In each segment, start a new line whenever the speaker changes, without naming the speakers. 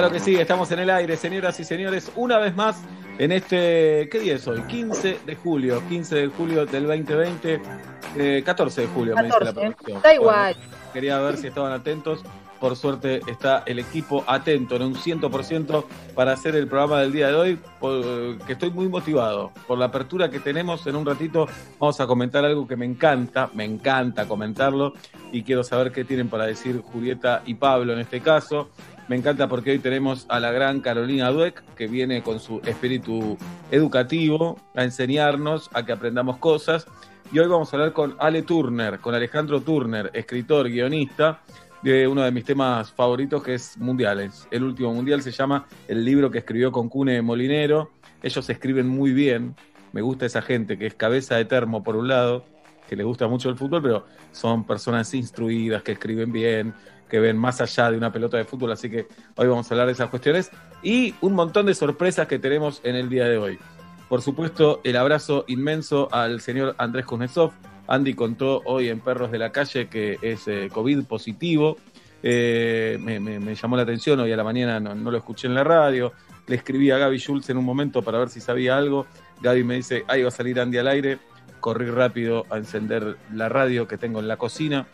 Claro que sí, estamos en el aire, señoras y señores, una vez más en este, ¿qué día es hoy? 15 de julio, 15 de julio del 2020, eh, 14 de julio me dice la producción.
Da igual.
Bueno, quería ver si estaban atentos. Por suerte está el equipo atento en un 100% para hacer el programa del día de hoy, por- que estoy muy motivado por la apertura que tenemos. En un ratito vamos a comentar algo que me encanta, me encanta comentarlo y quiero saber qué tienen para decir Julieta y Pablo en este caso. Me encanta porque hoy tenemos a la gran Carolina Dueck, que viene con su espíritu educativo a enseñarnos, a que aprendamos cosas. Y hoy vamos a hablar con Ale Turner, con Alejandro Turner, escritor, guionista, de uno de mis temas favoritos que es Mundiales. El último Mundial se llama El libro que escribió con Cune Molinero. Ellos escriben muy bien. Me gusta esa gente que es cabeza de termo por un lado, que les gusta mucho el fútbol, pero son personas instruidas, que escriben bien, que ven más allá de una pelota de fútbol. Así que hoy vamos a hablar de esas cuestiones y un montón de sorpresas que tenemos en el día de hoy. Por supuesto, el abrazo inmenso al señor Andrés Kuznetsov. Andy contó hoy en Perros de la Calle que es eh, COVID positivo. Eh, me, llamó la atención, hoy a la mañana no, no lo escuché en la radio. Le escribí a Gaby Schultz en un momento para ver si sabía algo. Gaby me dice, ahí va a salir Andy al aire. Corrí rápido a encender la radio que tengo en la cocina.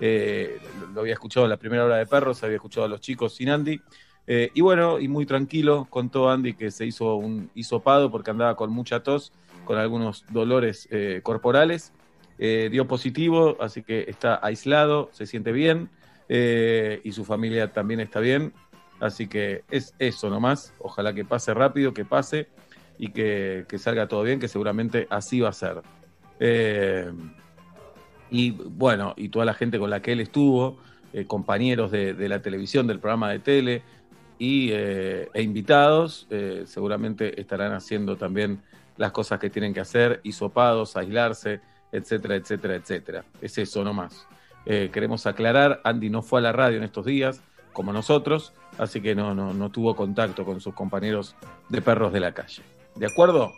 Eh, lo- había escuchado en la primera hora de Perros, había escuchado a los chicos sin Andy. Eh, y bueno, y muy tranquilo, contó Andy que se hizo un hisopado porque andaba con mucha tos, con algunos dolores eh, corporales. Dio positivo, así que está aislado, se siente bien y su familia también está bien. Así que es eso nomás. Ojalá que pase rápido, que pase y que, que salga todo bien, que seguramente así va a ser. Y bueno, y toda la gente con la que él estuvo, eh, compañeros de, de la televisión, del programa de tele y, eh, e invitados, eh, seguramente estarán haciendo también las cosas que tienen que hacer, hisopados, aislarse, etcétera, etcétera, etcétera. Es eso nomás. Queremos aclarar, Andy no fue a la radio en estos días, como nosotros, así que no, no, no tuvo contacto con sus compañeros de perros de la calle. ¿De acuerdo?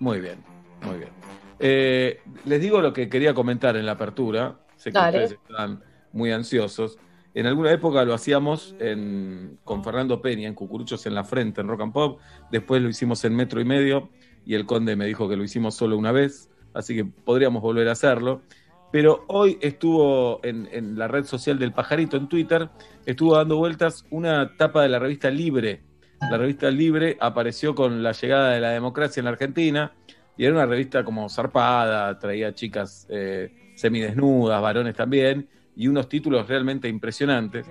Muy bien, muy bien. Eh, les digo lo que quería comentar en la apertura. Sé que
Dale.
ustedes están muy ansiosos. En alguna época lo hacíamos en- con Fernando Peña, en Cucuruchos en la Frente, en Rock and Pop. Después lo hicimos en Metro y Medio y el Conde me dijo que lo hicimos solo una vez, así que podríamos volver a hacerlo. Pero hoy estuvo en, en la red social del Pajarito, en Twitter, estuvo dando vueltas una tapa de la revista Libre. La revista Libre apareció con la llegada de la democracia en la Argentina y era una revista como zarpada, traía chicas eh, semidesnudas, varones también, y unos títulos realmente impresionantes.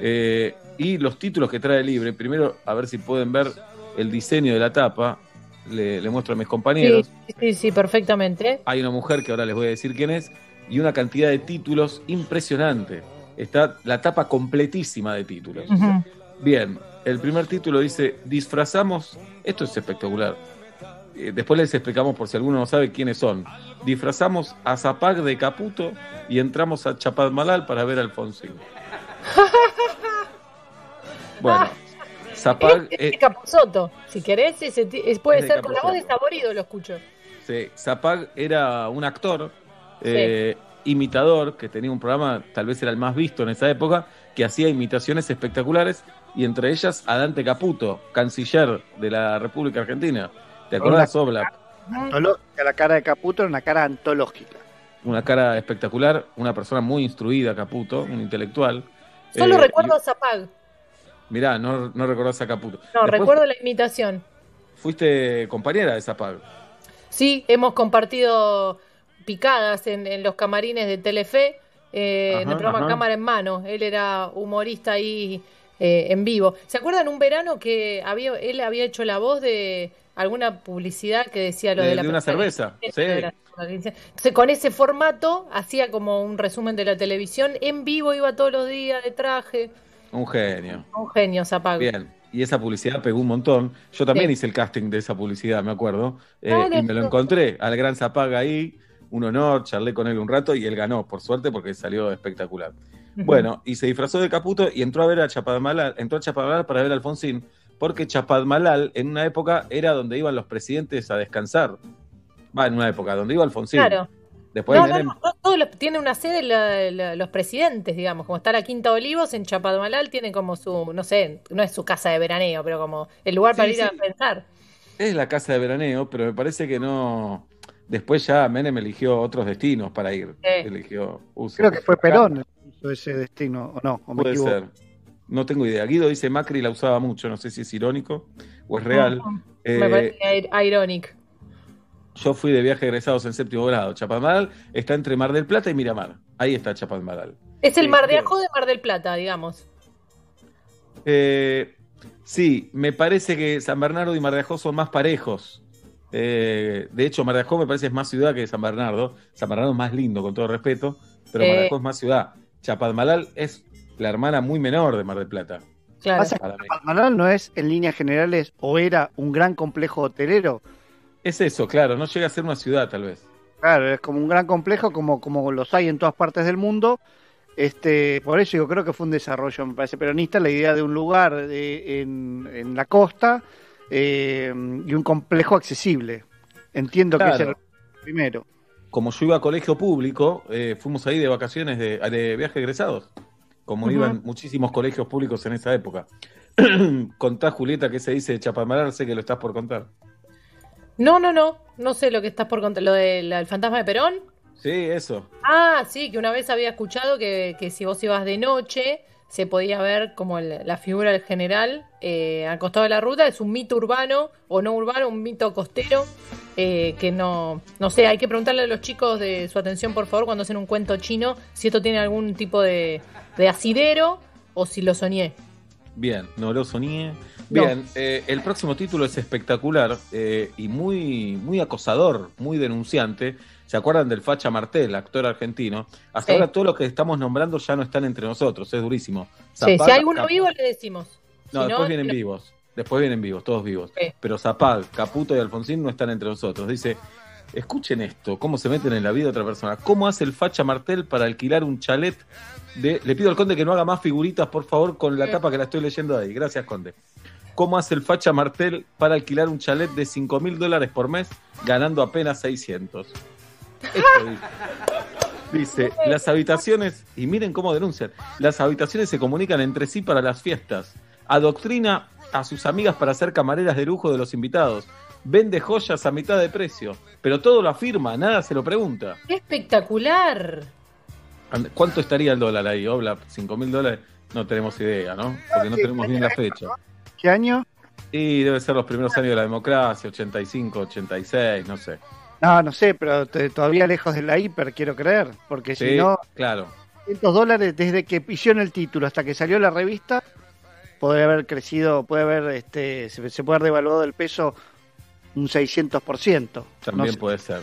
Eh, y los títulos que trae Libre, primero a ver si pueden ver el diseño de la tapa, le, le muestro a mis compañeros.
Sí, sí, sí, perfectamente.
Hay una mujer que ahora les voy a decir quién es, y una cantidad de títulos impresionante. Está la tapa completísima de títulos. Bien, el primer título dice, disfrazamos, esto es espectacular. Eh, después les explicamos por si alguno no sabe quiénes son. Disfrazamos a Zapag de Caputo y entramos a Chapadmalal para ver a Alfonsín. Bueno, Zapag,
Es,
eh,
es si querés, es- puede ser con la voz de
Capuzotto.
Saborido, lo escucho.
sí, Zapag era un actor, eh, imitador, que tenía un programa, tal vez era el más visto en esa época, que hacía imitaciones espectaculares, y entre ellas a Dante Caputo, canciller de la República Argentina. ¿Te acordás, Oblak?
Antológica, la cara de Caputo era una cara antológica.
Una cara espectacular, una persona muy instruida, Caputo, un intelectual.
Solo
Eh,
recuerdo a Zapag.
mirá, no, no recordás a Caputo.
No,
Después
recuerdo la imitación.
Fuiste compañera de Zapag.
Sí, hemos compartido picadas en, en los camarines de Telefe, eh, en
Ajá,
el programa
ajá.
Cámara en Mano. Él era humorista ahí eh, en vivo. ¿Se acuerdan un verano que había, él había hecho la voz de alguna publicidad que decía lo
De-
de, la
de una cerveza, sí.
Entonces, con ese formato hacía como un resumen de la televisión. En vivo iba todos los días de traje.
Un genio.
Un genio, Zapag.
Bien. Y esa publicidad pegó un montón. Yo también
Sí.
hice el casting de esa publicidad, me acuerdo. Eh,
Dale,
y me lo encontré al gran Zapag ahí. Un honor, charlé con él un rato y él ganó, por suerte, porque salió espectacular. Bueno, y se disfrazó de Caputo y entró a ver a Chapadmalal, entró a Chapadmalal para ver a Alfonsín, porque Chapadmalal en una época era donde iban los presidentes a descansar. Va, en una época, donde iba Alfonsín.
Claro.
Después
No, no,
Menem-
no, no, todos los- tiene una sede la- la- los presidentes, digamos, como está la Quinta Olivos, en Chapadmalal tienen como su, no sé, no es su casa de veraneo, pero como el lugar para
Sí,
ir a pensar.
es la casa de veraneo, pero me parece que no. Después ya Menem eligió otros destinos para ir.
Sí.
Eligió uso.
Creo que fue Perón el que hizo ese destino, ¿o no? ¿O me
Puede
equivoco?
ser. No tengo idea. Guido dice Macri la usaba mucho, no sé si es irónico o es real.
Me
Eh,
parece ir- ironic.
yo fui de viaje egresados en séptimo grado. Chapadmalal está entre Mar del Plata y Miramar. Ahí está Chapadmalal.
Es el Mar de. Ajó de Mar del Plata, digamos.
Eh, sí, me parece que San Bernardo y Mar de Ajó son más parejos. Eh, de hecho, Mar de Ajó me parece es más ciudad que San Bernardo. San Bernardo es más lindo, con todo respeto, pero Mar de. Ajó es más ciudad. Chapadmalal es la hermana muy menor de Mar del Plata.
Claro.
Que no es, en líneas generales, o era un gran complejo hotelero.
Es eso, claro, no llega a ser una ciudad tal vez.
Claro, es como un gran complejo, como, como los hay en todas partes del mundo. Este, por eso yo creo que fue un desarrollo, me parece peronista, la idea de un lugar de- en, en la costa eh, y un complejo accesible. Entiendo que
Claro.
es el primero.
Como yo iba a colegio público, eh, fuimos ahí de vacaciones, de, de viaje egresados. Como iban muchísimos colegios públicos en esa época. Contá, Julieta, qué se dice de Chapadmalal, sé que lo estás por contar.
No, no, no. No sé lo que estás por contar. ¿Lo del el fantasma de Perón?
Sí, eso.
Ah, sí, que una vez había escuchado que, que si vos ibas de noche se podía ver como el- la figura del general eh, al costado de la ruta. Es un mito urbano o no urbano, un mito costero. eh, que no, no sé, hay que preguntarle a los chicos de su atención, por favor, cuando hacen un cuento chino, si esto tiene algún tipo de, de asidero o si lo soñé.
Bien, no lo soñé.
No.
Bien, eh, el próximo título es espectacular eh, y muy, muy acosador, muy denunciante. ¿Se acuerdan del Facha Martel, actor argentino? Hasta
Sí.
ahora todos los que estamos nombrando ya no están entre nosotros, es durísimo.
Sí, si hay alguno
Cap-
vivo, le decimos.
No,
Si
después vienen vivos. Después vienen vivos, todos vivos.
Sí.
Pero Zapag, Caputo y Alfonsín no están entre nosotros. Dice, escuchen esto, cómo se meten en la vida de otra persona. ¿Cómo hace el Facha Martel para alquilar un chalet de... Le pido al Conde que no haga más figuritas, por favor, con la tapa que la estoy leyendo ahí. Gracias, Conde. ¿Cómo hace el Facha Martel para alquilar un chalet de 5 mil dólares por mes, ganando apenas 600? Esto dice. Dice, las habitaciones, y miren cómo denuncian, las habitaciones se comunican entre sí para las fiestas. Adoctrina a sus amigas para ser camareras de lujo de los invitados. Vende joyas a mitad de precio. Pero todo lo afirma, nada se lo pregunta.
¡Qué espectacular!
¿Cuánto estaría el dólar ahí, Obla? ¿5 mil dólares? No tenemos idea, ¿no? Porque no tenemos bien la fecha.
¿Qué año?
Y debe ser los primeros años de la democracia, 85, 86, no sé.
No, no sé, pero te- todavía lejos de la hiper, quiero creer. Porque si no,
claro.
500 dólares desde que hicieron el título hasta que salió la revista, puede haber crecido, puede haber, este, se, se puede haber devaluado el peso un 600%.
También
No sé.
puede ser.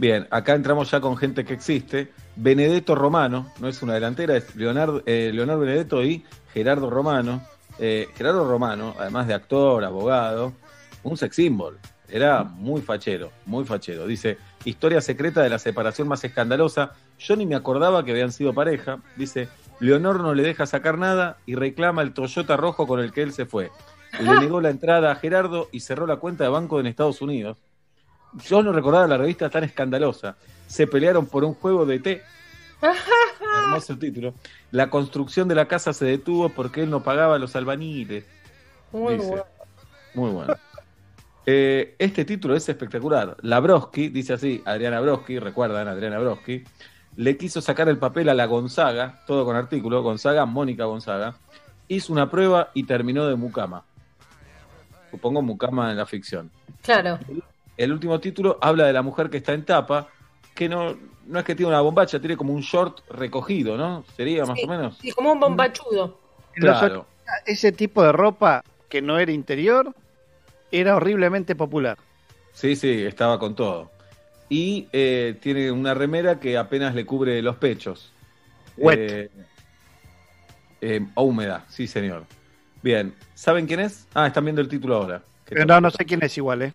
Bien, acá entramos ya con gente que existe. Benedetto Romano, no es una delantera, es Leonardo, eh, Leonardo Benedetto y Gerardo Romano. Eh, Gerardo Romano, además de actor, abogado, un sex symbol. Era muy fachero, muy fachero. Dice, historia secreta de la separación más escandalosa. Yo ni me acordaba que habían sido pareja. Dice, Leonor no le deja sacar nada y reclama el Toyota rojo con el que él se fue. Le negó la entrada a Gerardo y cerró la cuenta de banco en Estados Unidos. Yo no recordaba la revista tan escandalosa. Se pelearon por un juego de té. Hermoso título. La construcción de la casa se detuvo porque él no pagaba a los albañiles.
Muy
Dice.
bueno.
Muy bueno. Eh, este título es espectacular. Labrowski, dice así, Adriana Broski, recuerdan Adriana Broski, le quiso sacar el papel a la Gonzaga, todo con artículo, Gonzaga, Mónica Gonzaga, hizo una prueba y terminó de mucama. Supongo mucama en la ficción.
Claro.
El último título habla de la mujer que está en tapa, que no, no es que tiene una bombacha, tiene como un short recogido, ¿no? Sería más
Sí.
o menos.
Y como un bombachudo.
En los
Claro.
80, ese tipo de ropa que no era interior era horriblemente popular.
Sí, sí, estaba con todo. Y eh, tiene una remera que apenas le cubre los pechos.
Wet.
Eh, eh, húmeda, sí, señor. Bien, ¿saben quién es? Ah, están viendo el título ahora.
Pero no, no sé quién es igual, ¿eh?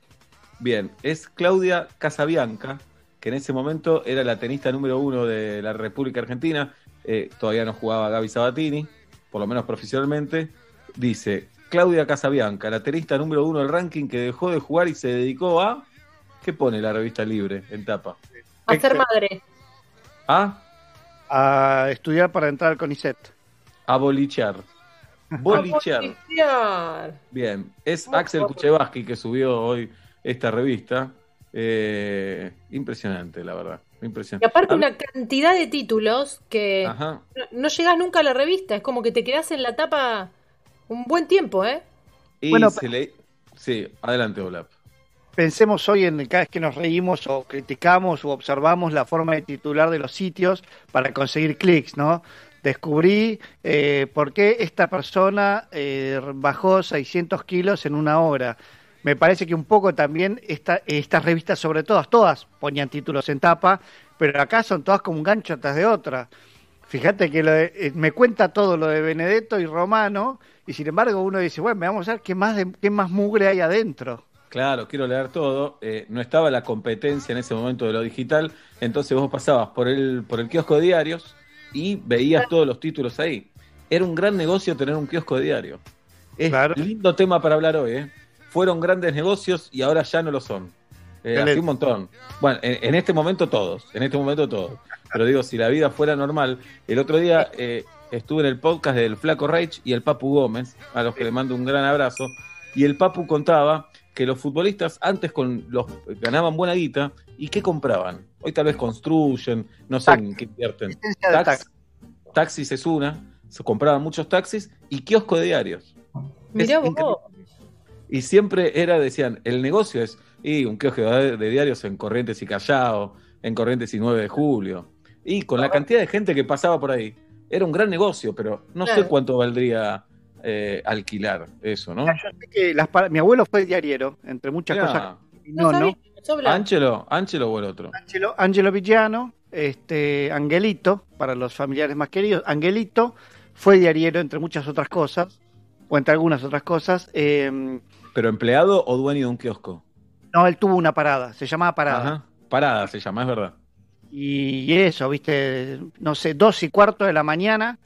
Bien, es Claudia Casabianca, que en ese momento era la tenista número uno de la República Argentina. Eh, todavía no jugaba Gaby Sabatini, por lo menos profesionalmente. Dice, Claudia Casabianca, la tenista número uno del ranking que dejó de jugar y se dedicó a... ¿Qué pone la revista Libre en tapa?
A ser madre.
¿A?
A estudiar para entrar al CONICET.
A bolichear. Bolichear.
A bolichear.
Bien, es
Muy
Axel. Kuchevaski que subió hoy esta revista. Eh, impresionante, la verdad.
Y
Impresionante.
aparte
A-
una cantidad de títulos que
Ajá.
no, no llegas nunca a la revista. Es como que te quedas en la tapa un buen tiempo, ¿eh?
Y
Bueno,
se le... Sí, adelante, Olap.
Pensemos hoy en cada vez que nos reímos o criticamos o observamos la forma de titular de los sitios para conseguir clics, ¿no? Descubrí eh, por qué esta persona eh, bajó 600 kilos en una hora. Me parece que un poco también esta, estas revistas, sobre todas, todas ponían títulos en tapa, pero acá son todas como un gancho atrás de otra. Fíjate que lo de- eh, me cuenta todo lo de Benedetto y Romano, y sin embargo uno dice, bueno, vamos a ver qué más, de- qué más mugre hay adentro.
Claro, quiero leer todo. Eh, no estaba la competencia en ese momento de lo digital, entonces vos pasabas por el, por el kiosco de diarios y veías todos los títulos ahí. Era un gran negocio tener un kiosco de diario. Es
Claro.
lindo tema para hablar hoy, ¿eh? Fueron grandes negocios y ahora ya no lo son. Eh, así un montón. Bueno, en, en este momento todos, en este momento todos. Pero digo, si la vida fuera normal, el otro día eh, estuve en el podcast del Flaco Reich y el Papu Gómez, a los que le mando un gran abrazo, y el Papu contaba que los futbolistas antes con los ganaban buena guita y qué compraban. Hoy tal vez construyen, no sé en qué invierten. Tax-
taxi.
taxis es una, se compraban muchos taxis y kiosco de diarios.
Mirá
Es
vos.
Y siempre era, decían, el negocio es y un kiosco de, de diarios en Corrientes y Callao, en Corrientes y 9 de Julio. Y con la cantidad de gente que pasaba por ahí, era un gran negocio, pero no sé cuánto valdría eh, alquilar eso, ¿no?
Yo sé que las mi abuelo fue diariero, entre muchas cosas.
No,
No,
sabía
no.
Ángelo, Ángelo o el otro.
Angelo, Angelo Villano, este, Angelito, para los familiares más queridos, Angelito fue diariero, entre muchas otras cosas, o entre algunas otras cosas. eh,
¿Pero empleado o dueño de un kiosco?
no, él tuvo una parada, se llamaba parada.
Ajá. Parada se llama, es verdad.
Y eso, viste, no sé, dos y cuarto de la mañana.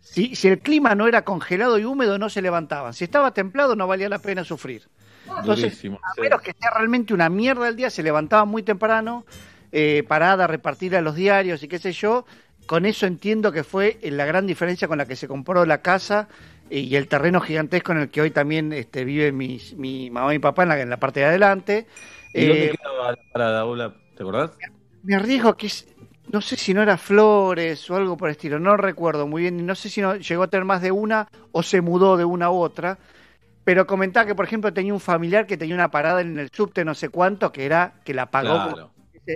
Si, si el clima no era congelado y húmedo, no se levantaban. Si estaba templado, no valía la pena sufrir. Entonces,
Durísimo.
A
sí.
menos que esté realmente una mierda el día, se levantaba muy temprano, eh, parada repartir a los diarios y qué sé yo. Con eso entiendo que fue la gran diferencia con la que se compró la casa y el terreno gigantesco en el que hoy también este, viven mis, mi mamá y mi papá en la, en la parte de adelante.
¿Y
Eh,
dónde quedaba la parada, Ola? ¿Te acordás?
me arriesgo que es- no sé si no era Flores o algo por el estilo, no recuerdo muy bien, y no sé si no llegó a tener más de una o se mudó de una u otra, pero comentaba que por ejemplo tenía un familiar que tenía una parada en el subte no sé cuánto, que era que la pagó
Claro.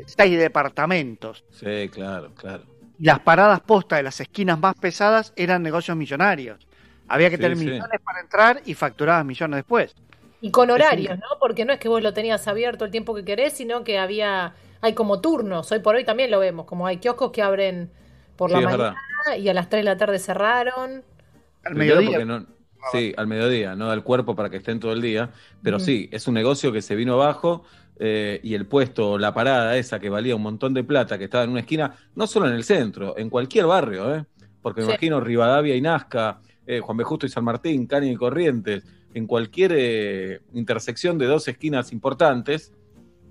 seis departamentos.
Sí, claro, claro.
Las paradas posta de las esquinas más pesadas eran negocios millonarios. Había que
Sí,
tener
sí.
millones para entrar y facturabas millones después.
Y con horarios, ¿no? Porque no es que vos lo tenías abierto el tiempo que querés, sino que había, hay como turnos. Hoy por hoy también lo vemos, como hay kioscos que abren por
Sí,
la mañana y a las 3 de la tarde cerraron.
Al mediodía.
no- sí, al mediodía, no da el cuerpo para que estén todo el día. Pero sí, es un negocio que se vino abajo eh, y el puesto, la parada esa que valía un montón de plata, que estaba en una esquina, no solo en el centro, en cualquier barrio, ¿eh? Porque me
Sí.
imagino Rivadavia y Nazca, eh, Juan B. Justo y San Martín, Cani y Corrientes, en cualquier eh, intersección de dos esquinas importantes,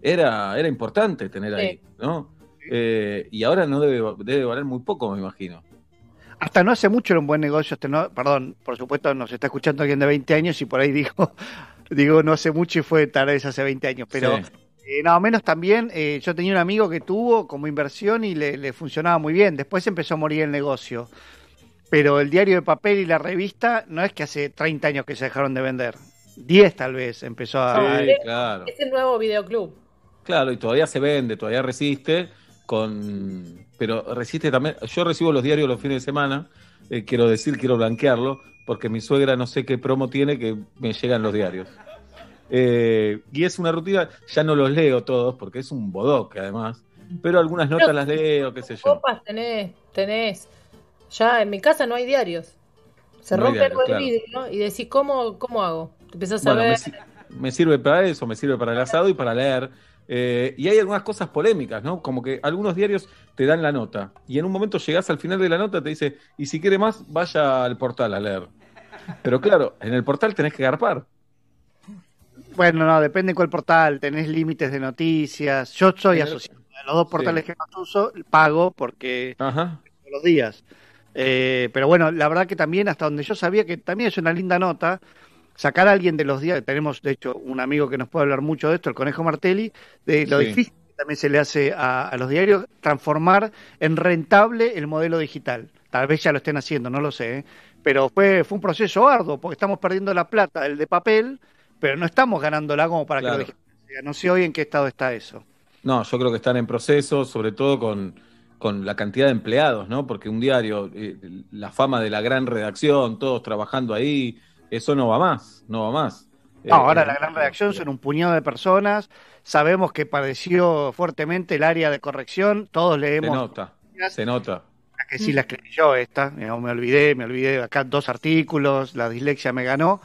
era, era importante tener
Sí.
ahí, ¿no? Eh, y ahora no debe, debe valer muy poco, me imagino.
Hasta no hace mucho era un buen negocio, este no, perdón, por supuesto nos está escuchando alguien de 20 años y por ahí digo, digo no hace mucho y fue tal vez hace 20 años, pero
Sí.
eh, no, menos también, eh, yo tenía un amigo que tuvo como inversión y le, le funcionaba muy bien, después empezó a morir el negocio, pero el diario de papel y la revista no es que hace 30 años que se dejaron de vender, 10 tal vez empezó a...
Sí,
sí.
claro.
Es el nuevo videoclub.
Claro, y todavía se vende, todavía resiste, con pero resiste también. Yo recibo los diarios los fines de semana, eh, quiero decir, quiero blanquearlo, porque mi suegra no sé qué promo tiene que me llegan los diarios. Eh, y es una rutina, ya no los leo todos, porque es un bodoque además, pero algunas notas las leo, qué sé yo.
Copas tenés, tenés. Ya en mi casa no hay diarios. Se
No
rompe algo
claro.
el vidrio y decís, ¿cómo, ¿cómo hago? Te empezás a
Bueno,
ver.
si- me sirve para eso, me sirve para el asado y para leer. Eh, y hay algunas cosas polémicas, ¿no? Como que algunos diarios te dan la nota y en un momento llegás al final de la nota te dice, y si quiere más, vaya al portal a leer. Pero claro, en el portal tenés que garpar.
Bueno, no, depende cuál portal, tenés límites de noticias, yo soy
Pero-
asociado de Los dos portales que más uso, pago porque
Ajá.
todos los días. Eh, pero bueno, la verdad que también, hasta donde yo sabía que también es una linda nota, sacar a alguien de los días, tenemos de hecho un amigo que nos puede hablar mucho de esto, el Conejo Martelli, de lo
Sí.
difícil que también se le hace a, a los diarios transformar en rentable el modelo digital. Tal vez ya lo estén haciendo, no lo sé, ¿eh? pero fue, fue un proceso arduo, porque estamos perdiendo la plata del de papel, pero no estamos ganándola como para
Claro.
que lo digital sea. No sé hoy en qué estado está eso.
No, yo creo que están en proceso, sobre todo con, con la cantidad de empleados, ¿no? Porque un diario, eh, la fama de la gran redacción, todos trabajando ahí, eso no va más, no va más.
No,
Eh,
ahora
eh,
la gran redacción son un puñado de personas. Sabemos que padeció fuertemente el área de corrección. Todos
Se
leemos
nota, se nota.
que sí la escribí yo esta. Me olvidé, me olvidé acá dos artículos. La dislexia me ganó.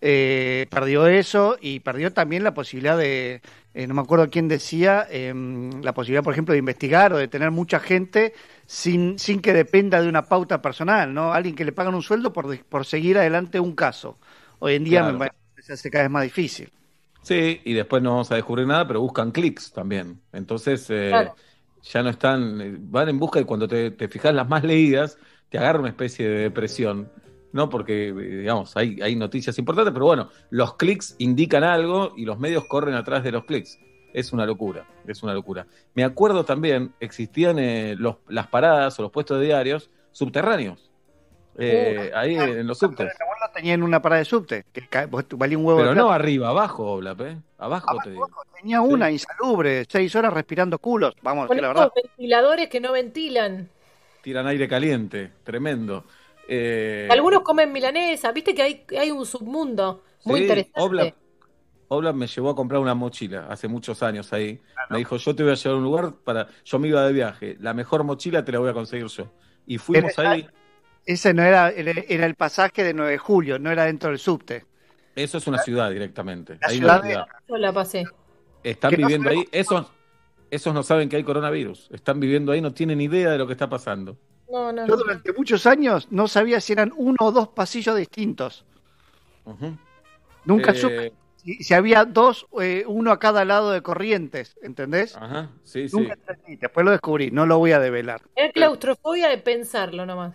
Eh, perdió eso y perdió también la posibilidad de, eh, no me acuerdo quién decía, em, la posibilidad, por ejemplo, de investigar o de tener mucha gente sin, sin que dependa de una pauta personal, ¿no? Alguien que le pagan un sueldo por, por seguir adelante un caso. Hoy en día
Claro.
me parece que se hace cada vez más difícil.
Sí, y después no vamos a descubrir nada, pero buscan clics también. Entonces, eh,
Claro.
ya no están, eh, van en busca de cuando te, te fijas las más leídas, te agarra una especie de depresión, ¿no? Porque, eh, digamos, hay, hay noticias importantes, pero bueno, los clics indican algo y los medios corren atrás de los clics. Es una locura, es una locura. Me acuerdo también, existían eh, los, las paradas o los puestos de diarios subterráneos, eh, ahí en los subtes.
Mi abuelo tenía en una parada de subte, que valía un huevo
Pero
de
no arriba, abajo, Oblap, ¿eh? Abajo te digo.
Tenía una insalubre, seis horas respirando culos. Vamos, a
Con
decir la verdad.
ventiladores que no ventilan.
Tiran aire caliente, tremendo. Eh,
Algunos comen milanesa, viste que hay, hay un submundo muy
sí,
interesante.
Oblap, Oblap me llevó a comprar una mochila hace muchos años ahí. Me dijo, yo te voy a llevar a un lugar para... Yo me iba de viaje, la mejor mochila te la voy a conseguir yo. Y fuimos
Pero-
ahí,
Ese no era, era el pasaje de 9 de julio, no era dentro del subte.
eso es una ciudad directamente.
La
una
ciudad de-.
Yo la pasé.
Están
Que no
viviendo ahí, esos, esos no saben que hay coronavirus. Están viviendo ahí, no tienen idea de lo que está pasando.
No, no.
Yo durante muchos años no sabía si eran uno o dos pasillos distintos. Nunca
Eh,
supe si, si había dos, eh, uno a cada lado de corrientes, ¿entendés?
Ajá, sí, sí.
Nunca entendí, después lo descubrí, no lo voy a develar.
Era claustrofobia de pensarlo nomás.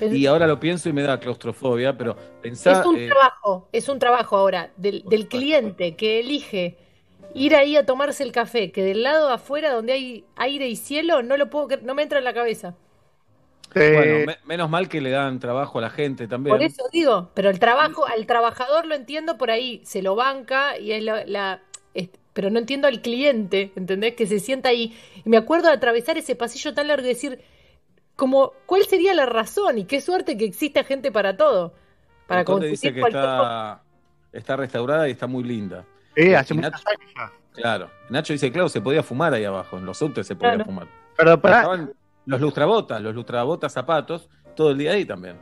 Y ahora lo pienso y me da claustrofobia, pero pensá...
es un
eh,
trabajo, es un trabajo ahora del, del cliente que elige ir ahí a tomarse el café, que del lado de afuera donde hay aire y cielo no lo puedo no me entra en la cabeza.
Eh,
Bueno, me- menos mal que le dan trabajo a la gente también.
Por eso digo, pero el trabajo, al trabajador lo entiendo por ahí, se lo banca y es la, la- es- pero no entiendo al cliente, ¿entendés? Que se sienta ahí. Y me acuerdo de atravesar ese pasillo tan largo y decir, como, ¿cuál sería la razón? Y qué suerte que exista gente para todo. Para
El conde dice
conseguir
que
cualquier
está, está restaurada y está muy linda.
eh, hace
Nacho-
años ya.
Claro. Nacho dice, claro, se podía fumar ahí abajo, en los subtes se podía
Claro.
fumar.
Pero pará,
Estaban los lustrabotas, los lustrabotas zapatos, todo el día ahí también.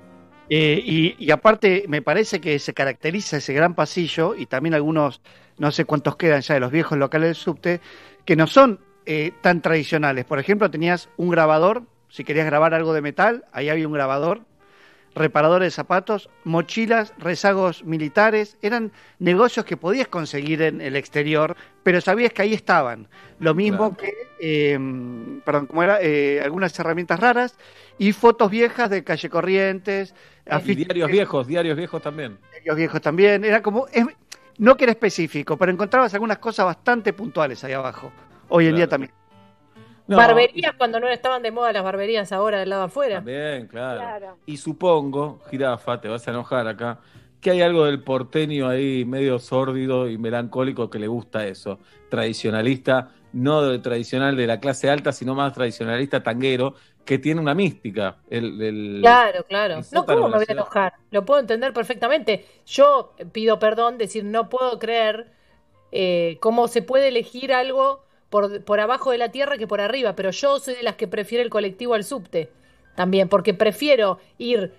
Eh, y, y aparte, me parece que se caracteriza ese gran pasillo y también algunos, no sé cuántos quedan ya de los viejos locales del subte, que no son eh, tan tradicionales. Por ejemplo, tenías un grabador, si querías grabar algo de metal, ahí había un grabador, reparadores de zapatos, mochilas, rezagos militares, eran negocios que podías conseguir en el exterior, pero sabías que ahí estaban. Lo mismo que, eh, perdón, como era, Eh, algunas herramientas raras y fotos viejas de calle Corrientes,
Y diarios viejos, diarios viejos también.
diarios viejos también. Era como, es- no que era específico, pero encontrabas algunas cosas bastante puntuales ahí abajo. Hoy en
Claro.
día también.
No,
barberías cuando no estaban de moda las barberías ahora del lado afuera.
También, claro.
Claro.
Y supongo, jirafa, te vas a enojar acá, que hay algo del porteño ahí medio sórdido y melancólico que le gusta eso. Tradicionalista, no de- tradicional de la clase alta, sino más tradicionalista tanguero, que tiene una mística. El, el-
Claro, claro.
el
No, ¿cómo me voy a enojar? Lo puedo entender perfectamente. Yo pido perdón, decir, no puedo creer eh, cómo se puede elegir algo por, por abajo de la tierra que por arriba, pero yo soy de las que prefiere el colectivo al subte. También, porque prefiero ir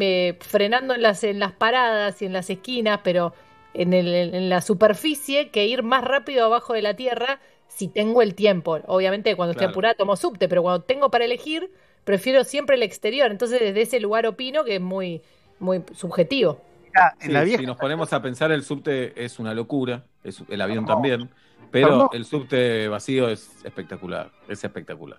eh, frenando en las, en las paradas y en las esquinas, pero en, el- en la superficie, que ir más rápido abajo de la tierra si tengo el tiempo. Obviamente cuando estoy apurada tomo subte, pero cuando tengo para elegir, prefiero siempre el exterior. Entonces desde ese lugar opino que es muy, muy subjetivo.
Mirá, en
Sí,
la vieja
si nos ponemos a pensar, el subte es una locura, es, el avión
No.
también, Pero
Perdón.
el subte vacío es espectacular, es espectacular.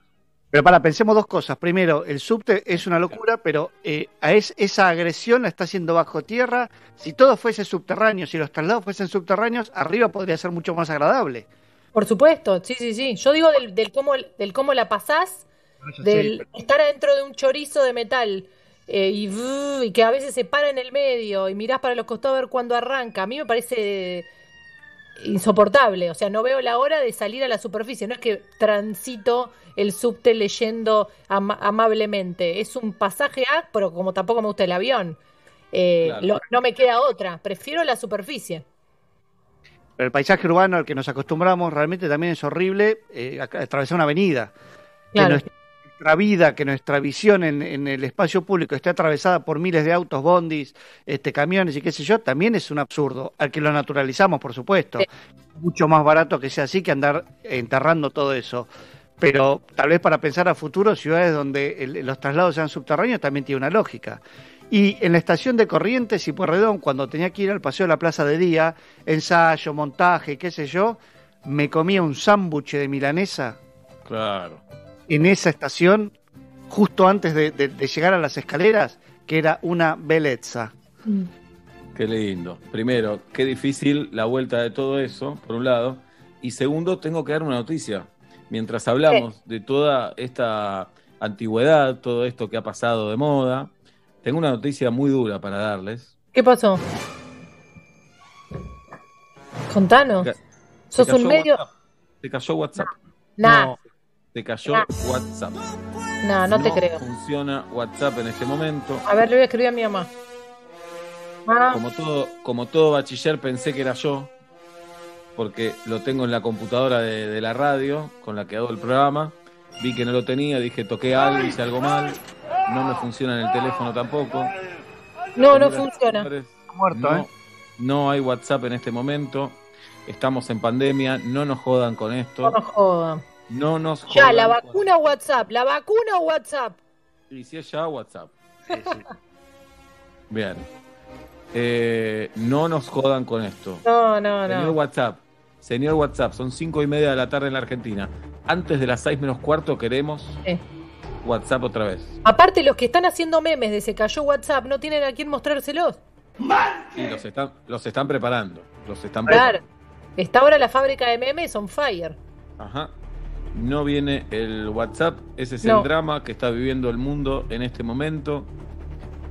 Pero para, pensemos dos cosas. Primero, el subte es una locura, pero eh, a es- esa agresión la está haciendo bajo tierra. Si todo fuese subterráneo, si los traslados fuesen subterráneos, arriba podría ser mucho más agradable.
Por supuesto, sí, sí, sí. Yo digo del, del cómo, del cómo la pasás, del estar adentro de un chorizo de metal eh, y, y que a veces se para en el medio y mirás para los costados a ver cuándo arranca. A mí me parece insoportable. O sea, no veo la hora de salir a la superficie. No es que transito el subte leyendo ama- amablemente. Es un pasaje A, pero como tampoco me gusta el avión, eh,
Claro.
lo- no me queda otra. Prefiero la superficie.
Pero el paisaje urbano al que nos acostumbramos realmente también es horrible eh, atravesar una avenida. Que
Claro.
Nuestra vida, que nuestra visión en, en el espacio público esté atravesada por miles de autos, bondis, este, camiones y qué sé yo, también es un absurdo. Al que lo naturalizamos, por supuesto.
Sí.
Mucho más barato que sea así que andar enterrando todo eso. Pero tal vez para pensar a futuro, ciudades donde el- los traslados sean subterráneos también tiene una lógica. Y en la estación de Corrientes y Pueyrredón, cuando tenía que ir al paseo de la plaza de día, ensayo, montaje, qué sé yo, me comía un sándwich de milanesa
Claro.
En esa estación, justo antes de, de- de llegar a las escaleras, que era una belleza.
Qué lindo. Primero, qué difícil la vuelta de todo eso, por un lado. Y segundo, tengo que dar una noticia. Mientras hablamos de toda esta antigüedad, todo esto que ha pasado de moda, tengo una noticia muy dura para darles.
¿Qué pasó? Contanos. ¿Sos un medio?
WhatsApp. Se cayó WhatsApp.
Nah,
No.
Cayó
Nah.
WhatsApp.
nah, no te creo.
funciona WhatsApp en este momento.
A ver, le voy a escribir a mi mamá. Ah,
Como todo, como todo bachiller pensé que era yo, porque lo tengo en la computadora de, de la radio con la que hago el programa. Vi que no lo tenía, dije toqué algo, hice algo mal. No me funciona en el teléfono tampoco.
no, no funciona.
Muerto,
no,
¿eh?
no hay WhatsApp en este momento. Estamos en pandemia, no nos jodan con
No
esto.
nos jodan.
No nos jodan.
Ya, la
con-
vacuna WhatsApp, la vacuna WhatsApp.
Y si es ya WhatsApp.
Sí, sí.
Bien. Eh, no nos jodan con esto.
No, no,
Señor
no.
WhatsApp, señor WhatsApp, son cinco y media de la tarde en la Argentina. Antes de las seis menos cuarto queremos. WhatsApp otra vez.
Aparte, los que están haciendo memes de se cayó WhatsApp no tienen a quién mostrárselos.
Y los están, los están preparando. Los están
Claro. Está ahora la fábrica de memes on fire.
Ajá. No viene el WhatsApp. Ese es
No.
el drama que está viviendo el mundo en este momento.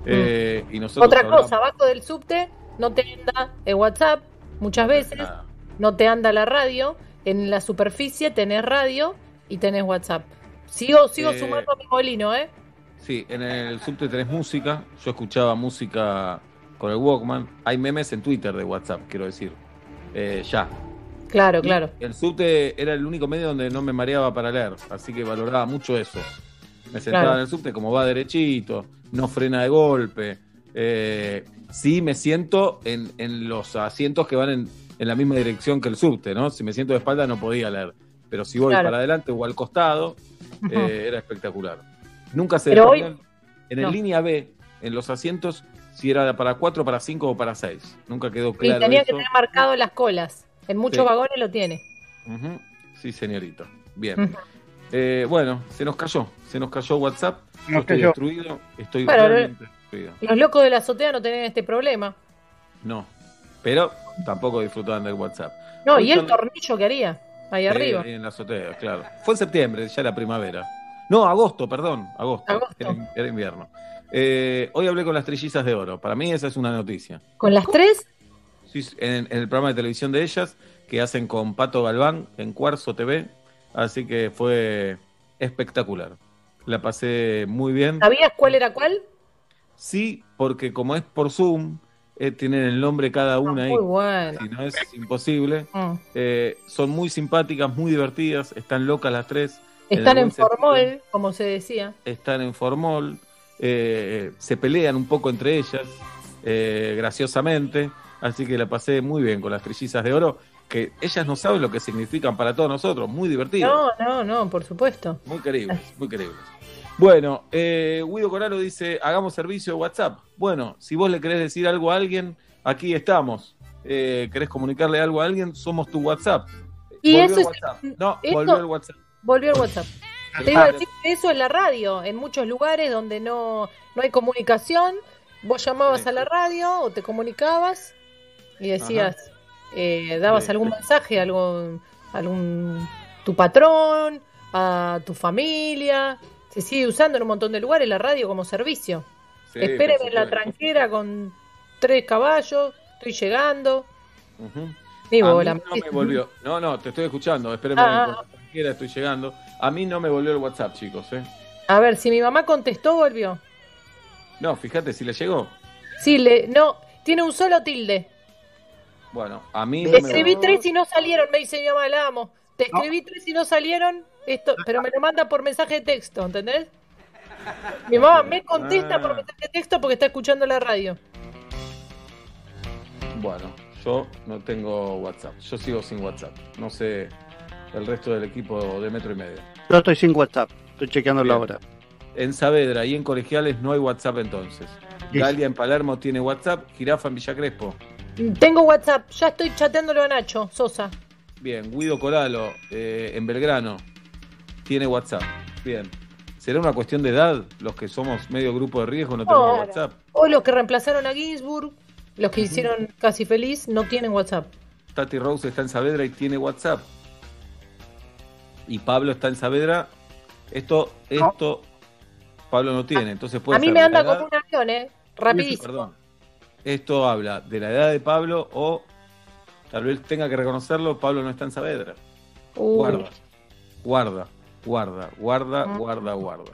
Eh, y nosotros
Mm. Otra
hablamos-
cosa, abajo del subte no te anda el WhatsApp muchas veces,
Nada.
no te anda la radio. En la superficie tenés radio y tenés WhatsApp. Sigo, sigo
Eh,
sumando a mi molino, ¿eh?
Sí, en el subte tenés música. Yo escuchaba música con el Walkman. Hay memes en Twitter de WhatsApp, quiero decir. Eh, ya.
Claro,
Y
claro.
El subte era el único medio donde no me mareaba para leer, así que valoraba mucho eso. Me sentaba
Claro.
en el subte como va derechito, no frena de golpe. Eh, sí me siento en, en los asientos que van en, en la misma dirección que el subte, ¿no? Si me siento de espalda no podía leer, pero si voy
Claro.
para adelante o al costado, eh, era espectacular. Nunca se
Pero hoy-
en el
no.
línea B, en los asientos, si era para 4, para 5 o para 6. Nunca quedó
Y
claro
tenía que tener marcado las colas. En muchos
Sí.
vagones lo tiene.
Sí, señorito. Bien. Eh, bueno, se nos cayó. Se nos cayó WhatsApp.
Nos
estoy
cayó.
destruido. Estoy
Bueno,
realmente destruido.
Los locos de la azotea no tienen este problema.
No. Pero tampoco disfrutaban del WhatsApp.
No,
Hoy
y el
son-
tornillo que haría ahí
Eh,
arriba.
en la azotea, claro. Fue en septiembre, ya la primavera. No, agosto, perdón. Agosto.
Agosto.
Era, era invierno. Eh, hoy hablé con las trillizas de oro. Para mí esa es una noticia.
Con las tres,
Sí, en, en el programa de televisión de ellas, que hacen con Pato Galván en Cuarzo TV. Así que fue espectacular. La pasé muy bien.
¿sabías cuál era cuál?
Sí, porque como es por Zoom, eh, tienen el nombre cada una ahí.
Muy bueno.
Si no es imposible.
Mm.
Eh, son muy simpáticas, muy divertidas. Están locas las tres. en
Están en
sentido.
formol, como se decía.
Están en formol. eh, se pelean un poco entre ellas, eh, graciosamente. Así que la pasé muy bien con las trillizas de oro. Que ellas no saben lo que significan para todos nosotros. Muy divertidas.
No, no, no, por supuesto.
Muy queribles, muy queribles. Bueno, eh, Guido Coralo dice, hagamos servicio de WhatsApp. Bueno, si vos le querés decir algo a alguien, aquí estamos. Eh, ¿Querés comunicarle algo a alguien? Somos tu WhatsApp.
Y
volvió
eso
el
es-.
No,
esto-
volvió el WhatsApp.
Volvió el WhatsApp. Te iba a decir que eso es la radio. En muchos lugares donde no, no hay comunicación, vos llamabas
Sí.
a la radio o te comunicabas y decías, eh, dabas
Sí.
algún mensaje, algún, algún tu patrón, a tu familia. Se sigue usando en un montón de lugares la radio como servicio.
Sí,
en la tranquera con tres caballos, estoy llegando. Digo,
a mí
la-
no me volvió. No, no, te estoy escuchando. Espérenme,
Ah,
con la tranquera, estoy llegando. A mí no me volvió el WhatsApp, chicos, ¿eh?
A ver, si mi mamá contestó, volvió.
No, fíjate si le llegó.
Sí, le, no, tiene un solo tilde.
Bueno, a mí
Te
no
escribí tres y no salieron, me dice mi mamá, la amo. Te escribí tres y no salieron, esto, pero me lo manda por mensaje de texto, ¿entendés? Mi mamá me contesta por
Ah.
mensaje de texto porque está escuchando la radio.
Bueno, yo no tengo WhatsApp. Yo sigo sin WhatsApp. No sé el resto del equipo de metro y medio.
Yo estoy sin WhatsApp. Estoy chequeando la
Bien.
hora.
En Saavedra y en Colegiales no hay WhatsApp entonces. Galia en Palermo tiene WhatsApp, Jirafa en Villa Crespo.
Tengo WhatsApp, ya estoy chateándolo a Nacho, Sosa.
Bien, Guido Coralo eh, en Belgrano tiene WhatsApp. Bien. ¿Será una cuestión de edad? Los que somos medio grupo de riesgo no tenemos. WhatsApp.
O los que reemplazaron a Ginsburg, los que hicieron casi feliz, no tienen WhatsApp.
Tati Rose está en Saavedra y tiene WhatsApp. Y Pablo está en Saavedra. Esto, esto, Pablo no tiene. Entonces puede
a mí
ser
me anda como un avión, ¿eh? Rapidísimo.
Perdón. Esto habla de la edad de Pablo o tal vez tenga que reconocerlo, Pablo no está en Saavedra.
Uy.
Guarda, guarda, guarda, guarda,
Mm.
guarda, guarda.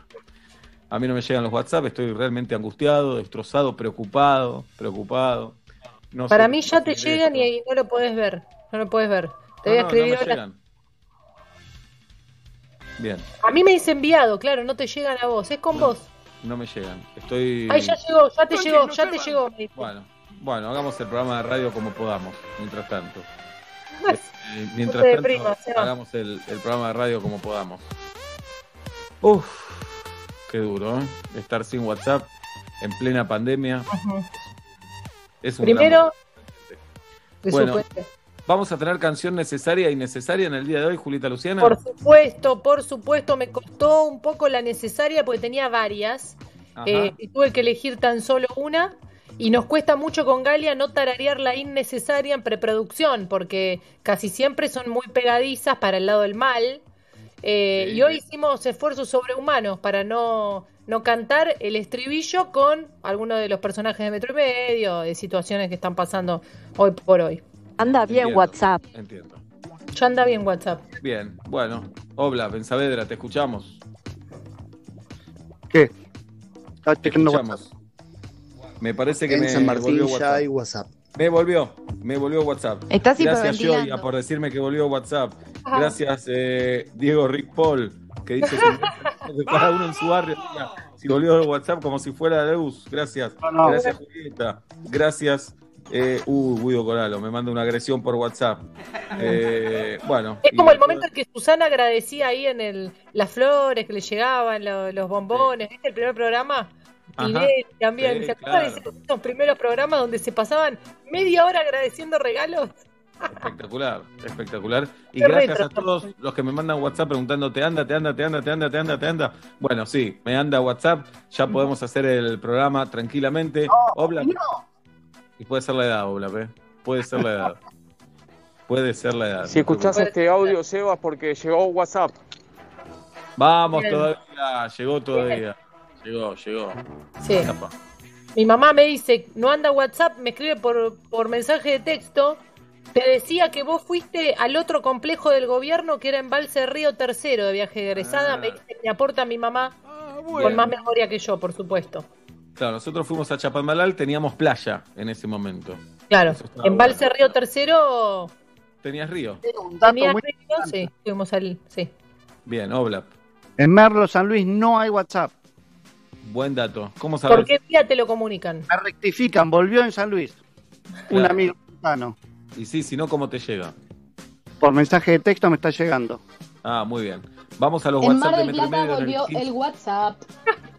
A mí no me llegan los WhatsApp, estoy realmente angustiado, destrozado, preocupado, preocupado. No
Para
sé
mí ya te llegan y
esto.
ahí no lo puedes ver. No lo puedes ver. Te voy a escribir ahora.
llegan. Bien,
A mí me dice enviado, claro, no te llegan a vos, es con vos.
No me llegan. Estoy.
Ay, ya llegó, ya te llegó, ya te llegó. me dice.
Bueno, bueno, hagamos el programa de radio como podamos, mientras tanto. Eh, mientras tanto, hagamos el, el programa de radio como podamos. Uf, qué duro, ¿eh? Estar sin WhatsApp en plena pandemia es un
Primero,
Bueno. Vamos a tener canción necesaria e innecesaria en el día de hoy, Julita Luciana.
Por supuesto, por supuesto, me costó un poco la necesaria porque tenía varias eh, y tuve que elegir tan solo una. Y nos cuesta mucho con Galia no tararear la innecesaria en preproducción porque casi siempre son muy pegadizas para el lado del mal. Eh,
Sí.
Y hoy hicimos esfuerzos sobrehumanos para no, no cantar el estribillo con alguno de los personajes de Metro y Medio, de situaciones que están pasando hoy por hoy.
Anda bien
Entiendo,
WhatsApp.
Entiendo.
Ya anda bien WhatsApp.
Bien, bueno. Obla, en Saavedra, te escuchamos.
¿Qué? Estaba
Te
chequeando WhatsApp.
escuchamos. Me parece que
En
me
San Martín
volvió
ya
WhatsApp.
hay WhatsApp.
Me volvió, me volvió WhatsApp.
Estás
Gracias. Joya, por decirme que volvió WhatsApp.
Ajá.
Gracias, eh, Diego Rick Paul, que dice que, cada uno en su barrio si volvió el WhatsApp como si fuera de luz. Gracias.
No, no.
Gracias, Julieta. Gracias. Eh, uh, Guido Coralo, me manda una agresión por WhatsApp. Eh, bueno.
Es
y-
como el momento en que Susana agradecía ahí en el, las flores que le llegaban, lo- los bombones. ¿Viste el primer programa?
Ajá.
Tinelli también.
Sí,
¿Se acuerdan de
claro.
esos- esos primeros programas donde se pasaban media hora agradeciendo regalos?
Espectacular, espectacular. Y
Qué
gracias
retro.
a todos los que me mandan WhatsApp preguntando, ¿te anda, te anda, te anda, te anda, te anda, te anda? Bueno, sí, me anda WhatsApp, ya podemos hacer el programa tranquilamente. Obla. Y puede ser la edad, ¿eh? Puede ser la edad. Puede ser la edad.
Si
no te
escuchás este audio, Sebas, porque llegó WhatsApp.
Vamos
Bien.
todavía, llegó todavía. Llegó, llegó.
Sí.
Escapa.
Mi mamá me dice, no anda WhatsApp, me escribe por, por mensaje de texto. Te decía que vos fuiste al otro complejo del gobierno que era Embalse Río Tercero de viaje de egresada.
Ah.
Me dice, me aporta mi mamá con más memoria que yo, por supuesto.
Claro, nosotros fuimos a Chapadmalal, teníamos playa en ese momento.
Claro, Embalse
bueno.
Río Tercero
¿Tenías río?
Un dato
tenía
muy-
río, sí, fuimos al, sí.
Bien, Obla.
En Merlo, San Luis, no hay WhatsApp.
Buen dato. ¿Cómo sabes?
¿Por qué día te lo comunican?
Me rectifican, volvió en San Luis. Un amigo cercano.
Y sí, si no, ¿cómo te llega?
Por mensaje de texto me está llegando.
Ah, muy bien. Vamos a los
En
WhatsApp
Mar
de
del Plata
en
volvió
15.
el WhatsApp.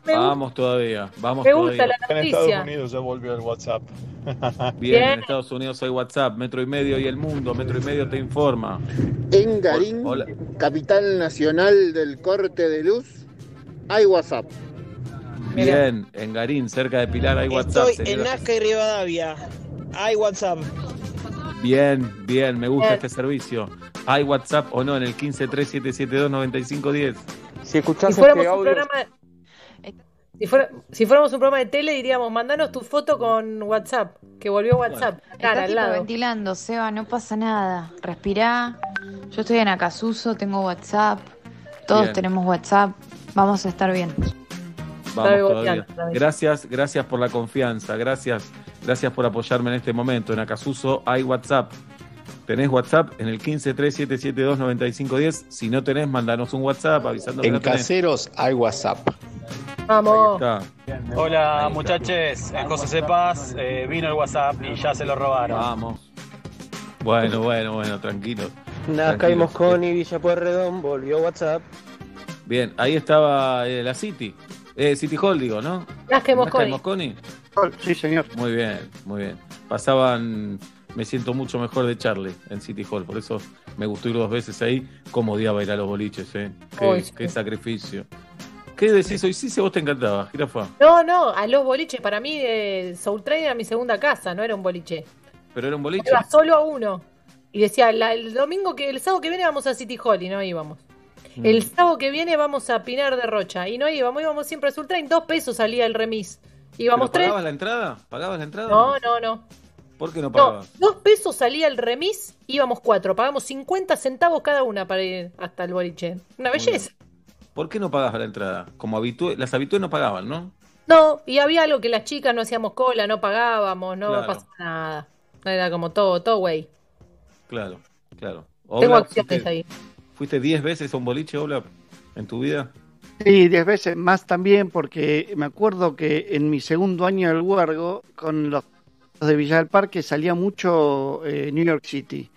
Me,
Vamos todavía, vamos
me gusta
todavía.
la
En Estados. Unidos ya volvió el WhatsApp.
Bien,
Bien.
en Estados Unidos hay WhatsApp, Metro y Medio y El Mundo, Metro y Medio te informa.
En Garín,
Hola.
capital nacional del corte de luz, hay WhatsApp.
Bien, en Garín, cerca de Pilar hay WhatsApp.
Estoy en Nazca y Rivadavia. Hay WhatsApp.
Bien, bien, me gusta
Bien.
este servicio. ¿Hay WhatsApp o no en el 1537729510?
Si
Si
escuchás
fuéramos
este
un
audio,
programa. Si, fuera- si fuéramos un programa de tele, diríamos, mandanos tu foto con WhatsApp, que volvió WhatsApp. Cara,
Estás
al lado.
ventilando, Seba, no pasa nada. Respirá. Yo estoy en Acasuso, tengo WhatsApp. Todos
Bien.
tenemos WhatsApp. Vamos a estar bien.
Vamos
Está
todavía.
está.
Gracias, gracias por la confianza, gracias, gracias por apoyarme en este momento. En Acasuso hay WhatsApp. ¿Tenés WhatsApp? En el 1537729510. Si no tenés, mandanos un WhatsApp avisando que
En
no tenés.
caseros hay WhatsApp.
Vamos.
Hola muchachos, en José Sepas eh, vino el WhatsApp y ya se lo robaron.
Vamos. Bueno, bueno, bueno, tranquilo.
Nazca y. Mosconi, Villa Pueyrredón, volvió WhatsApp.
Bien, ahí estaba eh, la City. Eh, City Hall, digo, ¿no?
Nazca y
Nazca y.
Mosconi.
Sí, señor.
Muy bien, muy bien. Pasaban, me siento mucho mejor de Charlie en City Hall, por eso me gustó ir dos veces ahí. Cómo odiaba ir a los boliches, ¿eh? Qué, sacrificio. ¿Qué decís hoy? Sí, si vos te encantaba, jirafa.
No, no, a los boliches. Para mí, eh, Soul Train era mi segunda casa, no era un boliche.
Pero era un boliche.
Iba solo a uno. Y decía, la- el domingo que, el sábado que viene vamos a City Hall y no íbamos.
Mm.
El sábado que viene vamos a Pinar de Rocha y no íbamos, íbamos siempre a Soul Train, dos pesos salía el remis. Íbamos
¿Pero
tres.
¿Pagabas la entrada? ¿Pagabas la entrada?
No, no, no.
¿Por qué no
No,
pagabas?
dos pesos salía el remis, íbamos cuatro, pagamos 50 centavos cada una para ir hasta el boliche. Una belleza.
¿Por qué no pagabas la entrada? Como habitue- las habitués no pagaban, ¿no?
No, y había algo que las chicas no hacíamos cola, no pagábamos, no
Claro.
pasaba nada. Era como todo, todo güey.
Claro, claro.
Tengo acciones
fuiste-
ahí.
¿Fuiste 10 veces a un boliche, Oblap, en tu vida?
Sí, diez veces más también, porque me acuerdo que en mi segundo año del huergo, con los de Villa del Parque, salía mucho eh, New York City.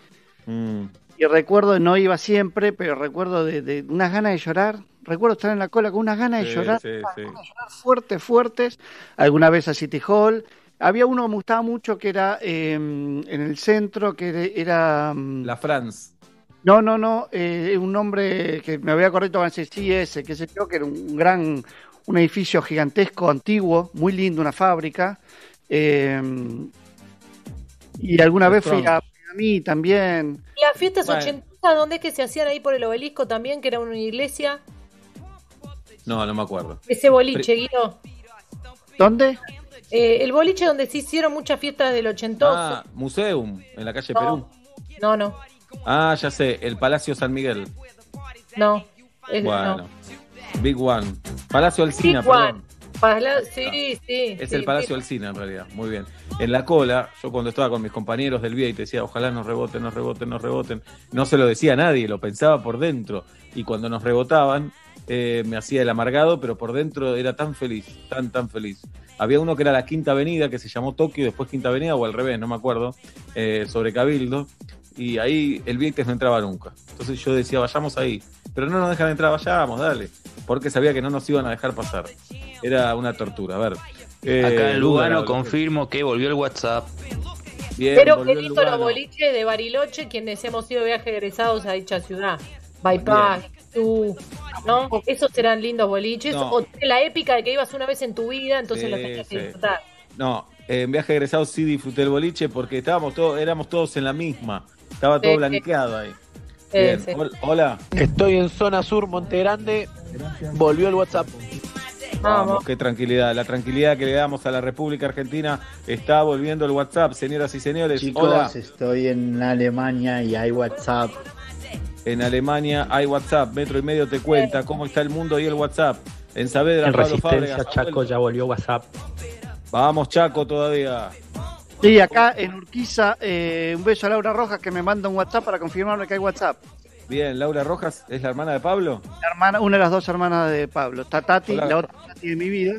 Mm,
Y recuerdo, no iba siempre, pero recuerdo de, de unas ganas de llorar. Recuerdo estar en la cola con unas ganas de llorar,
sí, sí.
fuertes, fuertes. Alguna vez a City Hall. Había uno que me gustaba mucho que era eh, en el centro, que era... mm,
La France.
No, no, no, eh, un nombre que me había correcto ese sí ese, que sé yo, que era un gran, un edificio gigantesco, antiguo, muy lindo, una fábrica. Eh, y alguna vez fui a, mí también.
Y las fiestas
Bueno.
ochentas, ¿dónde es que se hacían ahí por el obelisco también? Que era una iglesia.
No, no me acuerdo.
Ese boliche, Guido.
¿Dónde?
Eh, el boliche donde se hicieron muchas fiestas del ochentoso.
Ah, Museum, en la calle
No.
Perú.
No, no,
Ah, ya sé, el Palacio San Miguel.
no. Es-
Bueno,
no.
Big One. Palacio Alcina,
Big One. Pala- sí, sí.
Es
sí,
el Palacio
sí.
Alcina en realidad, muy bien. En la cola, yo cuando estaba con mis compañeros del VIA y te decía, ojalá nos reboten, nos reboten, nos reboten, no se lo decía a nadie, lo pensaba por dentro. Y cuando nos rebotaban, eh, me hacía el amargado, pero por dentro era tan feliz, tan, tan feliz. Había uno que era la Quinta Avenida, que se llamó Tokio, después Quinta Avenida, o al revés, no me acuerdo, eh, sobre Cabildo. Y ahí el Vieques no entraba nunca. Entonces yo decía, vayamos ahí. Pero no nos dejan entrar, vayamos, dale. Porque sabía que no nos iban a dejar pasar. Era una tortura. A ver. eh,
Acá en Lugano confirmo que volvió el WhatsApp.
Bien,
Pero
el
lindo los boliches de Bariloche, quienes hemos ido de viaje egresados a dicha ciudad. Bypass, tú, ¿no? Esos serán lindos boliches.
No.
O la épica de que ibas una vez en tu vida, entonces
Sí,
los tenías que
sí.
disfrutar.
No, en viaje egresado sí disfruté el boliche porque estábamos todos, éramos todos en la misma. Estaba todo
Sí.
blanqueado ahí.
Sí,
Bien.
sí.
Hola.
Estoy en zona sur, Monte Grande. Volvió el WhatsApp.
Vamos,
Vamos.
qué tranquilidad. La tranquilidad que le damos a la República Argentina está volviendo el WhatsApp, señoras y señores.
Chicos,
Hola.
estoy en Alemania y hay WhatsApp.
En Alemania hay WhatsApp. Metro y medio te cuenta cómo está el mundo y el WhatsApp. En Saavedra,
En
Pablo
Resistencia,
Fábregas.
Chaco ya volvió WhatsApp.
Vamos, Chaco, todavía.
Sí, acá en Urquiza, eh, un beso a Laura Rojas que me manda un WhatsApp para confirmarme que hay WhatsApp.
Bien, Laura Rojas es la hermana de Pablo.
La hermana, una de las dos hermanas de Pablo. Está Tati,
Hola.
la otra Tati de mi vida,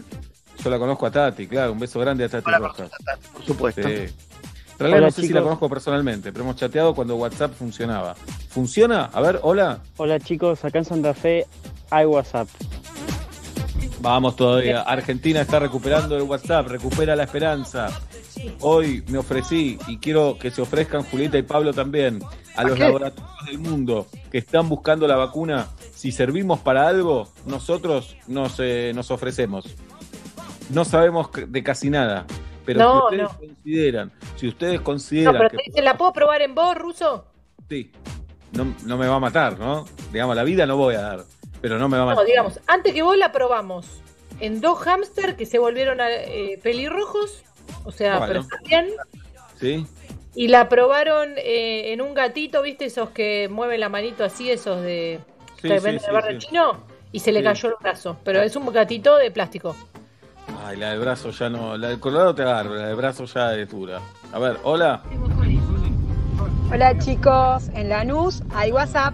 Yo la conozco a Tati, claro. Un beso grande a Tati
Hola,
Rojas.
por supuesto.
Sí. En realidad
Hola,
no sé si la conozco personalmente, pero hemos chateado cuando WhatsApp funcionaba. ¿Funciona? A ver, hola.
Hola chicos, acá en Santa Fe hay WhatsApp.
Vamos todavía. Argentina está recuperando el WhatsApp, recupera la esperanza. Hoy me ofrecí y quiero que se ofrezcan Julieta y Pablo también a los laboratorios del mundo que están buscando la vacuna. Si servimos para algo, nosotros nos, eh, nos ofrecemos. No sabemos de casi nada, pero
No,
si ustedes
no.
consideran, si ustedes
No,
consideran
pero
que
te dice, ¿la puedo probar en vos, Ruso?
sí, no, no me va a matar, ¿no? Digamos, la vida no voy a dar, pero no me va a
No, digamos, antes que vos la probamos en dos hámster que se volvieron eh, pelirrojos, o sea,
Bueno.
pero está bien,
¿Sí?
y la probaron eh, en un gatito, ¿viste? Esos que mueven la manito así, esos de
Sí,
que
sí,
venden
sí,
el barrio
sí.
chino, y se le
Sí.
cayó el brazo. Pero es un gatito de plástico.
Ay, la del brazo ya no, la del colorado te agarro, la del brazo ya es dura. A ver, hola.
Hola chicos, en Lanús hay WhatsApp.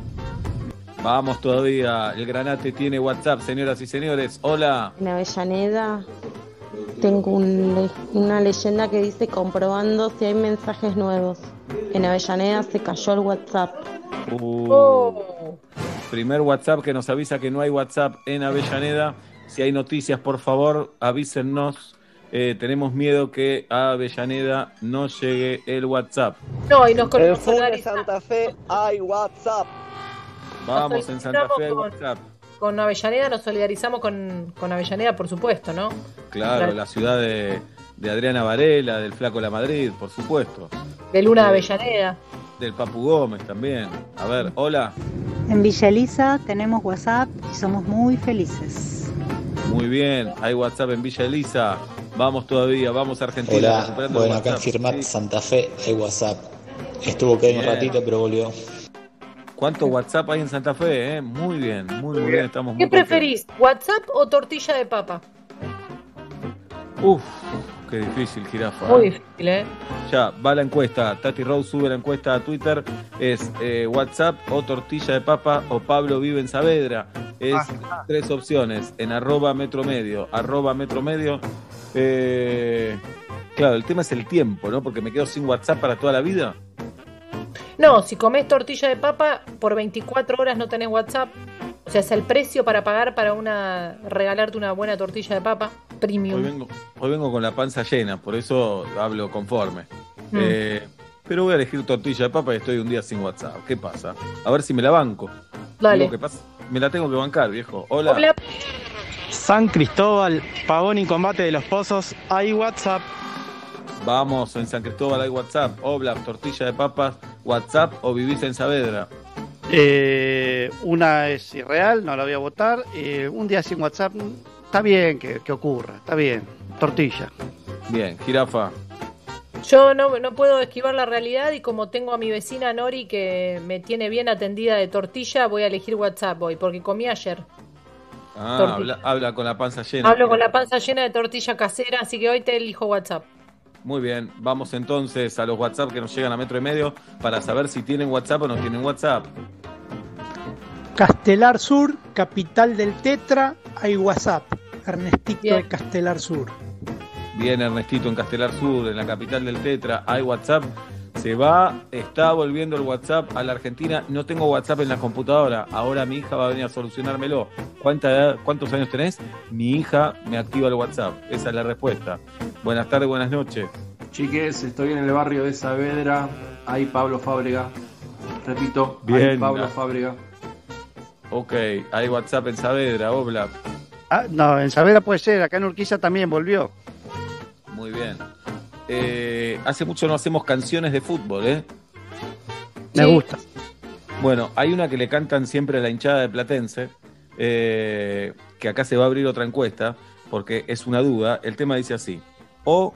Vamos todavía, el granate tiene WhatsApp, señoras y señores. Hola.
En Avellaneda tengo un le- una leyenda que dice comprobando si hay mensajes nuevos. En Avellaneda se cayó el WhatsApp.
Uh,
Oh.
Primer WhatsApp que nos avisa que no hay WhatsApp en Avellaneda. Si hay noticias, por favor, avísennos. Eh, tenemos miedo que a Avellaneda no llegue el WhatsApp.
No, y nos
En Santa Fe hay WhatsApp.
Vamos en Santa Fe hay
con-
WhatsApp.
con Avellaneda, nos solidarizamos con, con Avellaneda, por supuesto, ¿no?
Claro,
Claro.
la ciudad de, de Adriana Varela, del Flaco La Madrid, por supuesto.
De Luna de Avellaneda.
Del Papu Gómez también. A ver, hola.
En Villa Elisa tenemos WhatsApp y somos muy felices.
Muy bien, hay WhatsApp en Villa Elisa. Vamos todavía, vamos a Argentina.
Hola, bueno, acá en. Firmat
Sí.
Santa Fe hay WhatsApp. Estuvo que un ratito, pero volvió.
¿Cuánto WhatsApp hay en Santa Fe? eh? Muy bien, muy, muy bien. Estamos
¿Qué
muy contentos.
preferís, WhatsApp o tortilla de papa?
Uf, qué difícil, jirafa.
Muy
¿eh?
difícil, ¿eh?
Ya, va la encuesta. Tati Rose sube la encuesta a Twitter. Es eh, WhatsApp o tortilla de papa o Pablo vive en Saavedra. Es tres opciones. En arroba metro medio. Arroba metro medio. Eh, claro, el tema es el tiempo, ¿no? Porque me quedo sin WhatsApp para toda la vida.
No, si comés tortilla de papa, por 24 horas no tenés WhatsApp. O sea, es el precio para pagar para una regalarte una buena tortilla de papa
Hoy
premium.
vengo, hoy vengo con la panza llena, por eso hablo conforme.
Mm.
Eh, pero voy a elegir tortilla de papa y estoy un día sin WhatsApp. ¿Qué pasa? A ver si me la banco.
Dale.
¿qué pasa? Me la tengo que bancar, viejo. Hola.
Hola.
San Cristóbal, Pavón y Combate de los Pozos, hay WhatsApp.
Vamos, en San Cristóbal hay WhatsApp. Obla, tortilla de papas, WhatsApp o vivís en Saavedra.
Eh, una es irreal, no la voy a votar. Eh, un día sin WhatsApp, está bien que, que ocurra, está bien. Tortilla.
Bien, jirafa.
Yo no, no puedo esquivar la realidad y como tengo a mi vecina Nori que me tiene bien atendida de tortilla, voy a elegir WhatsApp hoy, porque comí ayer.
Ah, habla, habla con la panza llena.
Hablo con la panza llena de tortilla casera, así que hoy te elijo WhatsApp.
Muy bien, vamos entonces a los WhatsApp que nos llegan a metro y medio para saber si tienen WhatsApp o no tienen WhatsApp.
Castelar Sur, capital del Tetra, hay WhatsApp. Ernestito
Bien.
de Castelar Sur.
Bien, Ernestito, en Castelar Sur, en la capital del Tetra, hay WhatsApp. Se va, está volviendo el WhatsApp a la Argentina. No tengo WhatsApp en la computadora. Ahora mi hija va a venir a solucionármelo. ¿Cuánta edad- ¿Cuántos años tenés? Mi hija me activa el WhatsApp. Esa es la respuesta. Buenas tardes, buenas noches.
Chiques, estoy en el barrio de Saavedra. Hay Pablo Fábrega. Repito, hay
Bien.
Pablo Fábrega.
Ok, hay WhatsApp en Saavedra, Obla.
Ah, no, en Saavedra puede ser, acá en Urquiza también volvió.
Muy bien. Eh, hace mucho no hacemos canciones de fútbol, ¿eh?
Me gusta.
Bueno, hay una que le cantan siempre a la hinchada de Platense, eh, que acá se va a abrir otra encuesta, porque es una duda. El tema dice así: O,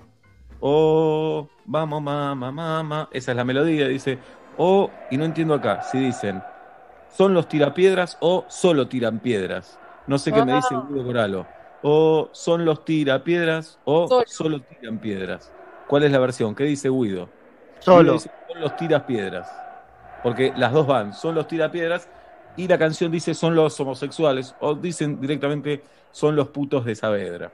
o, vamos, mamá, mamá. Esa es la melodía, dice. O, y no entiendo acá, si dicen, ¿son los tirapiedras o solo tiran piedras? No sé qué me dice Guido Coralo. O son los tirapiedras o
Solo.
solo tiran piedras. ¿Cuál es la versión? ¿Qué dice Guido?
Solo.
Guido dice, son los tiras piedras. Porque las dos van, son los tirapiedras y la canción dice son los homosexuales o dicen directamente son los putos de Saavedra.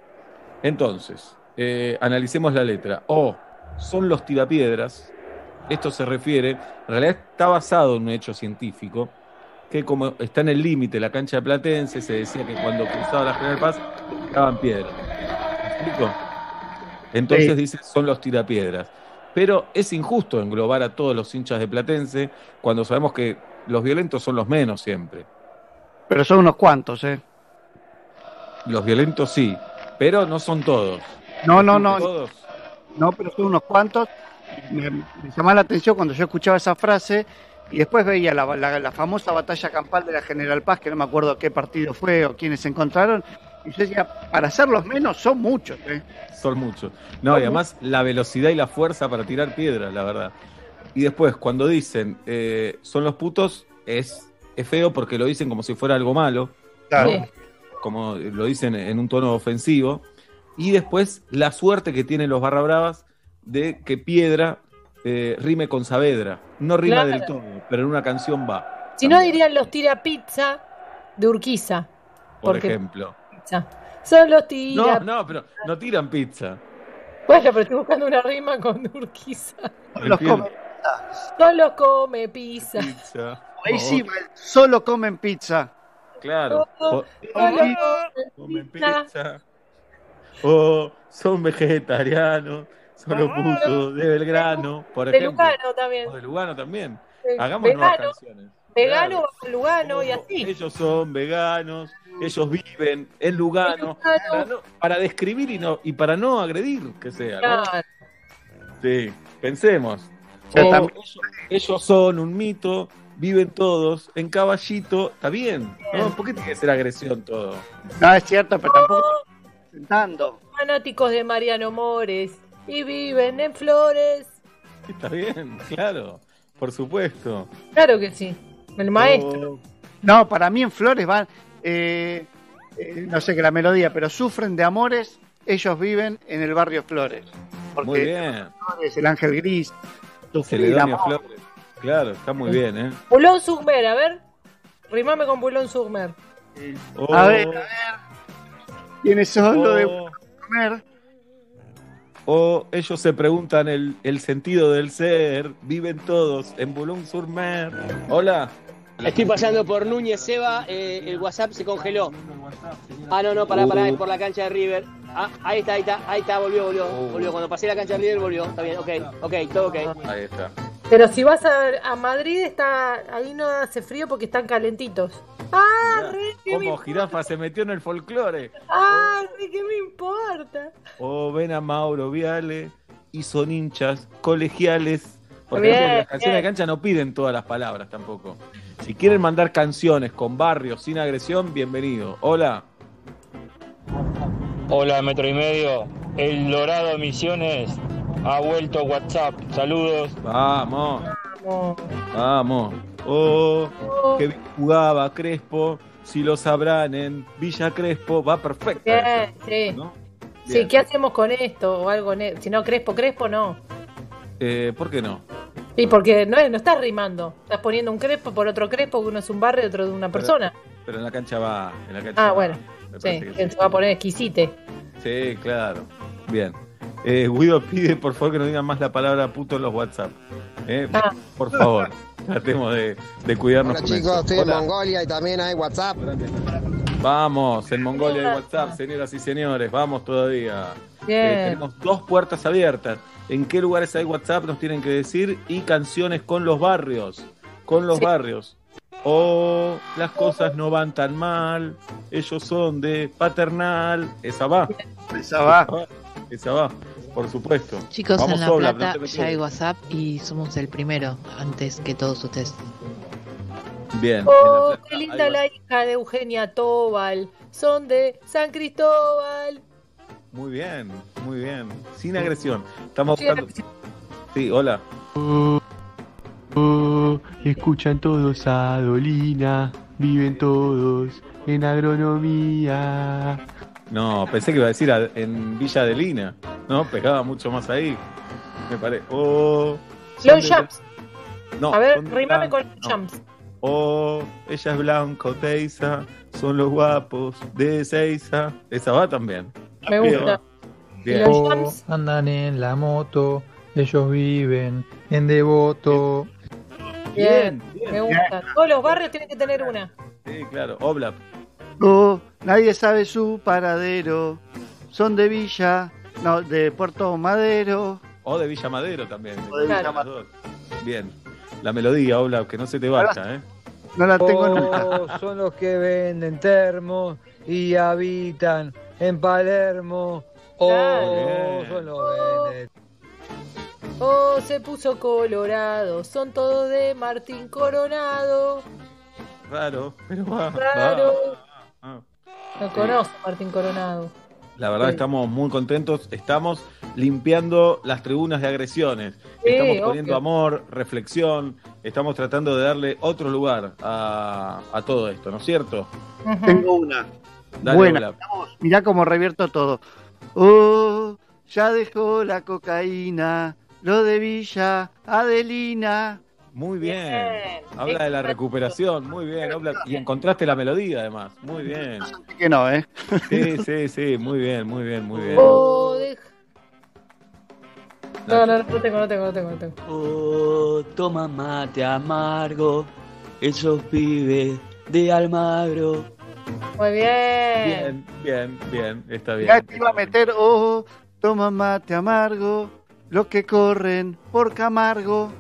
Entonces, eh, analicemos la letra. O son los tirapiedras. Esto se refiere, en realidad está basado en un hecho científico, que como está en el límite la cancha de Platense, se decía que cuando cruzaba la General Paz, tiraban piedras. ¿Me explico? Entonces
Sí.
dice, son los tirapiedras. Pero es injusto englobar a todos los hinchas de Platense cuando sabemos que los violentos son los menos siempre.
Pero son unos cuantos, ¿eh?
Los violentos sí, pero no son todos.
No, no, no.
Todos.
No, pero son unos cuantos. Me, me llamaba la atención cuando yo escuchaba esa frase y después veía la, la- la famosa batalla campal de la General Paz, que no me acuerdo qué partido fue o quiénes se encontraron. Y yo decía, para ser los menos son muchos, ¿eh?
Son muchos. No, y además la velocidad y la fuerza para tirar piedras, la verdad. Y después, cuando dicen eh, son los putos, es, es feo porque lo dicen como si fuera algo malo.
Claro.
¿no? Como lo dicen en un tono ofensivo. Y después, la suerte que tienen los barra bravas de que piedra eh, rime con Saavedra. No rima
Claro.
del todo, pero en una canción va,
Si no dirían los tira pizza de Urquiza.
por
Porque-
ejemplo.
Pizza. Son los
No,
tira.
no, pero no tiran pizza.
Bueno, pero estoy buscando una rima con Urquiza.
Los come-
Son los come pizza.
Pizza.
Ahí sí, solo comen pizza.
Claro. O-
Son los
comen
pizza.
pizza. O son vegetarianos, son los putos de Belgrano, por
De
ejemplo.
Lugano también.
O de Lugano también. Hagamos nuevas
vegano,
canciones.
Vegano,
Claro.
Lugano y así.
Ellos son veganos, ellos viven en Lugano. Para, no- para describir y, no, y para no agredir, que sea. ¿no?
Claro.
Sí, pensemos. O ellos, ellos son un mito, viven todos en caballito, está bien. ¿no? ¿Por qué tiene que ser agresión todo?
No, es cierto, pero tampoco sentando.
Fanáticos de Mariano Mores y viven en Flores.
Está bien, claro, por supuesto.
Claro que sí. El maestro.
No, para mí en Flores van, eh, eh, no sé qué la melodía, pero sufren de amores. Ellos viven en el barrio Flores. Porque
Muy bien.
Flores, el ángel gris, sufrir amor.
Flores. Claro, está muy bien, ¿eh?
Bulón Sugmer, a ver. Rimame con Bulón Sugmer.
Oh,
A ver, a ver. ¿Quiénes son los de
oh,
comer?
o ellos se preguntan el, el sentido del ser, viven todos en Boulogne-sur-Mer. Hola.
Estoy pasando por Núñez Seba, eh, el WhatsApp se congeló. Ah, no, no, pará, pará, es por la cancha de River. Ah, ahí está, ahí está, ahí está, volvió, volvió, volvió. Cuando pasé la cancha de River volvió. Está bien, ok, ok, todo ok.
Ahí está.
Pero si vas a, a Madrid, está ahí no hace frío porque están calentitos. ¡Ah, re, qué
Como jirafa se metió en el folclore.
ah, re, qué me importa!
O ven a Mauro Viale y son hinchas colegiales. Por
Bien,
las canciones de
bien.
cancha no piden todas las palabras tampoco. Si quieren mandar canciones con barrios sin agresión, bienvenido. Hola.
Hola, metro y medio. El Dorado Misiones ha vuelto WhatsApp. Saludos.
Vamos,
Vamos.
vamos. Oh, que bien jugaba Crespo. Si lo sabrán en Villa Crespo, va perfecto.
Bien, sí.
¿no?
Sí. ¿qué hacemos con esto? O algo. Si no, Crespo, Crespo, no.
Eh, ¿Por qué no?
Sí, porque no, es- no estás rimando. Estás poniendo un Crespo por otro Crespo, que uno es un barrio y otro de una persona.
Pero en la cancha va. En la cancha
Ah,
va.
bueno. Sí, se va a poner exquisite.
Sí, claro. Bien. Eh, Guido pide por favor que no digan más la palabra puto en los WhatsApp. Eh,
Ah.
Por favor, tratemos de, de cuidarnos
Hola
con
chicos,
eso.
estoy en. Mongolia y también hay WhatsApp.
Vamos, en Mongolia hay WhatsApp, señoras y señores, vamos todavía. Eh, tenemos dos puertas abiertas. ¿En qué lugares hay WhatsApp? Nos tienen que decir. Y canciones con los barrios. Con los
Sí.
barrios. O las cosas no van tan mal. Ellos son de paternal. Esa va.
Esa va.
Esa va, por supuesto.
Chicos,
Vamos,
en La
no
Plata ya hay. WhatsApp y somos el primero antes que todos ustedes.
Bien. en
Oh, qué linda la hija de Eugenia Tobal. Son de San Cristóbal.
Muy bien, muy bien. Sin agresión. Estamos
Sin
buscando. Sí, hola.
Oh, escuchan todos a Dolina, viven todos en agronomía.
No, pensé que iba a decir a- en Villa de Lina. No, pegaba mucho más ahí. Me parece. Oh, de-
Jams.
No,
a ver, rimame
blanco,
con los
no.
Jams.
Oh, ella es blanco, Teiza. Son los guapos de Seiza. Esa va también.
Me gusta.
Bien.
Los
O
Jams.
andan en la moto, ellos viven en Devoto.
Bien,
bien,
me gusta. Todos los barrios tienen que tener una.
Sí, claro. Oblap.
Oh, nadie sabe su paradero. Son de Villa no, de Puerto Madero.
O de Villa Madero también.
O de Villa.
Bien. La melodía, Ola, que no se te vaya, ¿eh?
No la tengo
Oh,
nunca.
son los que venden termos y habitan en Palermo. Oh.
Oh, se puso colorado, son todos de Martín Coronado.
Raro, pero va.
Raro.
va. Ah.
No conozco a Martín Coronado.
La verdad estamos muy contentos, estamos limpiando las tribunas de agresiones,
Sí,
estamos poniendo amor, reflexión, estamos tratando de darle otro lugar a, a todo esto, ¿no es cierto?
Tengo una.
Dale,
Buena. Mirá cómo revierto todo. Oh, ya dejó la cocaína, lo de Villa Adelina.
Muy bien.
Bien.
Habla de la recuperación, muy bien. habla- y encontraste la melodía además, muy bien.
Que no, ¿eh?
Sí, sí, sí, muy bien, muy bien, muy bien.
Oh, deja- No, no, no tengo, no tengo, no tengo, no tengo.
Oh, toma mate amargo, esos pibes de Almagro.
Muy bien.
Bien, bien, bien, está bien.
Ya te iba a meter, oh, toma mate amargo, los que corren por Camargo.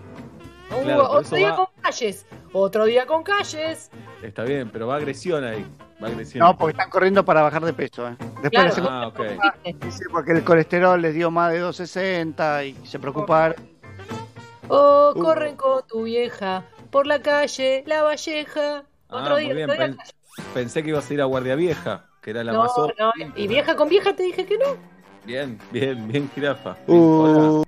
Uh,
Claro, por
otro día
va.
con calles. Otro día con calles.
Está bien, pero va agresión ahí. Va agresión.
No, porque están corriendo para bajar de peso. ¿eh? Después
Claro.
se-
Ah, ok.
dice porque el colesterol les dio más de 260 y se preocuparon.
Oh,
Uh.
corren con tu vieja por la calle, la Valleja.
Ah,
Otro día,
muy bien.
otro día.
Pen- Pensé que ibas a ir a Guardia Vieja, que era la
No,
más
no, y vieja con vieja te dije que no.
Bien, bien, bien, jirafa.
Uh,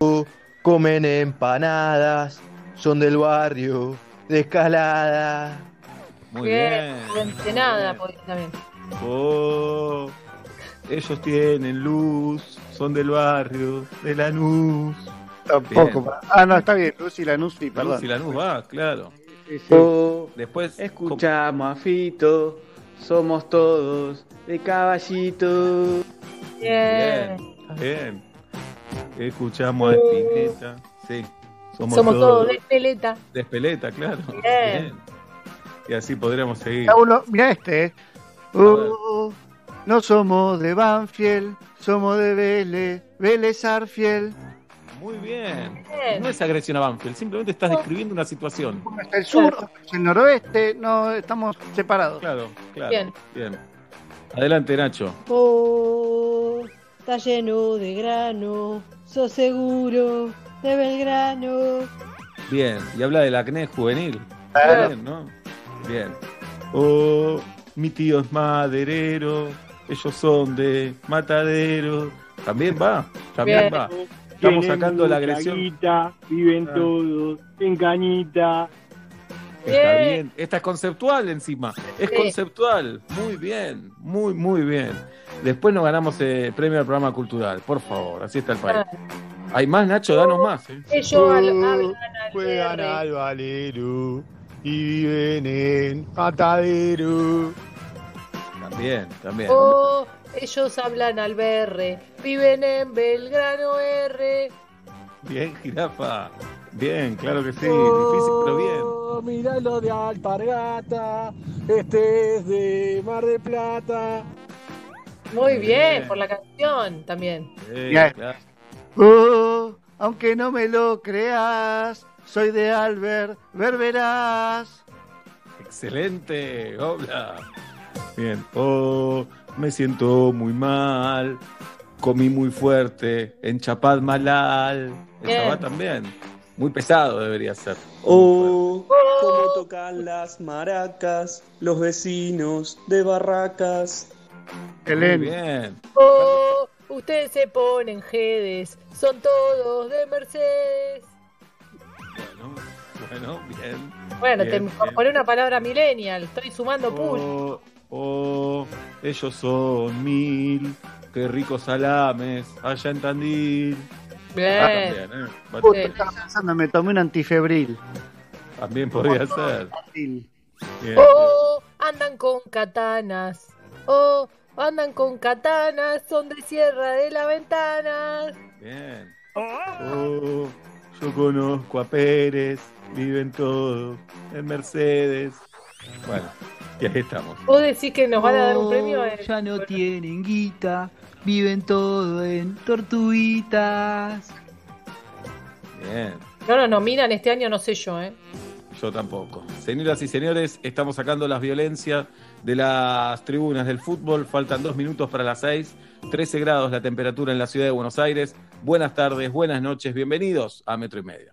uh, comen empanadas, son del barrio, de escalada.
Muy
bien.
bien.
De nada, también.
Oh, ellos tienen luz, son del barrio, de Lanús.
Tampoco.
Bien.
Ah, no, está bien. Luz y Lanús, sí, perdón.
Luz y Lanús va, claro.
Oh,
Después,
escuchamos a Fito, somos todos de caballito.
Bien.
Bien. Escuchamos a Spinetta. Sí, somos,
Somos todos
todos
de peleta.
de Espeleta, claro.
Bien.
Y así podríamos seguir.
Mirá este, ¿eh? Oh, no somos de Banfield, somos de Vélez, Vélez Arfiel.
Muy bien.
Bien.
No es agresión a Banfield, simplemente estás describiendo una situación.
Hasta el sur, el noroeste, no, estamos separados.
Claro, claro.
Bien.
Bien. Adelante, Nacho.
Oh, está lleno de grano, sos seguro de Belgrano.
Bien. Y habla del acné juvenil.
Claro.
Bien, ¿no? Bien. Oh, mi tío es maderero. Ellos son de matadero. También va. También
Bien.
va. Estamos sacando la agresión.
viven
Ah.
todos en cañita.
Está
Bien.
bien. Esta es conceptual encima. Es
Sí.
conceptual. Muy bien. Muy, muy bien. Después nos ganamos el premio al programa cultural. Por favor. Así está el país. Hay más, Nacho. Danos más. ¿eh?
Ellos al- hablan al
Juegan al valero y viven en matadero.
También, también.
Oh, ellos hablan al BR. Viven en Belgrano R.
Bien, jirafa. Bien, claro que sí. Difícil, pero bien.
Oh, Miralo de Alpargata, este es de Mar de Plata.
Muy bien,
Bien.
por la canción también.
Sí, claro.
Oh, aunque no me lo creas, soy de Albert Berberas.
Excelente. Hola. Bien. Oh, me siento muy mal. Comí muy fuerte. En Chapad Malal.
Bien.
va también. Muy pesado debería ser.
Oh, cómo tocan las maracas, los vecinos de Barracas.
Muy bien.
Oh, ustedes se ponen jedes. Son todos de Mercedes.
Bueno, bueno, bien.
Bueno,
Bien,
te incorporé una palabra millennial. Estoy sumando push.
Oh, oh, ellos son mil. Qué ricos salames. Allá en Tandil. Ah,
Bien.
también, ¿eh?
Puta, estaba pensando, me tomé un antifebril.
También podría ser. Bien.
Oh, andan con katanas. Oh, andan con katanas. Son de Sierra de la Ventana.
Bien. Oh, yo conozco a Pérez, viven todos en Mercedes. Bueno, Y ahí estamos.
¿Vos decís que nos van a dar un premio?
Oh, ya no tienen guita, viven todo en tortuguitas.
Bien.
No nos nominan este año, no sé yo, ¿eh?
Yo tampoco. Señoras y señores, estamos sacando las violencias de las tribunas del fútbol. Faltan dos minutos para las seis. 13 grados la temperatura en la ciudad de Buenos Aires. Buenas tardes, buenas noches, bienvenidos a Metro y Medio.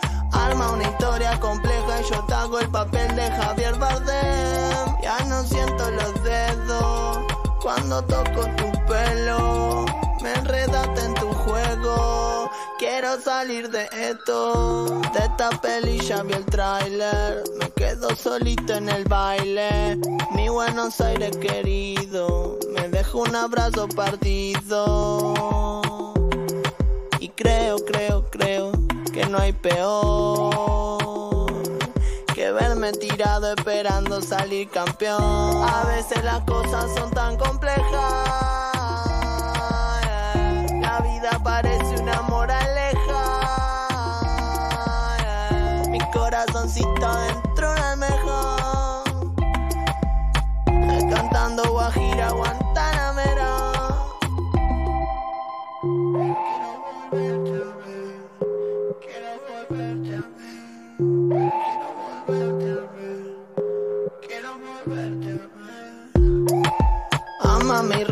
Alma una historia compleja y yo te hago el papel de Javier Bardem. Ya no siento los dedos cuando toco tu pelo. Me enredaste en tu juego. Quiero salir de esto. De esta peli ya vi el tráiler. Me quedo solito en el baile. Mi Buenos Aires querido. Me dejo un abrazo partido. Y creo, creo, creo no hay peor que verme tirado esperando salir campeón. A veces las cosas son tan complejas. La vida parece una moraleja. Mi corazoncito dentro de almeja. Cantando Guajira Guantanamera.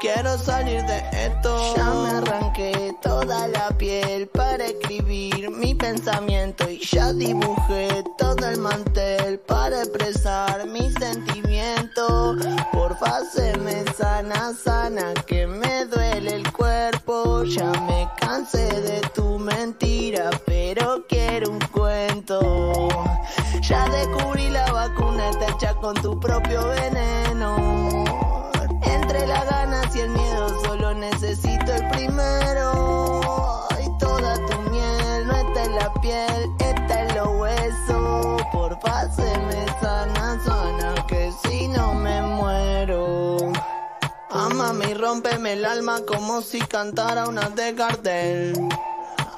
Quiero salir de esto. Ya me arranqué toda la piel para escribir mi pensamiento y ya dibujé todo el mantel para expresar mi sentimiento. Porfa, se me sana, sana, que me duele el cuerpo. Ya me cansé de tu mentira, pero quiero un cuento. Ya descubrí la vacuna, está hecha con tu propio veneno. Entre las ganas y el miedo solo necesito el primero. Y toda tu miel no está en la piel, está en los huesos. Porfa, se me sana, sana, que si no me muero. Amame y rompeme el alma como si cantara una de Gardel.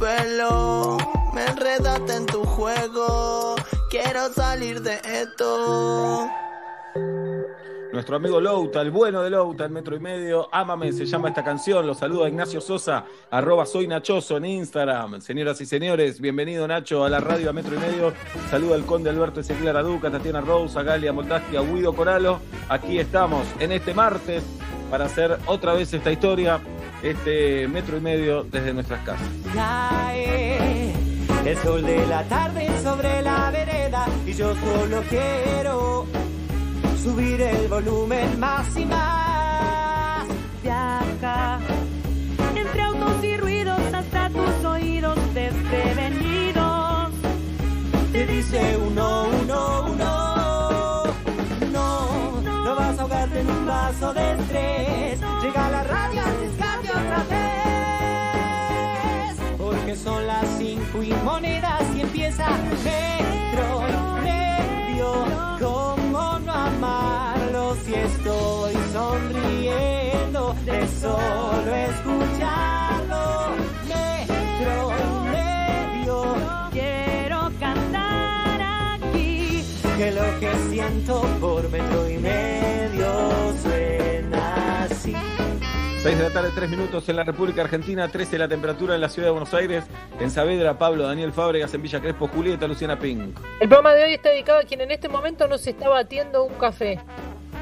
pelo. Me enredaste en tu juego. Quiero salir de esto.
Nuestro amigo Louta, el bueno de Louta, el metro y medio, Ámame, se llama esta canción. Los saluda Ignacio Sosa, arroba soy Nachoso en Instagram. Señoras y señores, bienvenido Nacho a la radio a metro y medio. Saluda al conde Alberto Ezequiel Araduca, Tatiana Rose, a Galia Moltaski, a Guido Coralo. Aquí estamos en este martes para hacer otra vez esta historia, este metro y medio desde nuestras casas.
Cae el sol de la tarde sobre la vereda y yo solo quiero subir el volumen más y más.
Viaja entre autos y ruidos hasta tus oídos desprevenidos.
Te dice uno, uno, uno. No, no vas a ahogarte en un vaso de estrés. Llega la radio porque son las cinco y monedas y empieza negro, nervio. ¿Cómo no amarlo si estoy sonriendo de solo escucharlo? Negro, nervio.
Quiero cantar aquí que lo que siento por venir
6 de la tarde, 3 minutos en la República Argentina, 13 la temperatura en la ciudad de Buenos Aires, en Saavedra, Pablo, Daniel Fábregas, en Villa Crespo, Julieta, Luciana Pink.
El programa de hoy está dedicado a quien en este momento no se está batiendo un café.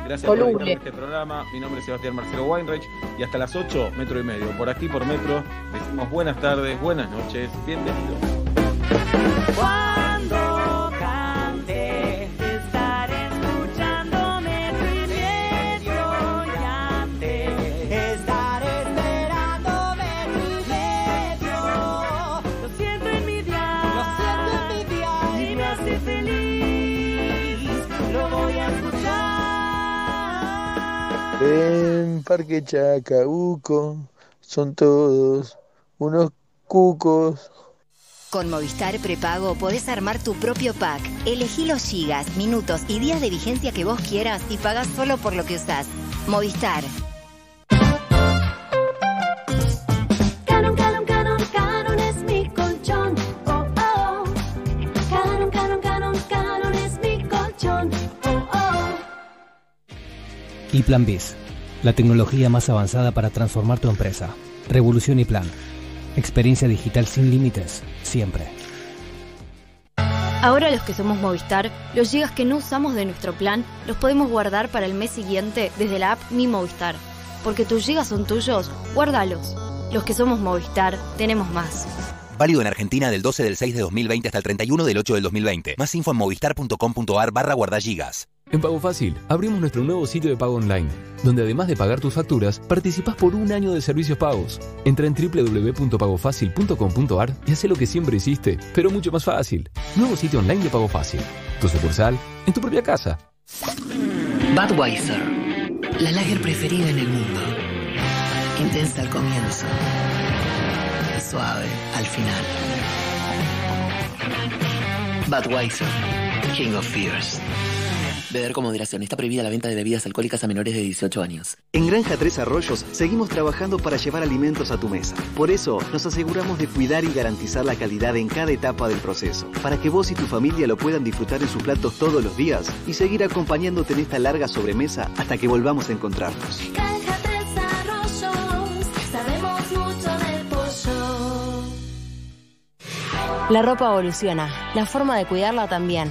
Gracias por dedicarme a este programa. Mi nombre es Sebastián Marcelo Weinreich y hasta las 8, metro y medio. Por aquí, por metro, decimos buenas tardes, buenas noches, bienvenidos.
En
Parque Chacabuco son todos unos cucos.
Con Movistar Prepago podés armar tu propio pack. Elegí los gigas, minutos y días de vigencia que vos quieras y pagás solo por lo que usás. Movistar.
Y Plan Biz, la tecnología más avanzada para transformar tu empresa. Revolución y Plan. Experiencia digital sin límites, siempre.
Ahora los que somos Movistar, los gigas que no usamos de nuestro plan los podemos guardar para el mes siguiente desde la app Mi Movistar. Porque tus gigas son tuyos, guárdalos. Los que somos Movistar, tenemos más.
Válido en Argentina del 12 del 6 de 2020 hasta el 31 del 8 del 2020. Más info en movistar.com.ar barra guardagigas.
En Pago Fácil, abrimos nuestro nuevo sitio de pago online, donde además de pagar tus facturas, participás por un año de servicios pagos. Entra en www.pagofacil.com.ar y haz lo que siempre hiciste, pero mucho más fácil. Nuevo sitio online de Pago Fácil. Tu sucursal, en tu propia casa.
Budweiser, la lager preferida en el mundo. Intensa al comienzo suave al final. Budweiser, King of Fears. Beber con moderación. Está prohibida la venta de bebidas alcohólicas a menores de 18 años.
En Granja Tres Arroyos seguimos trabajando para llevar alimentos a tu mesa. Por eso nos aseguramos de cuidar y garantizar la calidad en cada etapa del proceso, para que vos y tu familia lo puedan disfrutar en sus platos todos los días y seguir acompañándote en esta larga sobremesa hasta que volvamos a encontrarnos.
Granja Tres Arroyos, sabemos mucho del pollo.
La ropa evoluciona, la forma de cuidarla también.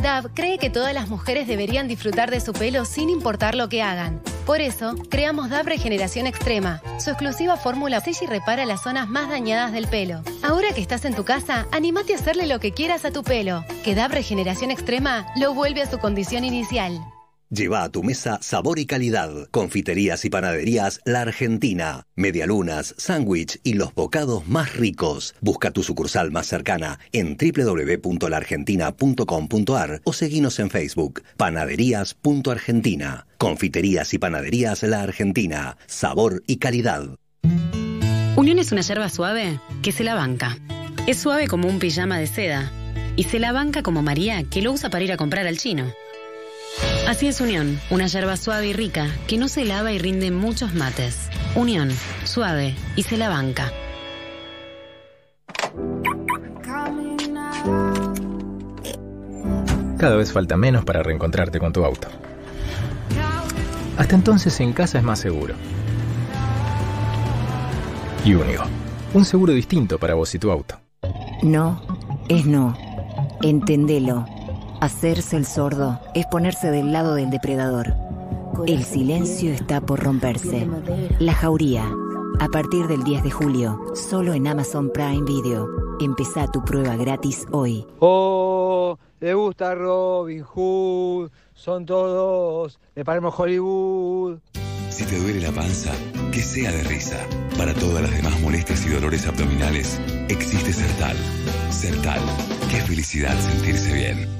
DAV cree que todas las mujeres deberían disfrutar de su pelo sin importar lo que hagan. Por eso, creamos DAV Regeneración Extrema. Su exclusiva fórmula sella y repara las zonas más dañadas del pelo. Ahora que estás en tu casa, animate a hacerle lo que quieras a tu pelo. Que DAV Regeneración Extrema lo vuelve a su condición inicial.
Lleva a tu mesa sabor y calidad. Confiterías y panaderías La Argentina. Medialunas, sándwich y los bocados más ricos. Busca tu sucursal más cercana en www.laargentina.com.ar o seguinos en Facebook. Panaderías.argentina. Confiterías y panaderías La Argentina. Sabor y calidad.
Unión es una yerba suave que se la banca. Es suave como un pijama de seda. Y se la banca como María, que lo usa para ir a comprar al chino. Así es Unión, una yerba suave y rica que no se lava y rinde muchos mates. Unión, suave y se la banca.
Cada vez falta menos para reencontrarte con tu auto. Hasta entonces en casa es más seguro. Y único. Un seguro distinto para vos y tu auto.
No, es no. Entendelo. Hacerse el sordo es ponerse del lado del depredador. El silencio está por romperse. La Jauría. A partir del 10 de julio, solo en Amazon Prime Video. Empezá tu prueba gratis hoy.
Oh, le gusta Robin Hood, son todos de Palermo Hollywood.
Si te duele la panza, que sea de risa. Para todas las demás molestias y dolores abdominales, existe Sertal. Sertal, qué felicidad sentirse bien.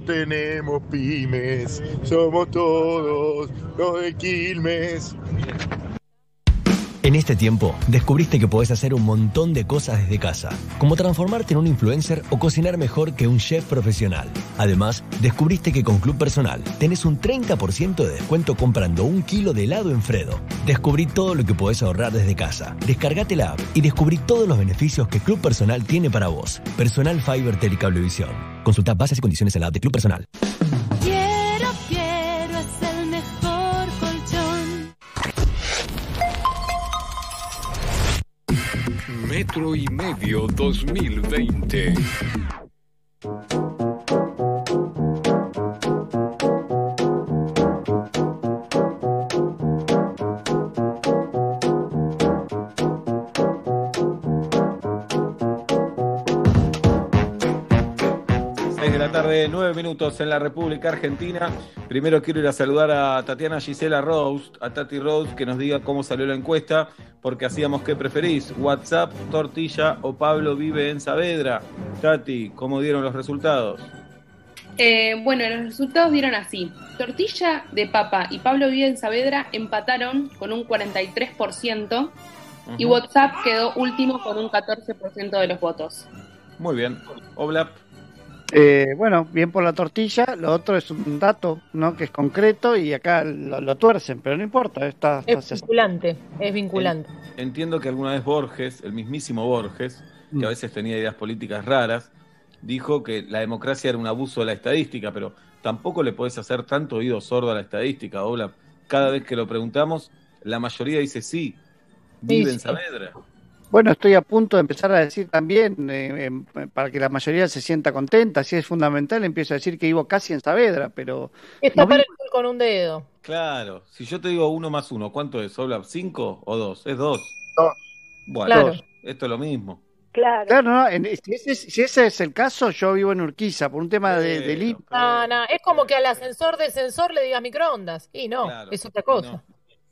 tenemos pymes, somos todos los de Quilmes.
Este tiempo, descubriste que podés hacer un montón de cosas desde casa, como transformarte en un influencer o cocinar mejor que un chef profesional. Además, descubriste que con Club Personal tenés un 30% de descuento comprando un kilo de helado en Fredo. Descubrí todo lo que podés ahorrar desde casa. Descargate la app y descubrí todos los beneficios que Club Personal tiene para vos. Personal Fiber Telecablevisión. Consulta bases y condiciones en la app de Club Personal.
Metro y medio 2020.
Tarde, nueve minutos en la República Argentina. Primero quiero ir a saludar a Tatiana Gisela Rose, a Tati Rose, que nos diga cómo salió la encuesta, porque hacíamos qué preferís, WhatsApp, tortilla o Pablo vive en Saavedra. Tati, ¿cómo dieron los resultados?
Eh, bueno, los resultados dieron así. Tortilla de papa y Pablo Vive en Saavedra empataron con un 43% y. WhatsApp quedó último con un 14% de los votos.
Muy bien. Oblap.
Eh, bueno, bien por la tortilla, lo otro es un dato, ¿no? Que es concreto y acá lo, lo tuercen, pero no importa, está, está-
Es vinculante, es vinculante.
Entiendo que alguna vez Borges, el mismísimo Borges, que a veces tenía ideas políticas raras, dijo que la democracia era un abuso de la estadística, pero tampoco le podés hacer tanto oído sordo a la estadística, Oblap. Cada vez que lo preguntamos, la mayoría dice sí, vive
Sí,
en
sí. Bueno, estoy a punto de empezar a decir también, eh, em, para que la mayoría se sienta contenta, si es fundamental, empiezo a decir que vivo casi en Saavedra, pero
Es
no
tapar
vivo-
el sol con un dedo.
Claro, si yo te digo uno más uno, ¿cuánto es, Oblap? ¿Cinco o dos? Es dos. Bueno,
Claro.
esto es lo mismo.
Claro. Claro, no, en- si, ese, es- si ese es el caso, yo vivo en Urquiza, por un tema de, de lim-
No, no, es como que al ascensor de sensor le digas microondas. Y no, es otra cosa.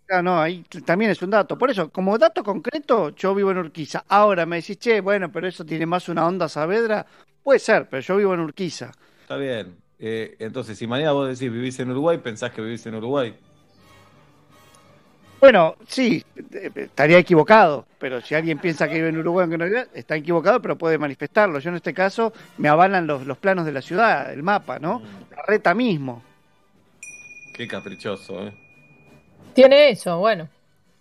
Claro, no, ahí también es un dato. Por eso, como dato concreto, yo vivo en Urquiza. Ahora me decís, che, bueno, pero eso tiene más una onda Saavedra. Puede ser, pero yo vivo en Urquiza.
Está bien. Eh, entonces, si mañana vos decís vivís en Uruguay, pensás que vivís en Uruguay.
Bueno, sí, eh, estaría equivocado, pero si alguien piensa que vive en Uruguay, aunque no está equivocado, pero puede manifestarlo. Yo en este caso me avalan los, los planos de la ciudad, el mapa, ¿no? La reta mismo.
Qué caprichoso, ¿eh?
Tiene eso, bueno.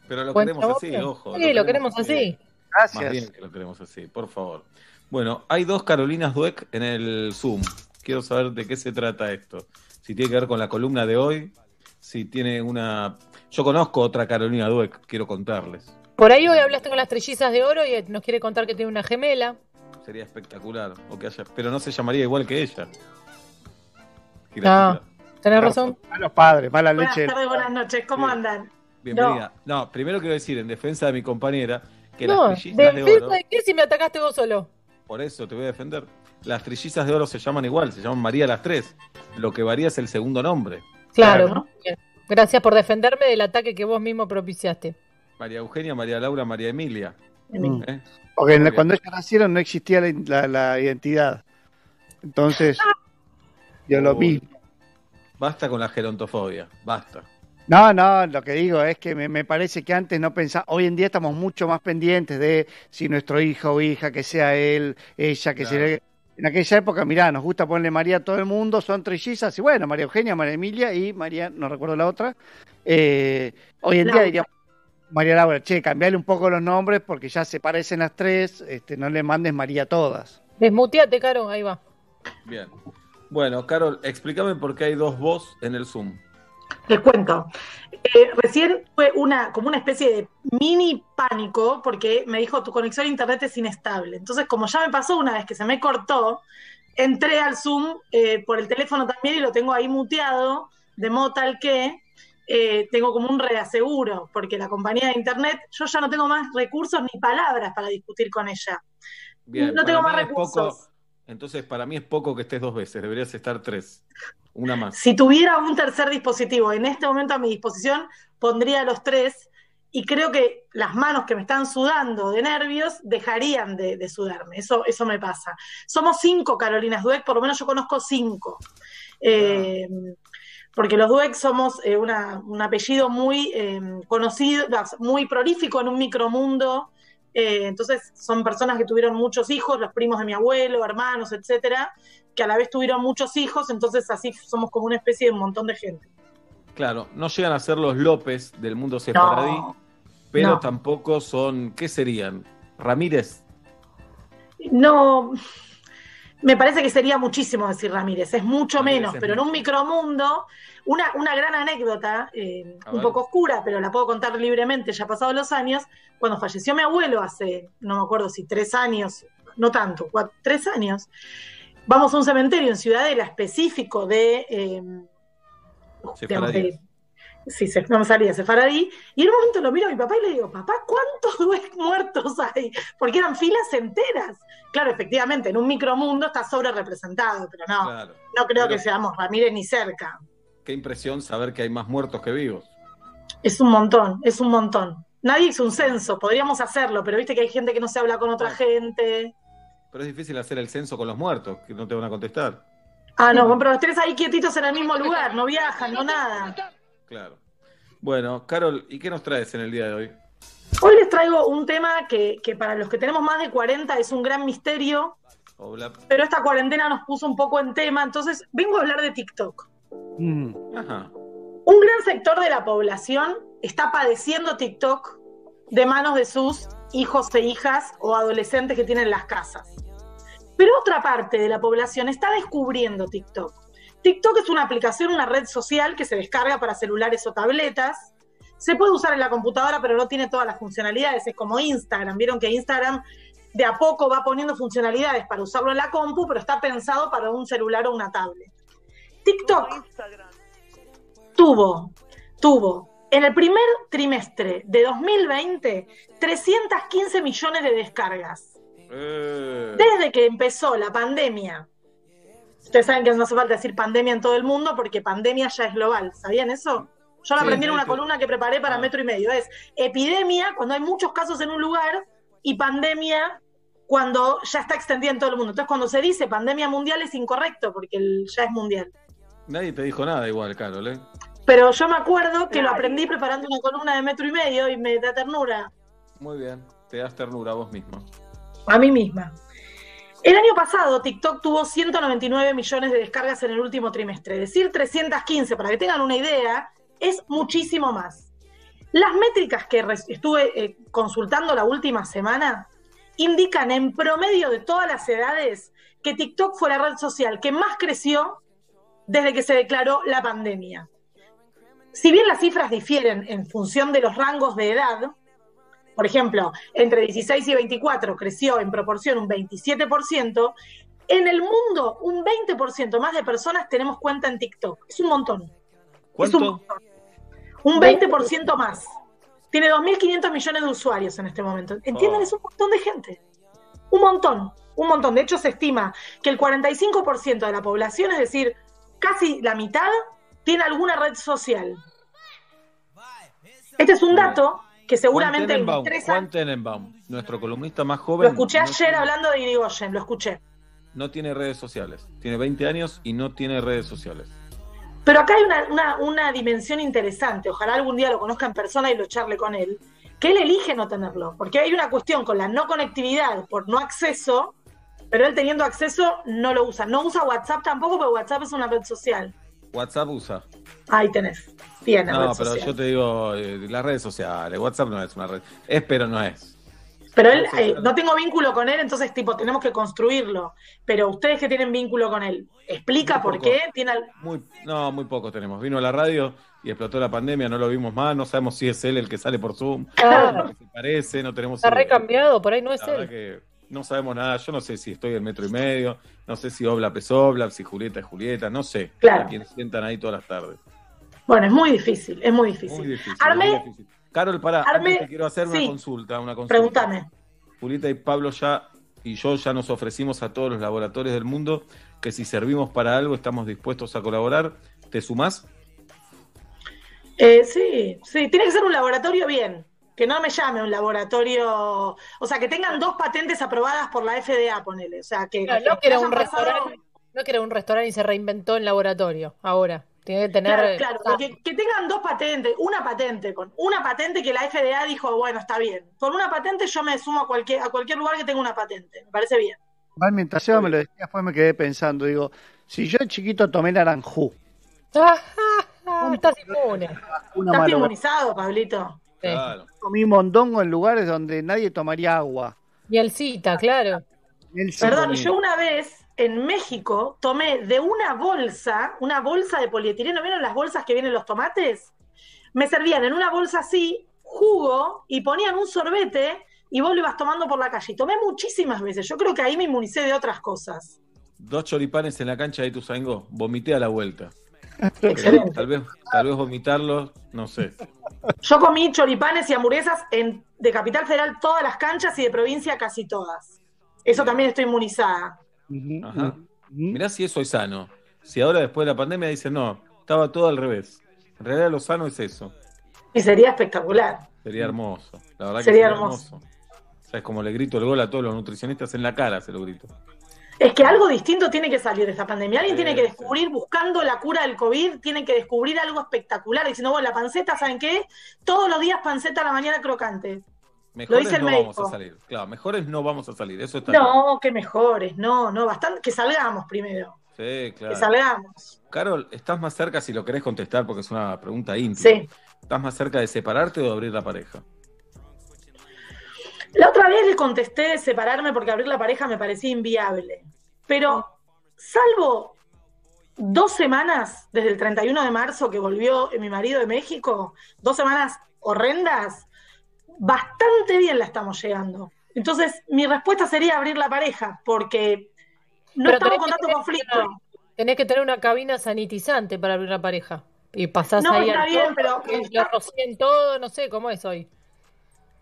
Pero lo queremos así, ojo.
Sí, lo queremos así.
Más bien que lo queremos así, por favor. Bueno, hay dos Carolinas Dueck en el Zoom. Quiero saber de qué se trata esto. Si tiene que ver con la columna de hoy, si tiene una... Yo conozco otra Carolina Dueck, quiero contarles.
Por ahí hoy hablaste con las trellizas de oro y nos quiere contar que tiene una gemela.
Sería espectacular. O que haya... Pero no se llamaría igual que ella.
Ah, tenés razón.
Malos padres, mala
Buenas
leche.
tardes, buenas noches, ¿cómo andan?
Bienvenida. No. primero quiero decir, en defensa de mi compañera, que
No,
las trillizas de
¿defensa
oro...
de qué si me atacaste vos solo?
Por eso te voy a defender. Las trillizas de oro se llaman igual, se llaman María las Tres. Lo que varía es el segundo nombre.
Claro. Gracias por defenderme del ataque que vos mismo propiciaste.
María Eugenia, María Laura, María Emilia.
Mm.
¿Eh?
Porque cuando ellos nacieron no existía la, la- la identidad. Entonces, yo lo vi.
Basta con la gerontofobia, basta.
No, no, lo que digo es que me, me parece que antes no pensaba, hoy en día estamos mucho más pendientes de si nuestro hijo o hija, que sea él, ella, que sea... En aquella época, mirá, nos gusta ponerle María a todo el mundo, son trillizas, y bueno, María Eugenia, María Emilia y María, no recuerdo la otra. Eh, hoy en día diríamos, María Laura, che, cambiarle un poco los nombres porque ya se parecen las tres, este, no le mandes María a todas.
Desmuteate, Caro, ahí va.
Bien. Bueno, Carol, explícame por qué hay dos vos en el Zoom.
Les cuento. Eh, recién fue una, como una especie de mini pánico porque me dijo tu conexión a internet es inestable. Entonces, como ya me pasó una vez que se me cortó, entré al Zoom eh, por el teléfono también y lo tengo ahí muteado, de modo tal que eh, tengo como un reaseguro, porque la compañía de internet, yo ya no tengo más recursos ni palabras para discutir con ella.
Bien,
no tengo más recursos.
poco- entonces, para mí es poco que estés dos veces, deberías estar tres. Una más.
Si tuviera un tercer dispositivo en este momento a mi disposición, pondría los tres y creo que las manos que me están sudando de nervios dejarían de, sudarme. Eso, eso me pasa. Somos cinco Carolinas Dueck, por lo menos yo conozco cinco. Eh, porque los Dueck somos eh, un apellido muy eh, conocido, muy prolífico en un micromundo. Eh, entonces son personas que tuvieron muchos hijos, los primos de mi abuelo, hermanos, etcétera, que a la vez tuvieron muchos hijos, entonces así somos como una especie de un montón de gente.
Claro, no llegan a ser los López del mundo sefaradí, pero
no.
tampoco son, ¿qué serían? Ramírez.
No, me parece que sería muchísimo decir Ramírez, es mucho
Ramírez
menos,
es
pero en un micromundo, una, una gran anécdota, eh, un
ver.
poco oscura, pero la puedo contar libremente, ya pasados los años, cuando falleció mi abuelo hace, no me acuerdo si tres años, no tanto, tres años, vamos a un cementerio en Ciudadela específico de... eh, digamos, de- sí, se- no me salía, Sefaradí, y en un momento lo miro a mi papá y le digo, papá, ¿cuántos muertos hay? Porque eran filas enteras. Claro, efectivamente, en un micromundo está sobre representado, pero no,
Claro.
no creo
Pero-
que seamos Ramírez ni cerca.
Qué impresión saber que hay más muertos que vivos.
Es un montón, es un montón. Nadie hizo un censo, podríamos hacerlo, pero viste que hay gente que no se habla con otra gente.
Pero es difícil hacer el censo con los muertos, que no te van a contestar.
Ah, no, pero los tres ahí quietitos en el mismo lugar, no viajan, no nada.
Claro. Bueno, Carol, ¿y qué nos traes en el día de hoy?
Hoy les traigo un tema que, que para los que tenemos más de 40 es un gran misterio,
Hola.
pero esta cuarentena nos puso un poco en tema, entonces vengo a hablar de TikTok.
Ajá.
Un gran sector de la población está padeciendo TikTok de manos de sus hijos e hijas o adolescentes que tienen en las casas. Pero otra parte de la población está descubriendo TikTok. TikTok es una aplicación, una red social que se descarga para celulares o tabletas. Se puede usar en la computadora, pero no tiene todas las funcionalidades. Es como Instagram. Vieron que Instagram de a poco va poniendo funcionalidades para usarlo en la compu, pero está pensado para un celular o una tablet. TikTok tuvo, tuvo en el primer trimestre de 2020 315 millones de descargas.
Eh,
Desde que empezó la pandemia, ustedes saben que no hace falta decir pandemia en todo el mundo porque pandemia ya es global, ¿sabían eso? Yo lo
Sí,
aprendí en una
sí.
columna que preparé para
Ah.
metro y medio. Es epidemia cuando hay muchos casos en un lugar y pandemia cuando ya está extendida en todo el mundo. Entonces, cuando se dice pandemia mundial es incorrecto porque el- ya es mundial.
Nadie te dijo nada igual, Carol, ¿eh?
Pero yo me acuerdo que lo aprendí preparando una columna de metro y medio y me da ternura
Muy bien. Te das ternura a vos mismo.
a mí misma. El año pasado TikTok tuvo 199 millones de descargas en el último trimestre. Decir 315, para que tengan una idea, es muchísimo más. Las métricas que estuve eh, consultando la última semana indican en promedio de todas las edades que TikTok fue la red social que más creció desde que se declaró la pandemia. Si bien las cifras difieren en función de los rangos de edad, por ejemplo, entre 16 y 24 creció en proporción un 27%, en el mundo un 20% más de personas tenemos cuenta en TikTok. Es un montón. Es un montón. Un 20% más. Tiene 2.500 millones de usuarios en este momento. ¿Entienden?
Oh.
Es un montón de gente. Un montón, un montón. De hecho, se estima que el 45% de la población, es decir, casi la mitad, tiene alguna red social. Este es un dato que seguramente
Juan Tenenbaum,
tres
Juan. Tenenbaum, nuestro columnista más
Lo
joven,
escuché
no,
ayer hablando de Irigoyen, lo escuché.
no tiene redes sociales. Tiene 20 años y no tiene redes sociales.
Pero acá hay una, una- una dimensión interesante, ojalá algún día lo conozca en persona y lo charle con él, que él elige no tenerlo, porque hay una cuestión con la no conectividad por no acceso, pero él teniendo acceso no lo usa. No usa WhatsApp tampoco, porque WhatsApp es una red social.
WhatsApp usa.
Ahí tenés. Bien, la
No,
red
pero
social.
yo te digo, eh, las redes sociales. WhatsApp no es una red. Es, pero no es.
Pero él, eh, no tengo vínculo con él, entonces tipo tenemos que construirlo. Pero ustedes que tienen vínculo con él, explica
Muy
por
poco.
qué tiene al-
Muy, no, muy poco tenemos. Vino a la radio y explotó la pandemia, no lo vimos más, no sabemos si es él el que sale por Zoom,
Claro.
no se parece, no tenemos
Está recambiado, por ahí no es
La verdad
él.
que no sabemos nada. Yo no sé si estoy en metro y medio, no sé si Oblap es Oblap, si Julieta es Julieta, no sé.
Claro.
A quienes sientan ahí todas las tardes.
Bueno, es muy difícil, es muy difícil.
Muy difícil. Muy difícil. Carol, pará, antes te quiero hacer
sí.
una consulta, una consulta.
Pregúntame.
Julieta y Pablo ya y yo ya nos ofrecimos a todos los laboratorios del mundo que si servimos para algo estamos dispuestos a colaborar. ¿Te sumás?
Eh, sí, sí, tiene que ser un laboratorio bien, que no me llame un laboratorio, o sea, que tengan dos patentes aprobadas por la FDA, ponele, o sea, que,
Claro, no que era un
pasado-
restaurante, no que era un restaurante y se reinventó en laboratorio. Ahora, tiene que tener.
Claro, claro, que, que tengan dos patentes, una patente, con una patente que la FDA dijo, bueno, está bien. Con una patente yo me sumo a cualquier, a cualquier lugar que tenga una patente, me parece bien.
Igual mientras Seba me lo decía, después me quedé pensando, digo, si yo de chiquito tomé naranjú,
Estás inmune.
¿Estás inmunizado, Pablito?
Claro.
comí mondongo en lugares donde nadie tomaría agua.
Y el cita, claro.
El
Perdón,
comí.
yo una vez en México tomé de una bolsa, una bolsa de polietileno, ¿vieron las bolsas que vienen los tomates? Me servían en una bolsa así, jugo, y ponían un sorbete y vos lo ibas tomando por la calle. Y tomé muchísimas veces. Yo creo que ahí me inmunicé de otras cosas.
Dos choripanes en la cancha de Ituzaingó. Vomité a la vuelta.
Excelente.
Tal vez, tal vez vomitarlos, no sé.
Yo comí choripanes y hamburguesas en, de Capital Federal todas las canchas y de provincia casi todas. Eso también estoy inmunizada.
Ajá. Mirá si eso es sano. Si ahora después de la pandemia dicen, no, estaba todo al revés. En realidad lo sano es eso.
Y sería espectacular.
Sería hermoso. La verdad que
Sería
sería
hermoso.
hermoso. O sea, es como le grito el gol a todos los nutricionistas en la cara, se lo grito.
Es que algo distinto tiene que salir de esta pandemia. Alguien
Sí,
tiene que descubrir, buscando la cura del COVID, tiene que descubrir algo espectacular. Diciendo, bueno, la panceta, ¿saben qué? Todos los días panceta a la mañana crocante.
Mejores
dice el
no
médico.
vamos a salir. Claro, mejores no vamos a salir. Eso está claro.
No, que mejores, no, no, bastante, que salgamos primero,
Sí,
que
claro.
salgamos.
Carol, ¿estás más cerca, si lo querés contestar, porque es una pregunta íntima?
Sí.
¿Estás más cerca de separarte o de abrir la pareja?
La otra vez le contesté de separarme porque abrir la pareja me parecía inviable. Pero, salvo dos semanas desde el 31 de marzo que volvió mi marido de México, dos semanas horrendas, bastante bien la estamos llegando. Entonces, mi respuesta sería abrir la pareja, porque no
Pero
estamos con tanto conflicto.
una- Tenés que tener una cabina sanitizante para abrir la pareja. Y pasás
No,
ahí
está
al
bien,
todo,
pero-
lo rocíen todo, no sé cómo es hoy.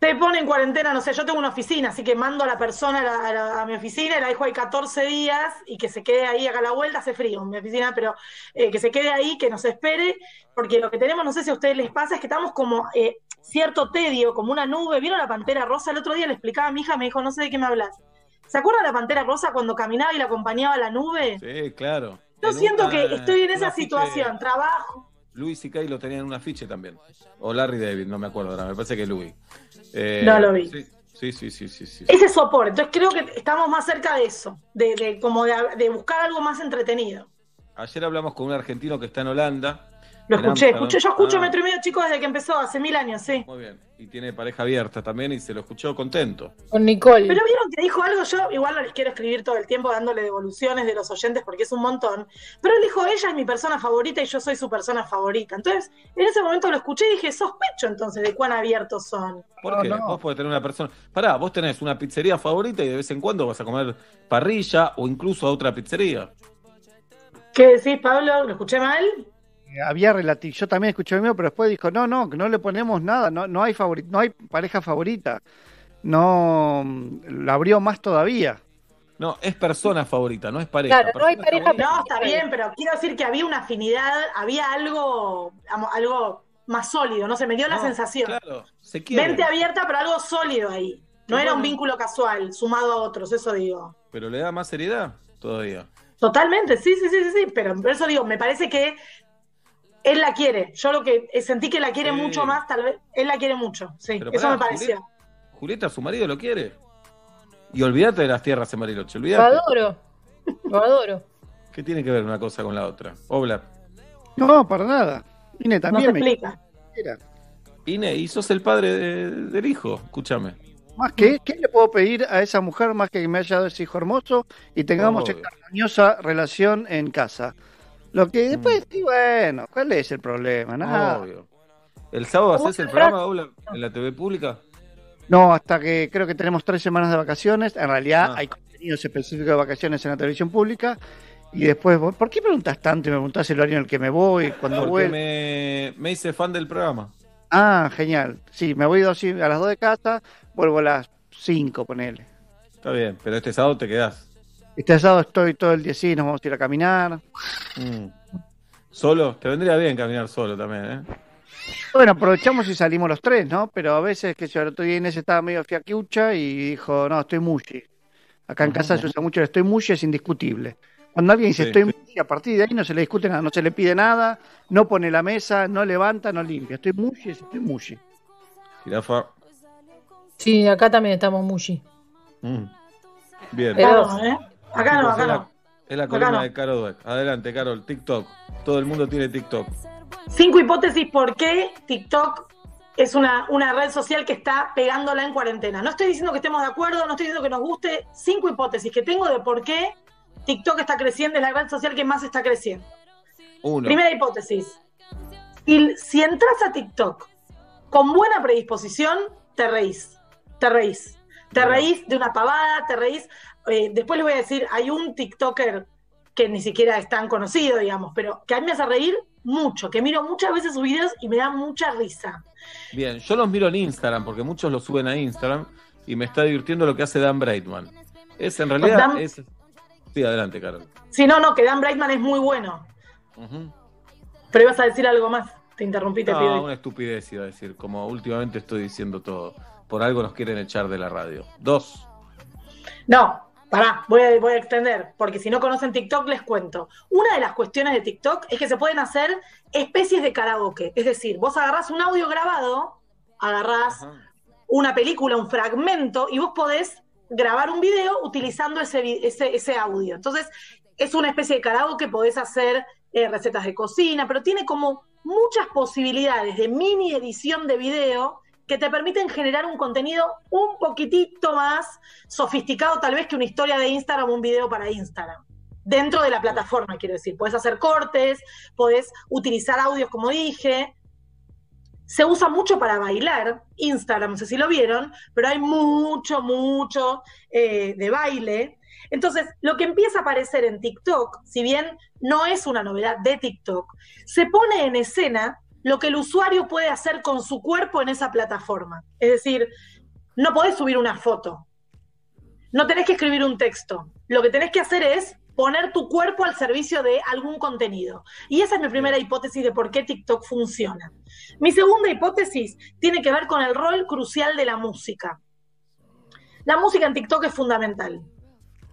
Se pone en cuarentena, no sé, yo tengo una oficina, así que mando a la persona a, la- a la- a mi oficina y la dejo ahí 14 días y que se quede ahí, haga la vuelta, hace frío en mi oficina, pero eh, que se quede ahí, que nos espere, porque lo que tenemos, no sé si a ustedes les pasa, es que estamos como eh, cierto tedio, como una nube. ¿Vieron la pantera rosa? El otro día le explicaba a mi hija, me dijo, no sé de qué me hablas. ¿Se acuerdan de la pantera rosa cuando caminaba y la acompañaba la nube?
Sí, claro.
Yo
En
siento
una-
que estoy en esa situación, trabajo.
Luis y Kay lo tenían en un afiche también. O Larry David, no me acuerdo ahora, me parece que Louis. Eh,
No lo vi.
Sí, sí, sí, sí, sí, sí.
Ese soporte, entonces creo que estamos más cerca de eso, de, de como de, de buscar algo más entretenido.
Ayer hablamos con un argentino que está en Holanda.
Lo escuché, escuché, yo escucho
Ah,
Metro y Medio, chicos, desde que empezó, hace mil años, sí.
Muy bien. Y tiene pareja abierta también y se lo escuchó contento.
Con Nicole.
Pero vieron que dijo algo, yo igual no les quiero escribir todo el tiempo dándole devoluciones de los oyentes porque es un montón, pero él dijo, ella es mi persona favorita y yo soy su persona favorita. Entonces, en ese momento lo escuché y dije, sospecho entonces de cuán abiertos son.
¿Por qué? Vos podés tener una persona. Pará, vos tenés una pizzería favorita y de vez en cuando vas a comer parrilla o incluso a otra pizzería.
¿Qué decís, Pablo? ¿Lo escuché mal?
Eh, Había relativo, yo también escuché el mío, pero después dijo, no, no, que no le ponemos nada, no, no hay favori- no hay pareja favorita. No, mm, la abrió más todavía.
No, es persona favorita, no es pareja.
Claro, no hay pareja
No, está bien, pero quiero decir que había una afinidad, había algo, algo más sólido, no sé, me dio la sensación.
Claro, se quiere.
Mente abierta, pero algo sólido ahí. No era un vínculo casual, sumado a otros, eso digo.
Pero le da más seriedad todavía.
Totalmente, sí, sí, sí, sí, sí, pero por eso digo, me parece que él la quiere. Yo lo que eh, sentí que la quiere
Sí.
mucho más, tal vez, él la quiere mucho, sí,
Pero
eso
pará,
me pareció.
Julieta, Julieta, su marido lo quiere. Y olvídate de las tierras en Bariloche,
Lo
olvídate.
adoro. Lo adoro.
¿Qué tiene que ver una cosa con la otra? Obla.
No, para nada. Ine también me
explica.
Ine, y sos el padre de- del hijo, escúchame.
Más que, ¿qué le puedo pedir a esa mujer más que me haya dado ese hijo hermoso y tengamos esta armoniosa relación en casa? Lo que después, y bueno, ¿cuál es el problema? Nada.
Obvio. ¿El sábado
¿Cómo
haces el programa, en la TV pública?
No, hasta que creo que tenemos tres semanas de vacaciones. En realidad
Ah.
hay contenidos específicos de vacaciones en la televisión pública. Y después, ¿por qué preguntas tanto y me preguntás el horario en el que me voy, cuando
Porque
vuelvo?
me, me hice fan del programa.
Ah, genial. Sí, me voy dos a las 2 de casa, vuelvo a las 5, ponele.
Está bien, pero este sábado te quedás.
Este sábado estoy todo el día, sí, nos vamos a ir a caminar.
Mm. ¿Solo? Te vendría bien caminar solo también, ¿eh?
Bueno, aprovechamos y salimos los tres, ¿no? Pero a veces, que yo el otro día Inés estaba medio fiaquiucha y dijo, no, estoy mushy. Acá en casa se usa mucho el estoy mushy, es indiscutible. Cuando alguien dice
Sí.
estoy mushy, a partir de ahí no se le discute nada, no se le pide nada, no pone la mesa, no levanta, no limpia. Estoy mushy, es estoy mushy.
Jirafa.
Sí, acá también estamos mushy.
Mm. Bien.
Pero-
¿eh? Acá no, acá no.
Es la columna
no.
de Caro Dweck. Adelante, Carol. TikTok. Todo el mundo tiene TikTok.
Cinco hipótesis por qué TikTok es una, una red social que está pegándola en cuarentena. No estoy diciendo que estemos de acuerdo, no estoy diciendo que nos guste. Cinco hipótesis que tengo de por qué TikTok está creciendo, es la red social que más está creciendo.
Uno.
Primera hipótesis. Si, si entras a TikTok con buena predisposición, te reís. Te reís. Te reís de una pavada, te reís. Eh, después les voy a decir, hay un TikToker que ni siquiera es tan conocido, digamos, pero que a mí me hace reír mucho, que miro muchas veces sus videos y me da mucha risa.
Bien, yo los miro en Instagram porque muchos los suben a Instagram y me está divirtiendo lo que hace Dan Braidman. Es en realidad.
Dan-
Es... Sí, adelante, Carol.
Si no, no, que Dan Brightman es muy bueno. Pero ibas a decir algo más. Te interrumpí, te
No,
pido.
una estupidez iba a decir, como últimamente estoy diciendo todo. Por algo nos quieren echar de la radio. Dos.
No, pará, voy a, voy a extender, porque si no conocen TikTok les cuento. Una de las cuestiones de TikTok es que se pueden hacer especies de karaoke. Es decir, vos agarrás un audio grabado, agarrás una película, un fragmento, y vos podés grabar un video utilizando ese, ese, ese audio. Entonces, es una especie de karaoke, podés hacer eh, recetas de cocina, pero tiene como muchas posibilidades de mini edición de video que te permiten generar un contenido un poquitito más sofisticado tal vez que una historia de Instagram o un video para Instagram. Dentro de la plataforma, quiero decir. Podés hacer cortes, podés utilizar audios como dije. Se usa mucho para bailar, Instagram, no sé si lo vieron, pero hay mucho, mucho eh, de baile. Entonces, lo que empieza a aparecer en TikTok, si bien no es una novedad de TikTok, se pone en escena lo que el usuario puede hacer con su cuerpo en esa plataforma. Es decir, no podés subir una foto, no tenés que escribir un texto. Lo que tenés que hacer es poner tu cuerpo al servicio de algún contenido. Y esa es mi primera hipótesis de por qué TikTok funciona. Mi segunda hipótesis tiene que ver con el rol crucial de la música. La música en TikTok es fundamental.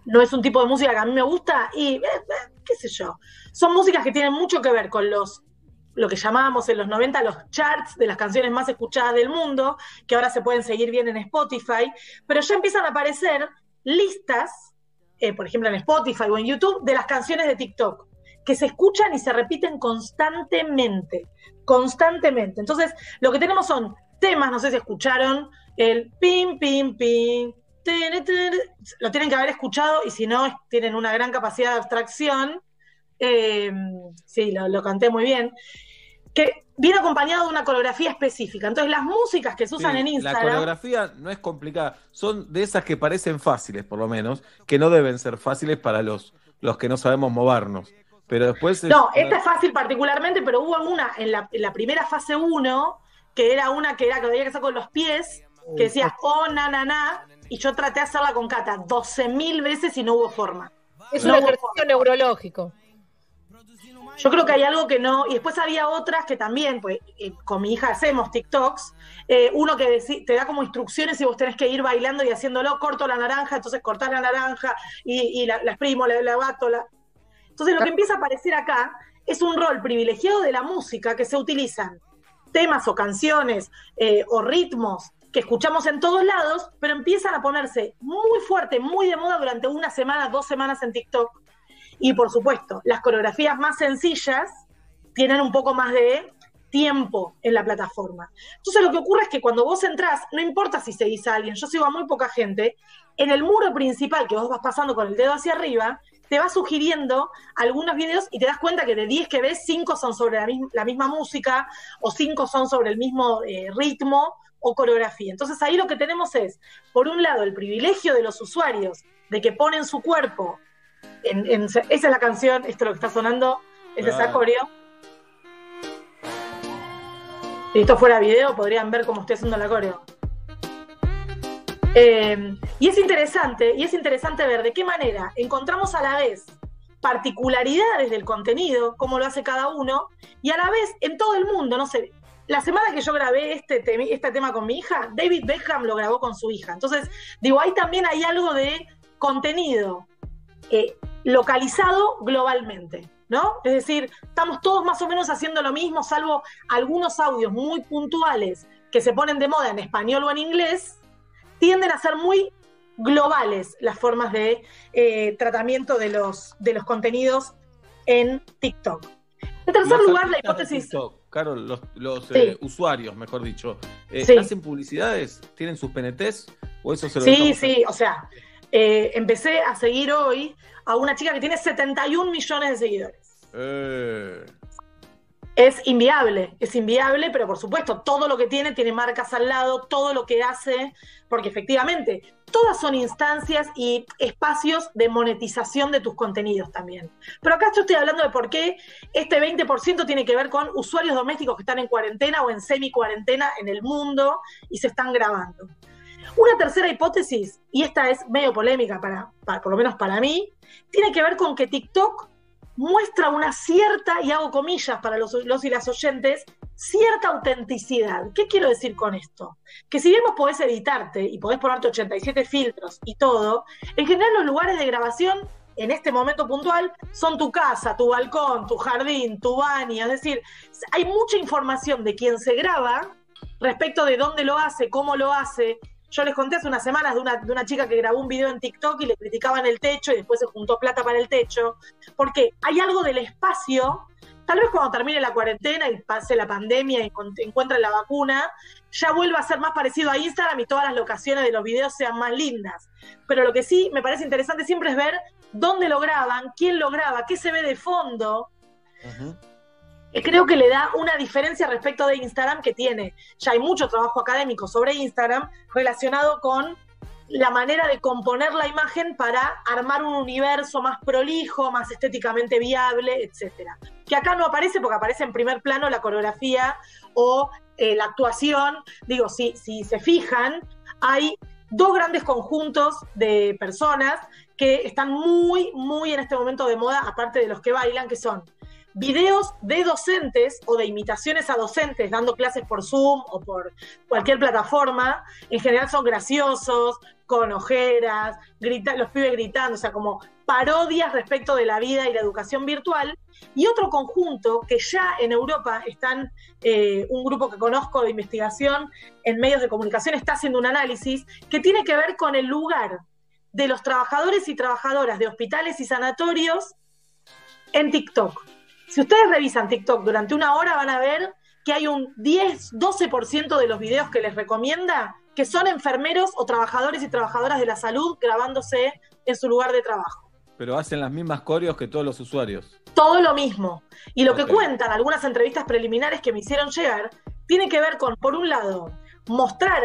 No es un tipo de música que a mí me gusta y, eh, eh, qué sé yo, son músicas que tienen mucho que ver con los lo que llamábamos en los 90 los charts de las canciones más escuchadas del mundo, que ahora se pueden seguir bien en Spotify, pero ya empiezan a aparecer listas, eh, por ejemplo en Spotify o en YouTube, de las canciones de TikTok, que se escuchan y se repiten constantemente, constantemente. Entonces, lo que tenemos son temas, no sé si escucharon, el pim, pim, pim, lo tienen que haber escuchado y si no, tienen una gran capacidad de abstracción. Eh, sí, lo canté muy bien. Que viene acompañado de una coreografía específica. Entonces, las músicas que se usan
Sí,
en
La
Instagram.
coreografía no es complicada. Son de esas que parecen fáciles, por lo menos, que no deben ser fáciles para los, los que no sabemos movernos. Pero después. es-
No, esta es fácil particularmente, pero hubo una en la, en la primera fase 1, que era una que era que había que hacer con los pies, que decía oh, na, na, na, y yo traté de hacerla con Cata 12.000 veces y no hubo forma.
Es
No
un ejercicio neurológico.
Yo creo que hay algo que no. Y después había otras que también, pues eh, con mi hija hacemos TikToks. eh, uno que te da como instrucciones y vos tenés que ir bailando y haciéndolo. Corto la naranja, entonces cortás la naranja y, y la, la exprimo, la, la bato. La... Entonces lo que empieza a aparecer acá es un rol privilegiado de la música que se utilizan temas o canciones eh, o ritmos que escuchamos en todos lados, pero empiezan a ponerse muy fuerte, muy de moda durante una semana, dos semanas en TikTok. Y por supuesto, las coreografías más sencillas tienen un poco más de tiempo en la plataforma. Entonces lo que ocurre es que cuando vos entrás, no importa si seguís a alguien, yo sigo a muy poca gente, en el muro principal que vos vas pasando con el dedo hacia arriba, te va sugiriendo algunos videos y te das cuenta que de 10 que ves, 5 son sobre la, mis- la misma música o 5 son sobre el mismo eh, ritmo, o coreografía. Entonces ahí lo que tenemos es, por un lado, el privilegio de los usuarios de que ponen su cuerpo en, en- esa es la canción, esto es lo que está sonando, es esa
Claro.
coreo. Si esto fuera video, podrían ver cómo estoy haciendo la coreo. Eh, y es interesante, y es interesante ver de qué manera encontramos a la vez particularidades del contenido, cómo lo hace cada uno, y a la vez en todo el mundo, no sé. La semana que yo grabé este, este tema con mi hija, David Beckham lo grabó con su hija. Entonces, digo, ahí también hay algo de contenido eh, localizado globalmente, ¿no? Es decir, estamos todos más o menos haciendo lo mismo, salvo algunos audios muy puntuales que se ponen de moda en español o en inglés, tienden a ser muy globales las formas de eh, tratamiento de los, de los contenidos en TikTok. En tercer
Los
lugar, la hipótesis...
TikTok, Carol, los, los,
Sí.
eh, usuarios, mejor dicho, eh,
Sí.
¿hacen publicidades? ¿Tienen sus PNTs? ¿O eso se lo
Sí, sí, o sea, eh, empecé a seguir hoy a una chica que tiene 71 millones de seguidores.
Eh,
Es inviable, es inviable, pero por supuesto, todo lo que tiene tiene marcas al lado, todo lo que hace, porque efectivamente, todas son instancias y espacios de monetización de tus contenidos también. Pero acá yo estoy hablando de por qué este 20% tiene que ver con usuarios domésticos que están en cuarentena o en semi-cuarentena en el mundo y se están grabando. Una tercera hipótesis, y esta es medio polémica para, por lo menos para mí, tiene que ver con que TikTok muestra una cierta, y hago comillas para los, los y las oyentes, cierta autenticidad. ¿Qué quiero decir con esto? Que si bien vos podés editarte y podés ponerte 87 filtros y todo, en general los lugares de grabación en este momento puntual son tu casa, tu balcón, tu jardín, tu baño, es decir, hay mucha información de quien se graba respecto de dónde lo hace, cómo lo hace. Yo les conté hace unas semanas de una, chica que grabó un video en TikTok y le criticaban el techo y después se juntó plata para el techo, porque hay algo del espacio, tal vez cuando termine la cuarentena y pase la pandemia y encuentren la vacuna, ya vuelva a ser más parecido a Instagram y todas las locaciones de los videos sean más lindas. Pero lo que sí me parece interesante siempre es ver dónde lo graban, quién lo graba, qué se ve de fondo, creo que le da una diferencia respecto de Instagram que tiene. Ya hay mucho trabajo académico sobre Instagram relacionado con la manera de componer la imagen para armar un universo más prolijo, más estéticamente viable, etcétera. Que acá no aparece porque aparece en primer plano la coreografía o eh, la actuación. Digo, si, si se fijan, hay dos grandes conjuntos de personas que están muy, muy en este momento de moda, aparte de los que bailan, que son videos de docentes o de imitaciones a docentes dando clases por Zoom o por cualquier plataforma. En general son graciosos, con ojeras, grita, los pibes gritando, o sea, como parodias respecto de la vida y la educación virtual. Y otro conjunto que ya en Europa están, eh, un grupo que conozco de investigación en medios de comunicación está haciendo un análisis que tiene que ver con el lugar de los trabajadores y trabajadoras de hospitales y sanatorios en TikTok. Si ustedes revisan TikTok durante una hora van a ver que hay un 10, 12% de los videos que les recomienda que son enfermeros o trabajadores y trabajadoras de la salud grabándose en su lugar de trabajo.
pero hacen las mismas coreos que todos los usuarios.
Todo lo mismo. Y lo que cuentan algunas entrevistas preliminares que me hicieron llegar tiene que ver con, por un lado, mostrar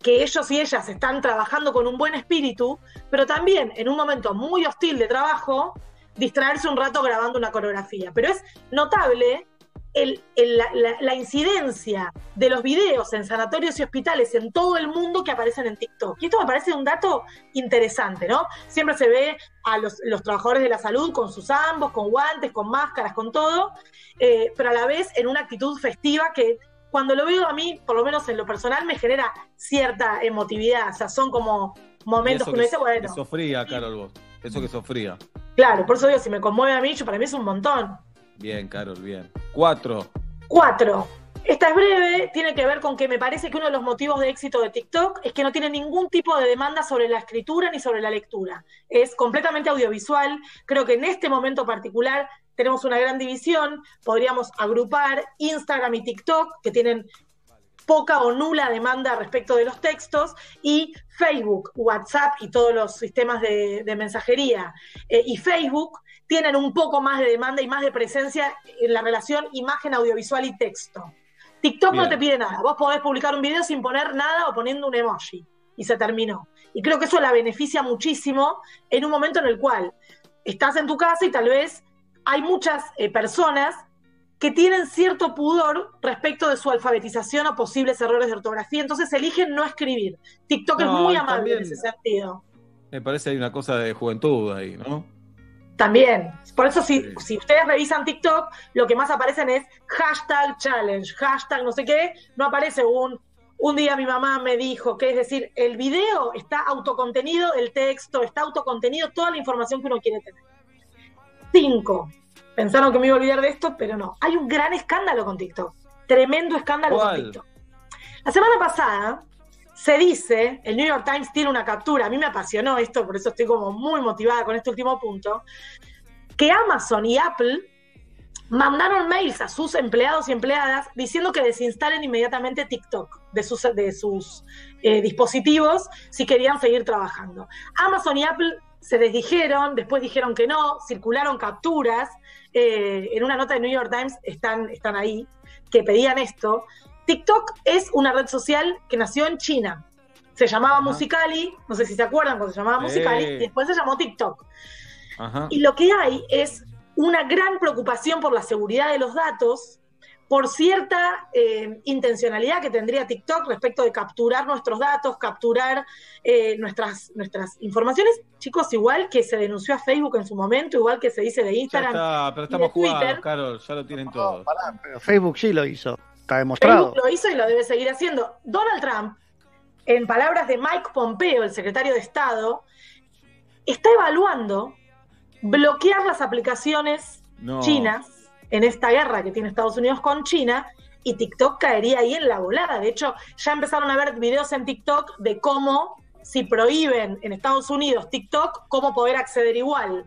que ellos y ellas están trabajando con un buen espíritu, pero también en un momento muy hostil de trabajo, distraerse un rato grabando una coreografía. Pero es notable el- el- la, la- la incidencia de los videos en sanatorios y hospitales en todo el mundo que aparecen en TikTok. Y esto me parece un dato interesante, ¿no? Siempre se ve a los, los trabajadores de la salud con sus ambos, con guantes, con máscaras, con todo, eh, pero a la vez en una actitud festiva que cuando lo veo a mí, por lo menos en lo personal, me genera cierta emotividad. O sea, son como momentos que
eso
uno dice,
que,
bueno,
que sofría, Carol, vos. Eso que sofría.
claro, por eso digo, si me conmueve a mí, yo, para mí es un montón.
Bien, Carol, bien. Cuatro.
Cuatro. Esta es breve, tiene que ver con que me parece que uno de los motivos de éxito de TikTok es que no tiene ningún tipo de demanda sobre la escritura ni sobre la lectura. Es completamente audiovisual. Creo que en este momento particular tenemos una gran división. Podríamos agrupar Instagram y TikTok, que tienen poca o nula demanda respecto de los textos, y Facebook, WhatsApp y todos los sistemas de, de mensajería eh, y Facebook tienen un poco más de demanda y más de presencia en la relación imagen, audiovisual y texto. TikTok no te pide nada. Vos podés publicar un video sin poner nada o poniendo un emoji. Y se terminó. Y creo que eso la beneficia muchísimo en un momento en el cual estás en tu casa y tal vez hay muchas eh, personas que tienen cierto pudor respecto de su alfabetización o posibles errores de ortografía, entonces eligen no escribir. TikTok es muy amable en ese sentido.
Me parece que hay una cosa de juventud ahí, ¿no?
También. Por eso, si, si ustedes revisan TikTok, lo que más aparecen es hashtag challenge, hashtag no sé qué. No aparece un, un día mi mamá me dijo que, es decir, el video está autocontenido, el texto está autocontenido, toda la información que uno quiere tener. Cinco. Pensaron que me iba a olvidar de esto, pero no. Hay un gran escándalo con TikTok. Tremendo escándalo
¿Cuál?
con TikTok. La semana pasada se dice, el New York Times tiene una captura, a mí me apasionó esto, por eso estoy como muy motivada con este último punto, que Amazon y Apple mandaron mails a sus empleados y empleadas diciendo que desinstalen inmediatamente TikTok de sus, de sus eh, dispositivos si querían seguir trabajando. Amazon y Apple se desdijeron, después dijeron que no, circularon capturas, eh, en una nota de New York Times están, están ahí, que pedían esto. TikTok es una red social que nació en China. Se llamaba Musicali, no sé si se acuerdan cuando se llamaba. Musicali, y después se llamó TikTok.
Ajá.
Y lo que hay es una gran preocupación por la seguridad de los datos, por cierta eh, intencionalidad que tendría TikTok respecto de capturar nuestros datos, capturar eh, nuestras, nuestras informaciones. Chicos, igual que se denunció a Facebook en su momento, igual que se dice de
Ya
Instagram.
está, pero
y
estamos
de Twitter.
jugados, Carol, ya lo tienen todo.
Pero Facebook sí lo hizo. Está demostrado.
Facebook lo hizo y lo debe seguir haciendo. Donald Trump, en palabras de Mike Pompeo, el secretario de Estado, está evaluando bloquear las aplicaciones
No.
chinas en esta guerra que tiene Estados Unidos con China y TikTok caería ahí en la volada. De hecho, ya empezaron a ver videos en TikTok de cómo, si prohíben en Estados Unidos TikTok, cómo poder acceder igual.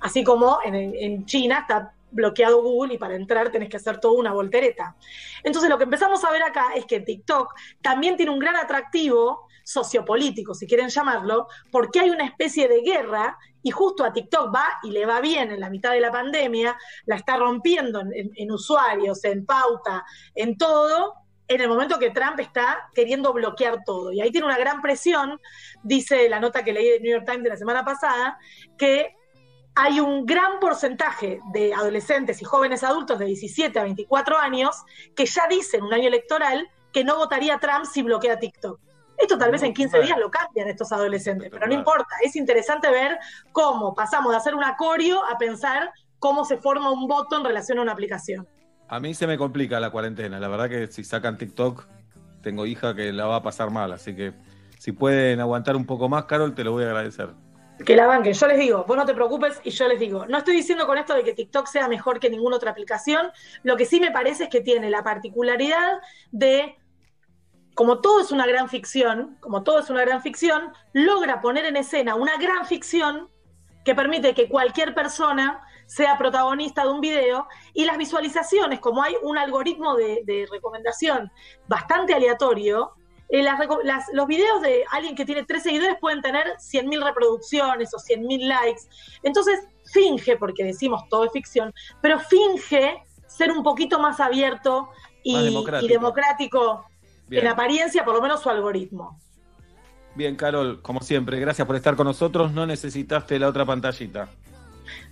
Así como en, China está bloqueado Google y para entrar tenés que hacer toda una voltereta. Entonces lo que empezamos a ver acá es que TikTok también tiene un gran atractivo sociopolítico, si quieren llamarlo, porque hay una especie de guerra y justo a TikTok va y le va bien en la mitad de la pandemia, la está rompiendo en, usuarios, en pauta, en todo, en el momento que Trump está queriendo bloquear todo. Y ahí tiene una gran presión, dice la nota que leí de New York Times de la semana pasada, que hay un gran porcentaje de adolescentes y jóvenes adultos de 17 a 24 años que ya dicen un año electoral que no votaría Trump si bloquea TikTok. Esto tal vez en 15 días lo cambian estos adolescentes, pero no importa. Es interesante ver cómo pasamos de hacer un acorio a pensar cómo se forma un voto en relación a una aplicación.
A mí se me complica la cuarentena. La verdad que si sacan TikTok, tengo hija que la va a pasar mal. Así que si pueden aguantar un poco más, Carol, te lo voy a agradecer.
Que la banquen. Yo les digo, vos no te preocupes y yo les digo, no estoy diciendo con esto de que TikTok sea mejor que ninguna otra aplicación. Lo que sí me parece es que tiene la particularidad de, como todo es una gran ficción, como todo es una gran ficción, logra poner en escena una gran ficción que permite que cualquier persona sea protagonista de un video y las visualizaciones, como hay un algoritmo de, de recomendación bastante aleatorio, eh, las las- los videos de alguien que tiene tres seguidores pueden tener 100.000 reproducciones o 100.000 likes. Entonces, finge, porque decimos todo es ficción, pero finge ser un poquito más abierto y
democrático. Bien.
en apariencia, por lo menos su algoritmo.
Bien, Carol, como siempre, gracias por estar con nosotros. No necesitaste la otra pantallita.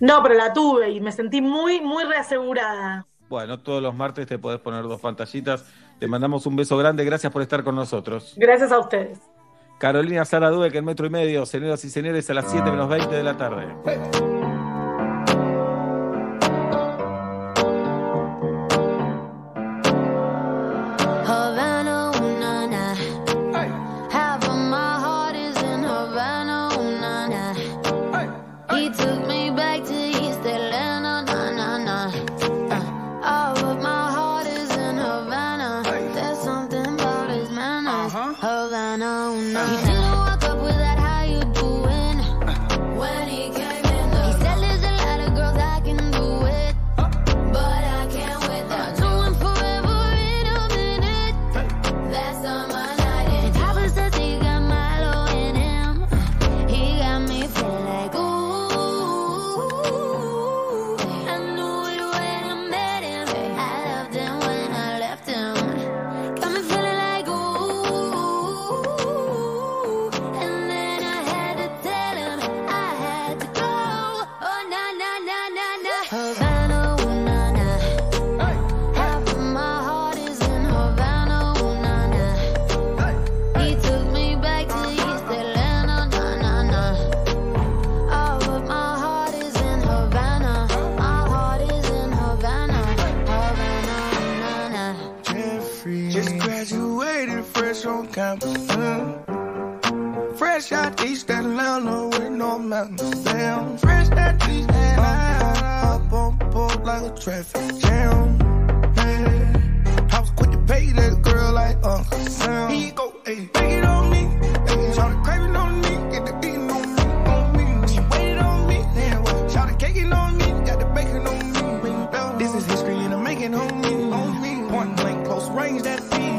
No, pero la tuve y me sentí muy, muy reasegurada.
Bueno, todos los martes te podés poner dos pantallitas. Te mandamos un beso grande. Gracias por estar con nosotros.
Gracias a ustedes.
Carolina Sara Dueck en Metro y Medio, señoras y señores, a las 7 menos 20 de la tarde.
With
no mountains. Damn. Fresh out East Atlanta. Up on board like a traffic jam. Man. I was quick to pay that girl like Uncle Sam. You go, ayy. Take it on me. Ayy. Shout the craving on me. Get the beating on me. On me. She waited on me. Damn. Well, shout the caking on me. Got the bacon on me. This is history and I'm making on me. On me. Point blank, close range, that's me.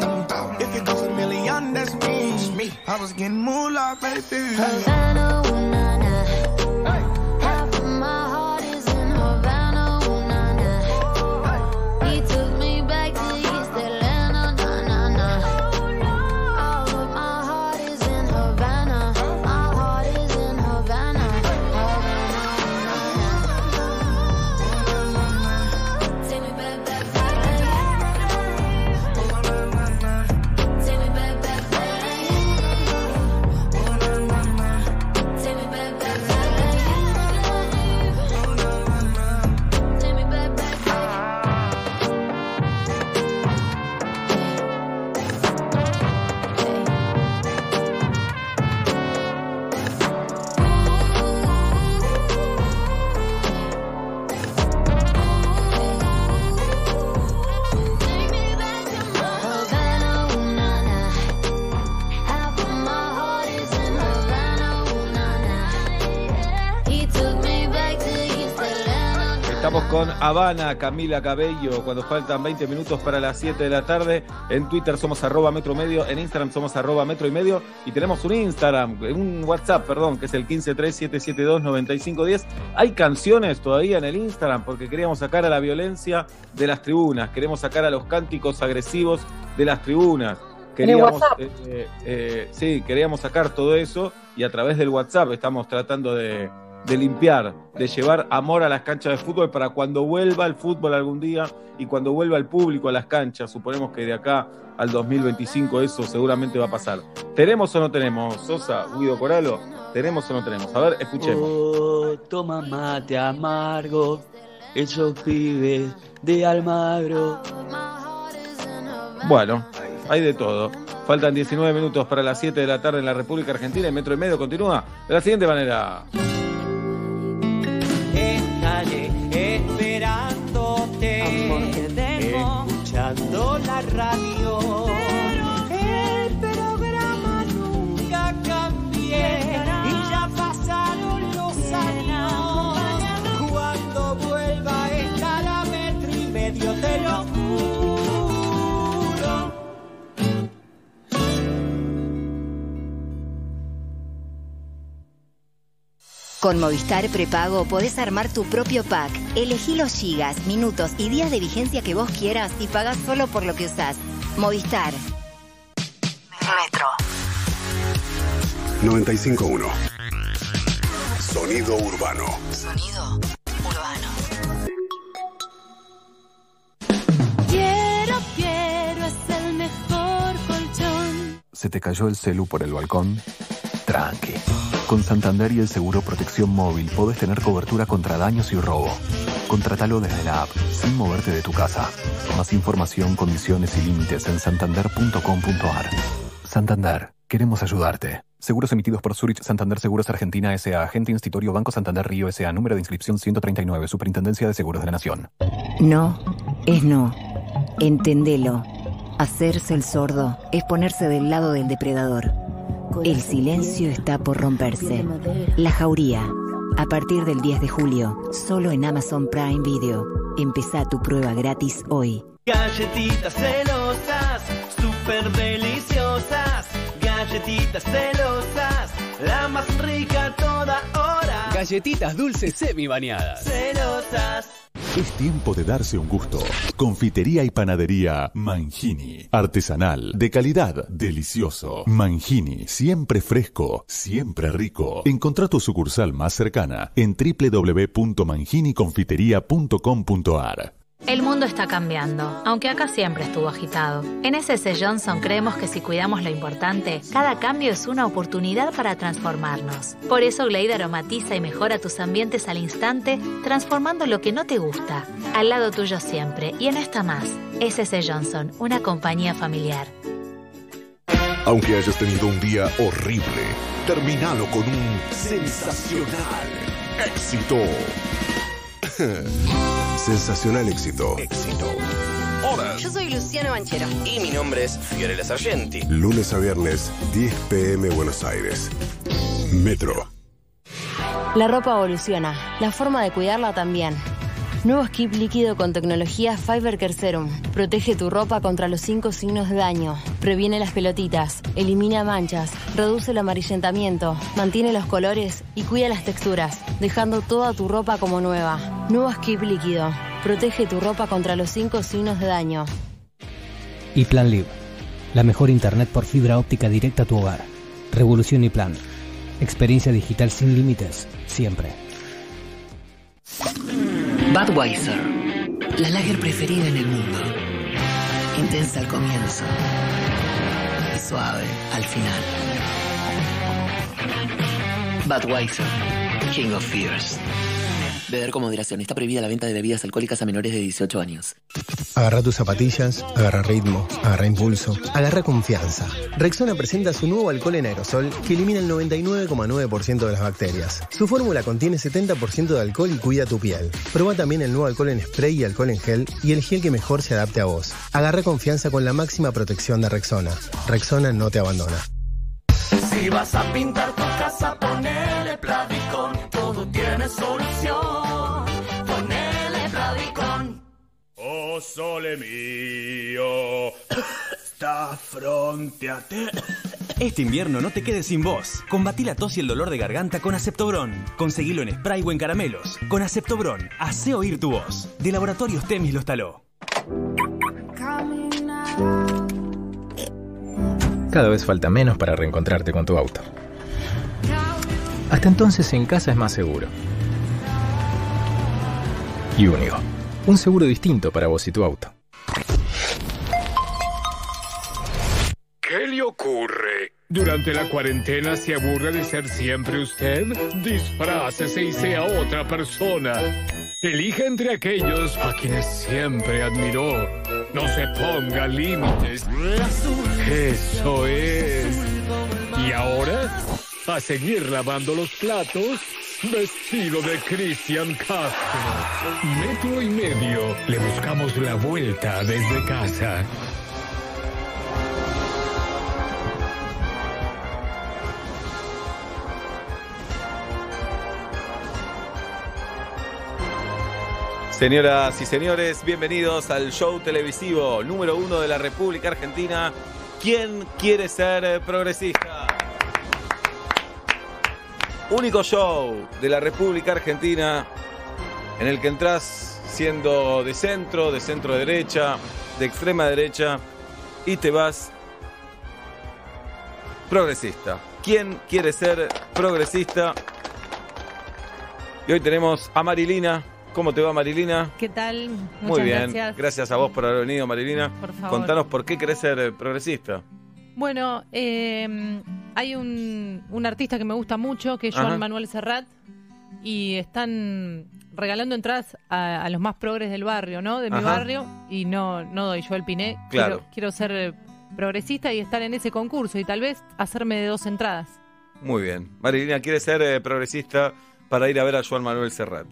If it goes a million, that's me. me. I was getting moolah, baby.
Havana,
con Habana, Camila Cabello, cuando faltan 20 minutos para las 7 de la tarde. En Twitter somos arroba metro medio, en Instagram somos arroba metro y medio. Y tenemos un Instagram, un WhatsApp, perdón, que es el 1537729510. Hay canciones todavía en el Instagram porque queríamos sacar a la violencia de las tribunas, queremos sacar a los cánticos agresivos de las tribunas. Queríamos,
WhatsApp.
eh, eh, sí, queríamos sacar todo eso y a través del WhatsApp estamos tratando de, de limpiar, de llevar amor a las canchas de fútbol para cuando vuelva el fútbol algún día y cuando vuelva el público a las canchas. Suponemos que de acá al 2025 eso seguramente va a pasar. ¿Tenemos o no tenemos, Sosa, Guido Coralo? ¿Tenemos o no tenemos? A ver, escuchemos.
Oh, toma mate amargo, esos pibes de Almagro.
Bueno, hay de todo. Faltan 19 minutos para las 7 de la tarde en la República Argentina y Metro y Medio continúa de la siguiente manera.
Estaré esperándote, escuchando la radio.
Con Movistar Prepago podés armar tu propio pack. Elegí los gigas, minutos y días de vigencia que vos quieras y pagás solo por lo que usás. Movistar. Metro.
951. Sonido urbano.
Sonido urbano.
Quiero, quiero, es el mejor colchón.
¿Se te cayó el celu por el balcón? Tranqui. Con Santander y el seguro protección móvil podés tener cobertura contra daños y robo. Contratalo desde la app, sin moverte de tu casa. Más información, condiciones y límites en santander.com.ar. Santander, queremos ayudarte. Seguros emitidos por Zurich Santander Seguros Argentina S.A. Agente Institutorio Banco Santander Río S.A. Número de inscripción 139. Superintendencia de Seguros de la Nación.
No es no. Entendelo. Hacerse el sordo es ponerse del lado del depredador. El silencio está por romperse. La jauría. A partir del 10 de julio, solo en Amazon Prime Video. Empezá tu prueba gratis hoy.
Galletitas celosas, súper deliciosas. Galletitas celosas, la más rica a toda hora.
Galletitas dulces semi bañadas.
Celosas.
Es tiempo de darse un gusto. Confitería y panadería Mangini. Artesanal, de calidad, delicioso. Mangini, siempre fresco, siempre rico. Encontrá tu sucursal más cercana en www.manginiconfiteria.com.ar.
El mundo está cambiando, aunque acá siempre estuvo agitado. En SS Johnson creemos que si cuidamos lo importante, cada cambio es una oportunidad para transformarnos. Por eso Glade aromatiza y mejora tus ambientes al instante, transformando lo que no te gusta. Al lado tuyo siempre, y en esta más. SS Johnson, una compañía familiar.
Aunque hayas tenido un día horrible, terminalo con un sensacional éxito. sensacional éxito. Éxito. Hola.
Yo soy Luciano Banchero.
Y mi nombre es Fiorella Sargenti.
Lunes a viernes, 10 pm Buenos Aires. Metro.
La ropa evoluciona, la forma de cuidarla también. Nuevo skip líquido con tecnología Fiber Care Serum. Protege tu ropa contra los cinco signos de daño. Previene las pelotitas, elimina manchas, reduce el amarillentamiento, mantiene los colores y cuida las texturas, dejando toda tu ropa como nueva. Nuevo skip líquido. Protege tu ropa contra los cinco signos de daño.
Y Plan Live. La mejor internet por fibra óptica directa a tu hogar. Revolución y Plan. Experiencia digital sin límites, siempre.
Budweiser, la lager preferida en el mundo. Intensa al comienzo y suave al final. Budweiser, King of Fears. Beber con moderación. Está prohibida la venta de bebidas alcohólicas a menores de 18 años.
Agarra tus zapatillas, agarra ritmo, agarra impulso, agarra confianza. Rexona presenta su nuevo alcohol en aerosol que elimina el 99,9% de las bacterias. Su fórmula contiene 70% de alcohol y cuida tu piel. Proba también el nuevo alcohol en spray y alcohol en gel y el gel que mejor se adapte a vos. Agarra confianza con la máxima protección de Rexona. Rexona no te abandona.
Si vas a pintar tu casa, ponele Plavicon. Todo tiene solución.
Oh sole mio, sta fronte a te.
Este invierno no te quedes sin voz. Combatí la tos y el dolor de garganta con Aceptobron. Conseguilo en spray o en caramelos. Con Aceptobron, hace oír tu voz. De Laboratorios Temis lo instaló.
Cada vez falta menos para reencontrarte con tu auto. Hasta entonces en casa es más seguro. Y único. Un seguro distinto para vos y tu auto.
¿Qué le ocurre? ¿Durante la cuarentena se aburre de ser siempre usted? Disfrácese y sea otra persona. Elige entre aquellos a quienes siempre admiró. No se ponga límites. Eso es. ¿Y ahora? A seguir lavando los platos, vestido de Cristian Castro. Metro y medio. Le buscamos la vuelta desde casa.
Señoras y señores, bienvenidos al show televisivo número uno de la República Argentina. ¿Quién quiere ser progresista? Único show de la República Argentina en el que entras siendo de centro, de centro derecha, de extrema derecha y te vas progresista. ¿Quién quiere ser progresista? Y hoy tenemos a Marilina. ¿Cómo te va Marilina?
¿Qué tal? Muchas
Muy bien,
gracias.
a vos por haber venido Marilina.
Por favor.
Contanos por qué querés ser progresista.
Bueno, eh, hay un, un artista que me gusta mucho, que es Joan
Ajá.
Manuel Serrat, y están regalando entradas a, a los más progres del barrio, ¿no? De mi
Ajá.
barrio, y no, no doy yo el piné.
Claro.
Quiero, quiero ser progresista y estar en ese concurso, y tal vez hacerme de dos entradas.
Muy bien. Marilina quiere ser eh, progresista para ir a ver a Joan Manuel Serrat.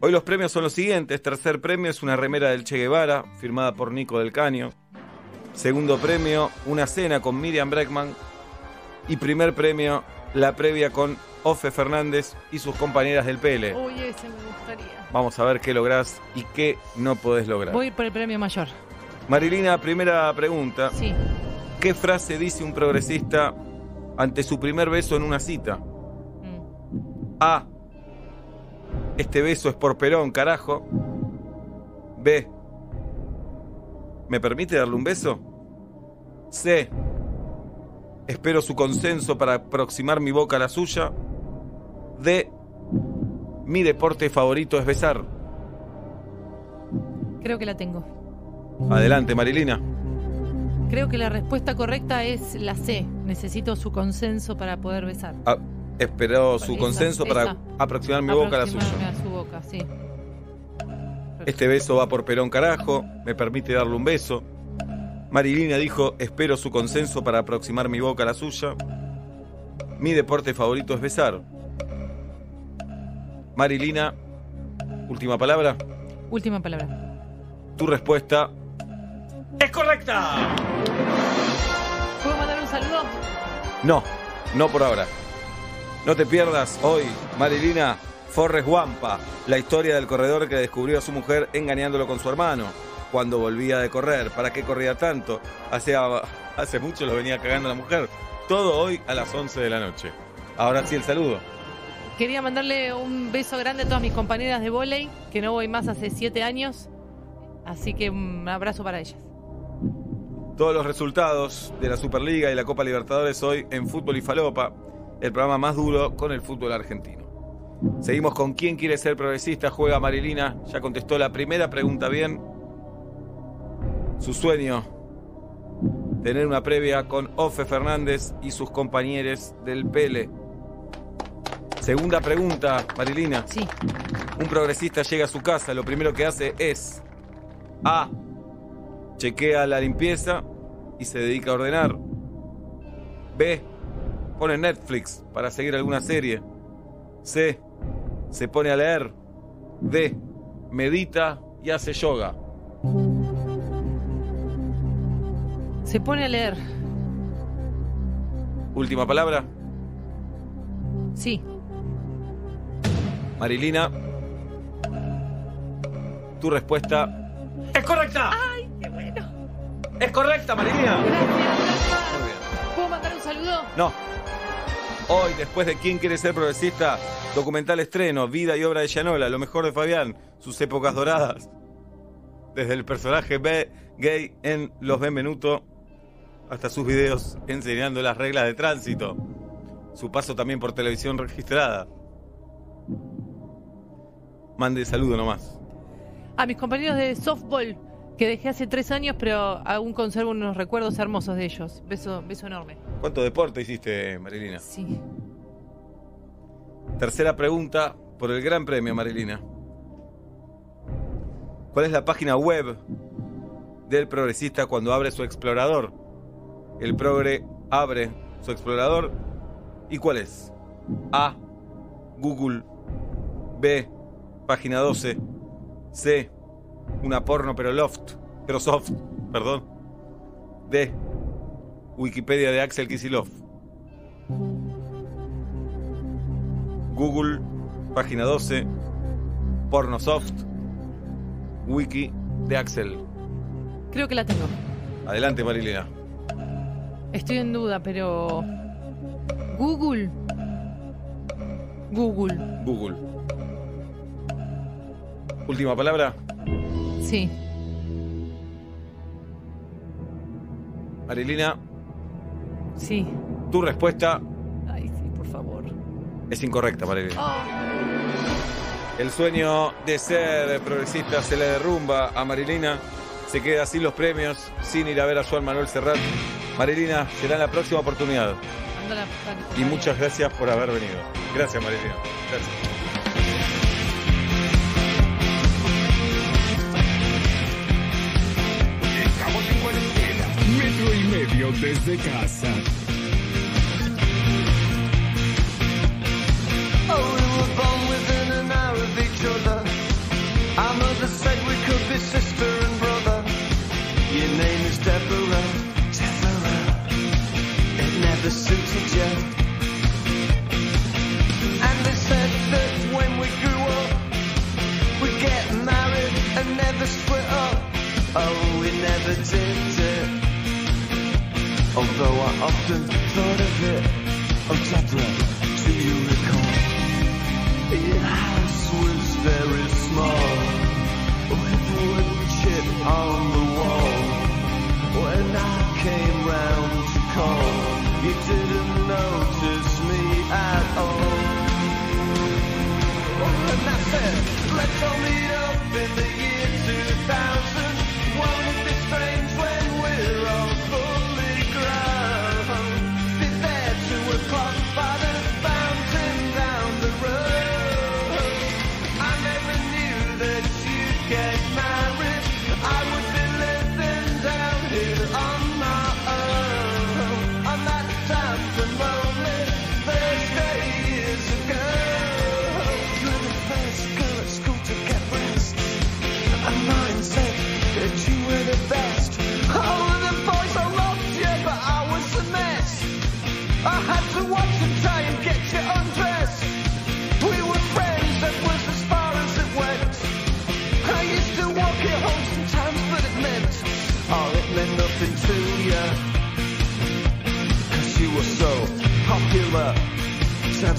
Hoy los premios son los siguientes. Tercer premio es una remera del Che Guevara, firmada por Nico del Caño. Segundo premio, una cena con Miriam Breckman. Y primer premio, la previa con Ofe Fernández y sus compañeras del PL.
Uy, ese me gustaría.
Vamos a ver qué lográs y qué no podés lograr.
Voy por el premio mayor.
Marilina, primera pregunta.
Sí.
¿Qué frase dice un progresista ante su primer beso en una cita? A. Este beso es por Perón, carajo. B. ¿Me permite darle un beso? C. Espero su consenso para aproximar mi boca a la suya. D. Mi deporte favorito es besar.
Creo que la tengo.
Adelante, Marilina.
Creo que la respuesta correcta es la C. Necesito su consenso para poder besar.
Ah, espero su
Esa,
consenso para aproximar mi boca a la suya.
Aproximarme a su boca, sí.
Este beso va por Perón carajo, me permite darle un beso. Marilina dijo, espero su consenso para aproximar mi boca a la suya. Mi deporte favorito es besar. Marilina, última palabra.
Última palabra.
Tu respuesta es correcta.
¿Puedo mandar un saludo?
No, no por ahora. No te pierdas hoy, Marilina, Forrest Wampa, la historia del corredor que descubrió a su mujer engañándolo con su hermano cuando volvía de correr. ¿Para qué corría tanto? Hace, hace mucho lo venía cagando la mujer. Todo hoy a las 11 de la noche. Ahora sí el saludo.
Quería mandarle un beso grande a todas mis compañeras de volei, que no voy más hace siete años. Así que un abrazo para ellas.
Todos los resultados de la Superliga y la Copa Libertadores hoy en Fútbol y Falopa, el programa más duro con el fútbol argentino. Seguimos con quién quiere ser progresista, juega Marilina, ya contestó la primera pregunta bien. Su sueño, tener una previa con Ofe Fernández y sus compañeros del Pele. Segunda pregunta, Marilina.
Sí.
Un progresista llega a su casa, lo primero que hace es A. Chequea la limpieza y se dedica a ordenar. B. Pone Netflix para seguir alguna serie. C. Se pone a leer. D. Medita y hace yoga.
Se pone a leer.
Última palabra.
Sí.
Marilina. Tu respuesta es correcta.
¡Ay, qué bueno!
Es correcta, Marilina.
¿Puedo mandar un saludo?
No. Hoy, después de ¿Quién quiere ser progresista? Documental estreno, vida y obra de Llanola, lo mejor de Fabián, sus épocas doradas. Desde el personaje B, gay en Los Benvenuto hasta sus videos enseñando las reglas de tránsito. Su paso también por televisión registrada. Mande saludo nomás.
A mis compañeros de softball, que dejé hace tres años, pero aún conservo unos recuerdos hermosos de ellos. Beso, beso enorme.
¿Cuánto deporte hiciste, Marilina?
Sí.
Tercera pregunta por el Gran Premio, Marilina. ¿Cuál es la página web del progresista cuando abre su explorador? El progre abre su explorador. ¿Y cuál es? A. Google. B. Página 12. C. Una porno pero loft. Pero soft. Perdón. D. Wikipedia de Axel Kisilov. Google, página 12, Pornosoft, Wiki de Axel.
Creo que la tengo.
Adelante, Marilena.
Estoy en duda, pero. Google. Google.
Google. Última palabra.
Sí.
Marilina,
Sí.
tu respuesta
Ay, sí, por favor.
es incorrecta, Marilina.
Oh,
El sueño de ser progresista se le derrumba a Marilina. Se queda sin los premios, sin ir a ver a Juan Manuel Serrat. Marilina, será en la próxima oportunidad.
anda la- la-
Y muchas gracias por haber venido. Gracias, Marilina. Gracias.
Desde casa.
Oh, we were born within an hour of each other. Our mother said we could be sister and brother. Your name is Deborah, Deborah. It never suited you. And they said that when we grew up, we'd get married and never split up. Oh, we never did. Although I often thought of it. Oh, Deborah, do you recall? Your house was very small, with wood chip on the wall. When I came round to call, you didn't notice me at all. And I said, let's all meet up in the year 2000. Won't it be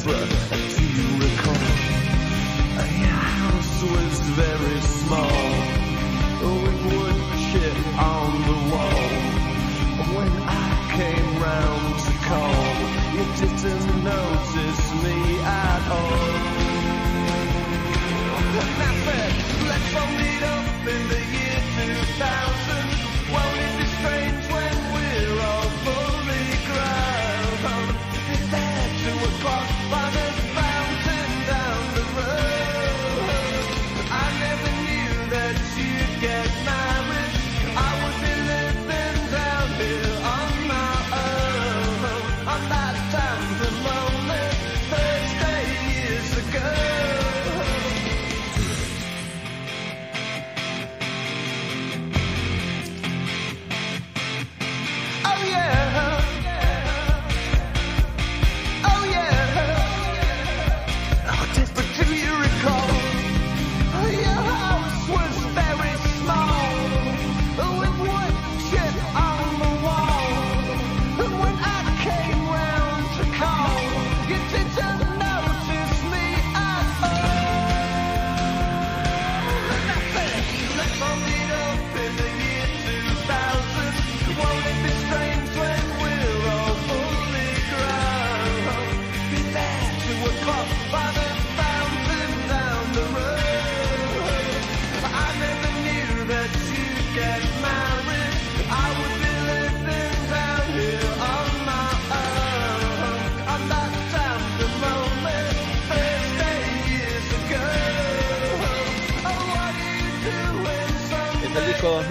Deborah, do you recall? Your house was very small, with wood chip on the wall. When I came round to call, you didn't notice me at all. Let's all meet up in the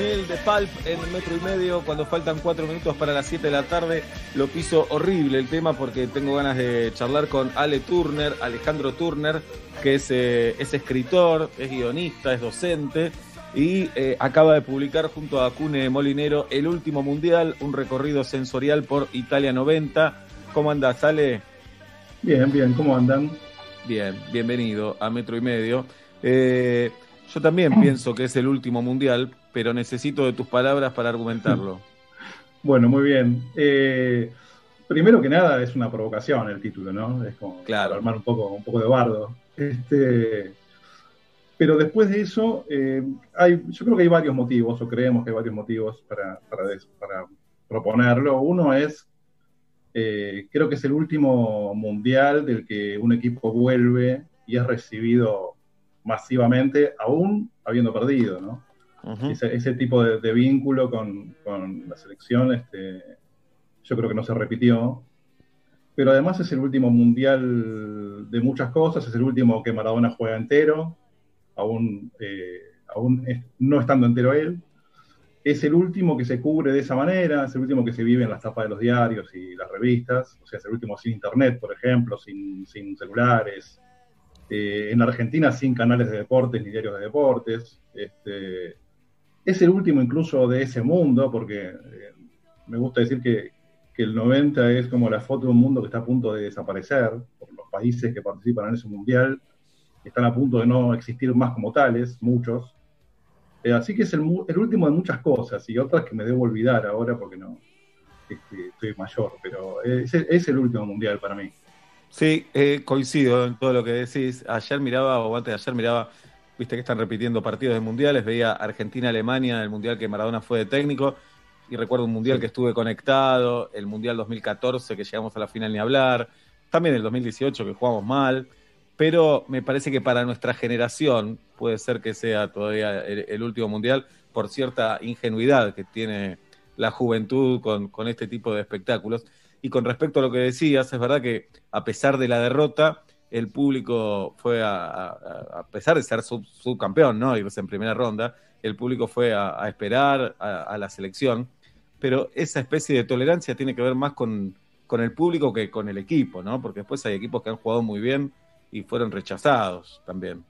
el disco 2000 de Pulp en metro y medio. Cuando faltan cuatro minutos para las 7 de la tarde, lo piso horrible el tema porque tengo ganas de charlar con Ale Turner, Alejandro Turner, que es, eh, es escritor, es guionista, es docente y eh, acaba de publicar junto a Cune Molinero El último mundial, un recorrido sensorial por Italia 90. ¿Cómo andás, Ale?
Bien, bien, ¿cómo andan?
Bien, bienvenido a Metro y Medio. Eh, yo también pienso que es el último mundial, pero necesito de tus palabras para argumentarlo.
Bueno, muy bien. Eh, primero que nada es una provocación el título, ¿no? Es como para armar un poco, un poco de bardo. Este, pero después de eso, eh, hay, yo creo que hay varios motivos, o creemos que hay varios motivos para, para proponerlo. Uno es, eh, creo que es el último mundial del que un equipo vuelve y es recibido masivamente, aún habiendo perdido, ¿no? Ese, tipo de, vínculo con, con la selección, este, yo creo que no se repitió. Pero además es el último mundial de muchas cosas, es el último que Maradona juega entero, aún, eh, aún no estando entero él. Es el último que se cubre de esa manera, es el último que se vive en las tapas de los diarios y las revistas, o sea, es el último sin internet, por ejemplo, sin, sin celulares. Eh, en Argentina sin canales de deportes ni diarios de deportes. Este, es el último incluso de ese mundo, porque eh, me gusta decir que, que el 90 es como la foto de un mundo que está a punto de desaparecer, por los países que participan en ese mundial, están a punto de no existir más como tales, muchos. Eh, así que es el, el último de muchas cosas y otras que me debo olvidar ahora porque no este, estoy mayor, pero es, es el último mundial para mí.
Sí, eh, coincido en todo lo que decís. Ayer miraba, o antes de ayer miraba, viste que están repitiendo partidos de mundiales, veía Argentina-Alemania, el mundial que Maradona fue de técnico, y recuerdo un mundial que estuve conectado, el mundial 2014 que llegamos a la final ni hablar, también el 2018 que jugamos mal, pero me parece que para nuestra generación puede ser que sea todavía el, el último mundial por cierta ingenuidad que tiene la juventud con, con este tipo de espectáculos. Y con respecto a lo que decías, es verdad que a pesar de la derrota, el público fue a, a- a pesar de ser sub- subcampeón, ¿no? Irse en primera ronda, el público fue a, a esperar a, la selección. Pero esa especie de tolerancia tiene que ver más con, con el público que con el equipo, ¿no? Porque después hay equipos que han jugado muy bien y fueron rechazados también.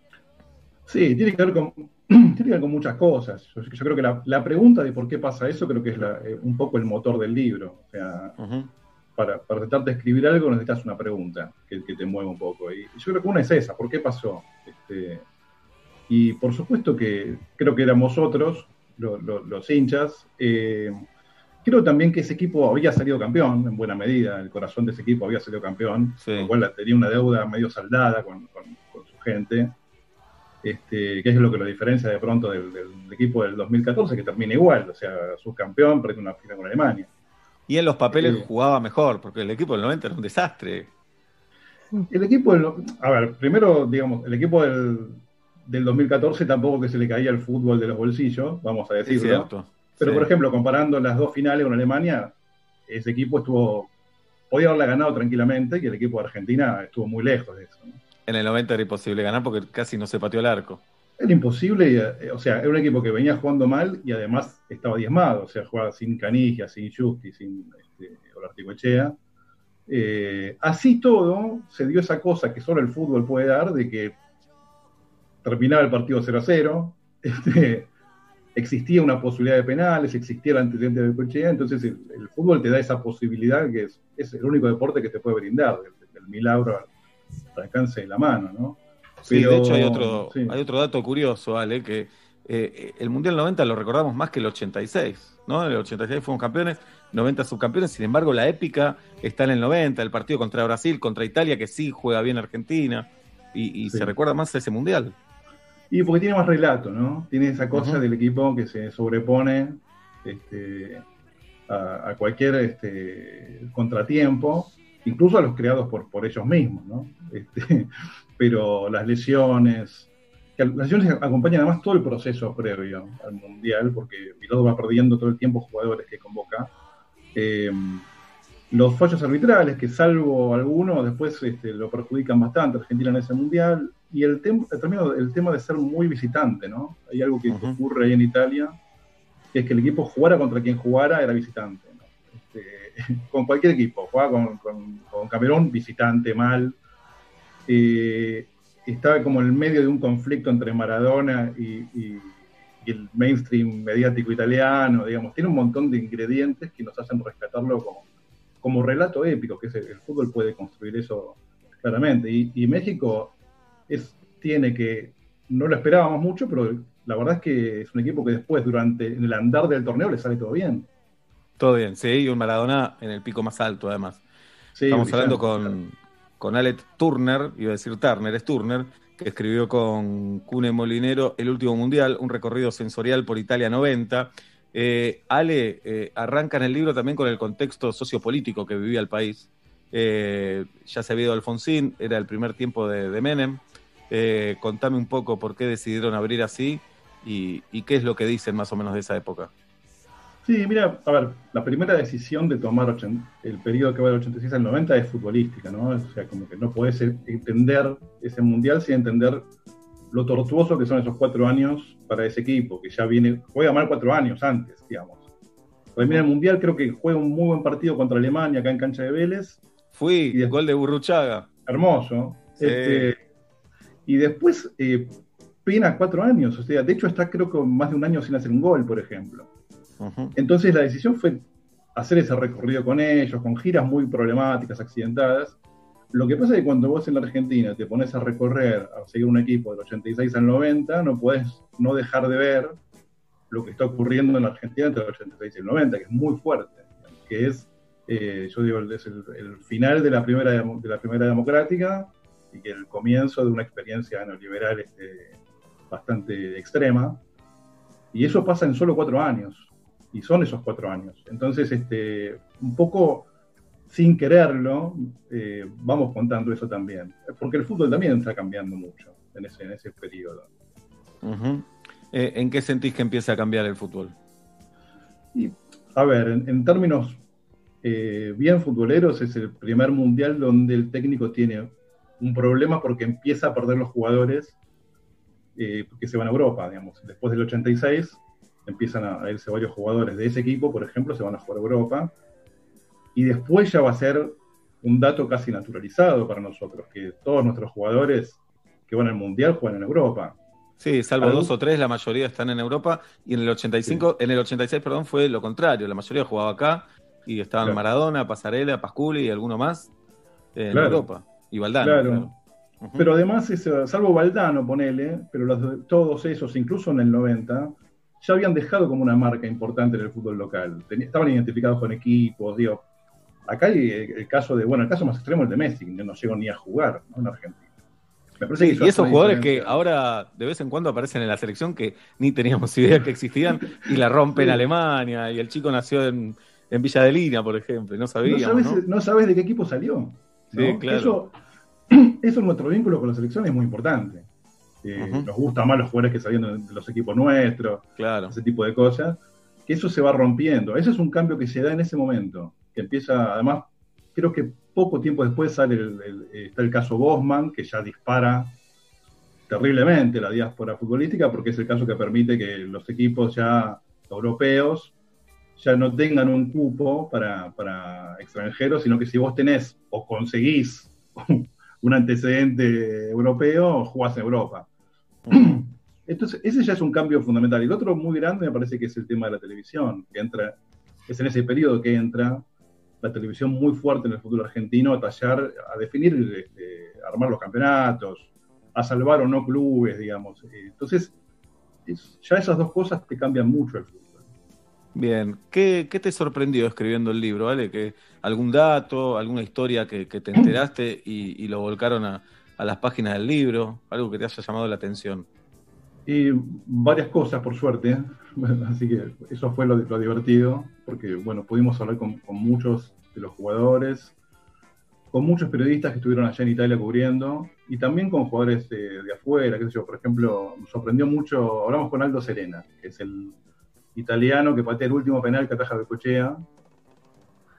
Sí, tiene que ver con, tiene que ver con muchas cosas. Yo, yo creo que la, la pregunta de por qué pasa eso creo que es la- eh, un poco el motor del libro. O sea, para, para tratar de escribir algo necesitas una pregunta que, que te mueva un poco. Y yo creo que una es esa, ¿por qué pasó? Este, y por supuesto que creo que éramos otros, lo- lo- los hinchas, eh, Creo también que ese equipo había salido campeón, en buena medida, el corazón de ese equipo había salido campeón, con lo cual tenía una deuda medio saldada con, su gente, este, que es lo que lo diferencia de pronto del, equipo del 2014, que termina igual, o sea, subcampeón, perdió una final con Alemania.
Y en los papeles eh, jugaba mejor, porque el equipo del 90 era un desastre.
El equipo del, a ver, primero, digamos, el equipo del, del 2014 tampoco que se le caía el fútbol de los bolsillos, vamos a decirlo. Pero, por ejemplo, comparando las dos finales con Alemania, ese equipo estuvo, podía haberla ganado tranquilamente y el equipo de Argentina estuvo muy lejos de eso.
En el 90 era imposible ganar porque casi no se pateó el arco.
Era imposible, eh, o sea, era un equipo que venía jugando mal y además estaba diezmado, o sea, jugaba sin Canigia, sin Justi, sin este, Olarticochea. Eh, así todo, se dio esa cosa que solo el fútbol puede dar, de que terminaba el partido 0 a 0, este, existía una posibilidad de penales, existía el antecedente de Cochea, entonces el, fútbol te da esa posibilidad que es, el único deporte que te puede brindar, el, milagro al, alcance de la mano, ¿no?
Sí, de hecho hay otro, hay otro dato curioso, Ale, que eh, el Mundial 90 lo recordamos más que el 86, ¿no? En el 86 fuimos campeones, 90 subcampeones, sin embargo la épica está en el 90, el partido contra Brasil, contra Italia, que sí juega bien Argentina, y, se recuerda más a ese Mundial.
Y porque tiene más relato, ¿no? Tiene esa cosa del equipo que se sobrepone este, a, cualquier este, contratiempo, incluso a los creados por, por ellos mismos, ¿no? Este, pero las lesiones, las lesiones acompañan además todo el proceso previo al Mundial, porque Piloto va perdiendo todo el tiempo jugadores que convoca. Eh, los fallos arbitrales, que salvo algunos, después este, lo perjudican bastante Argentina en ese mundial. Y el, tema el tema de ser muy visitante, ¿no? Hay algo que ocurre ahí en Italia, que es que el equipo jugara contra quien jugara era visitante. Con cualquier equipo, jugaba con, con, Camerún, visitante, mal. Eh, estaba como en medio de un conflicto entre Maradona y, y el mainstream mediático italiano, digamos, tiene un montón de ingredientes que nos hacen rescatarlo como, como relato épico, que es el, fútbol puede construir eso claramente. Y, México es, tiene que, no lo esperábamos mucho, pero la verdad es que es un equipo que después, durante en el andar del torneo, le sale todo bien.
Todo bien, sí, y un Maradona en el pico más alto, además. Estamos hablando con, con Alec Turner, iba a decir Turner, es Turner, que escribió con Cune Molinero El último mundial, un recorrido sensorial por Italia 90 eh, Ale eh, arranca en el libro también con el contexto sociopolítico que vivía el país. Eh, ya se había ido Alfonsín, era el primer tiempo de, Menem. contame un poco por qué decidieron abrir así y, qué es lo que dicen más o menos de esa época.
Sí, mira, a ver, la primera decisión de tomar el periodo que va del 86 al 90 es futbolística, ¿no? O sea, como que no puedes entender ese mundial sin entender lo tortuoso que son esos cuatro años para ese equipo, que ya viene, juega mal cuatro años antes, digamos. Termina el Mundial, creo que juega un muy buen partido contra Alemania acá en cancha de Vélez.
Fui, y gol de Burruchaga.
Hermoso. Este, y después, eh, pena cuatro años, o sea, de hecho está creo que más de un año sin hacer un gol, por ejemplo. Entonces la decisión fue hacer ese recorrido con ellos, con giras muy problemáticas, accidentadas, lo que pasa es que cuando vos en la Argentina te pones a recorrer, a seguir un equipo del 86 al 90, no puedes no dejar de ver lo que está ocurriendo en la Argentina entre el 86 y el 90, que es muy fuerte, que es, eh, yo digo, es el, final de la, primera, de la primera democrática y que el comienzo de una experiencia neoliberal este, bastante extrema. Y eso pasa en solo cuatro años, y son esos cuatro años. Entonces, este, un poco sin quererlo, eh, vamos contando eso también. Porque el fútbol también está cambiando mucho en ese, en ese periodo.
Eh, ¿En qué sentís que empieza a cambiar el fútbol?
a ver, en, términos eh, bien futboleros, es el primer mundial donde el técnico tiene un problema porque empieza a perder los jugadores que se van a Europa, digamos. Después del 86 empiezan a irse varios jugadores de ese equipo, por ejemplo, se van a jugar a Europa. Y después ya va a ser un dato casi naturalizado para nosotros, que todos nuestros jugadores que van al Mundial juegan en Europa.
Sí, salvo dos o tres, la mayoría están en Europa, y en el 85, en el 86, perdón, fue lo contrario, la mayoría jugaba acá, y estaban Maradona, Pasarela, Pasculi y alguno más en Europa, y Valdano. Claro.
Pero además, salvo Valdano, ponele, pero los, todos esos, incluso en el 90, ya habían dejado como una marca importante en el fútbol local. Estaban identificados con equipos, digo. Acá hay el, el caso de, bueno, el caso más extremo es el de Messi, que no llegó ni a jugar ¿no? en Argentina. Me
Sí, y esos jugadores que ahora de vez en cuando aparecen en la selección que ni teníamos idea que existían y la rompen en Alemania y el chico nació en, en Villa de Lina, por ejemplo, y no
no
sabíamos,
sabes,
¿no?
no sabes de qué equipo salió. ¿no?
Claro.
Eso, eso en nuestro vínculo con la selección es muy importante. Eh, Nos gustan más los jugadores que salieron de, de los equipos nuestros,
Claro.
ese tipo de cosas, que eso se va rompiendo. Ese es un cambio que se da en ese momento, que empieza, además, creo que poco tiempo después sale el- el- está el caso Bosman, que ya dispara terriblemente la diáspora futbolística, porque es el caso que permite que los equipos ya europeos ya no tengan un cupo para, para extranjeros, sino que si vos tenés o conseguís un antecedente europeo, jugás en Europa. Entonces, ese ya es un cambio fundamental. Y el otro muy grande me parece que es el tema de la televisión, que entra, es en ese periodo que entra la televisión muy fuerte en el fútbol argentino a tallar, a definir, este, a armar los campeonatos, a salvar o no clubes, digamos. Entonces, es- ya esas dos cosas te cambian mucho el fútbol.
Bien, ¿Qué, te sorprendió escribiendo el libro, ¿vale? ¿Que ¿Algún dato, alguna historia que, te enteraste y lo volcaron a, a las páginas del libro? ¿Algo que te haya llamado la atención?
Y varias cosas, por suerte. Así que eso fue lo, divertido, porque bueno, pudimos hablar con, muchos de los jugadores, con muchos periodistas que estuvieron allá en Italia cubriendo, y también con jugadores de, de afuera, qué sé yo. Por ejemplo, nos sorprendió mucho, hablamos con Aldo Serena, que es el italiano que patea el último penal que ataja Becochea.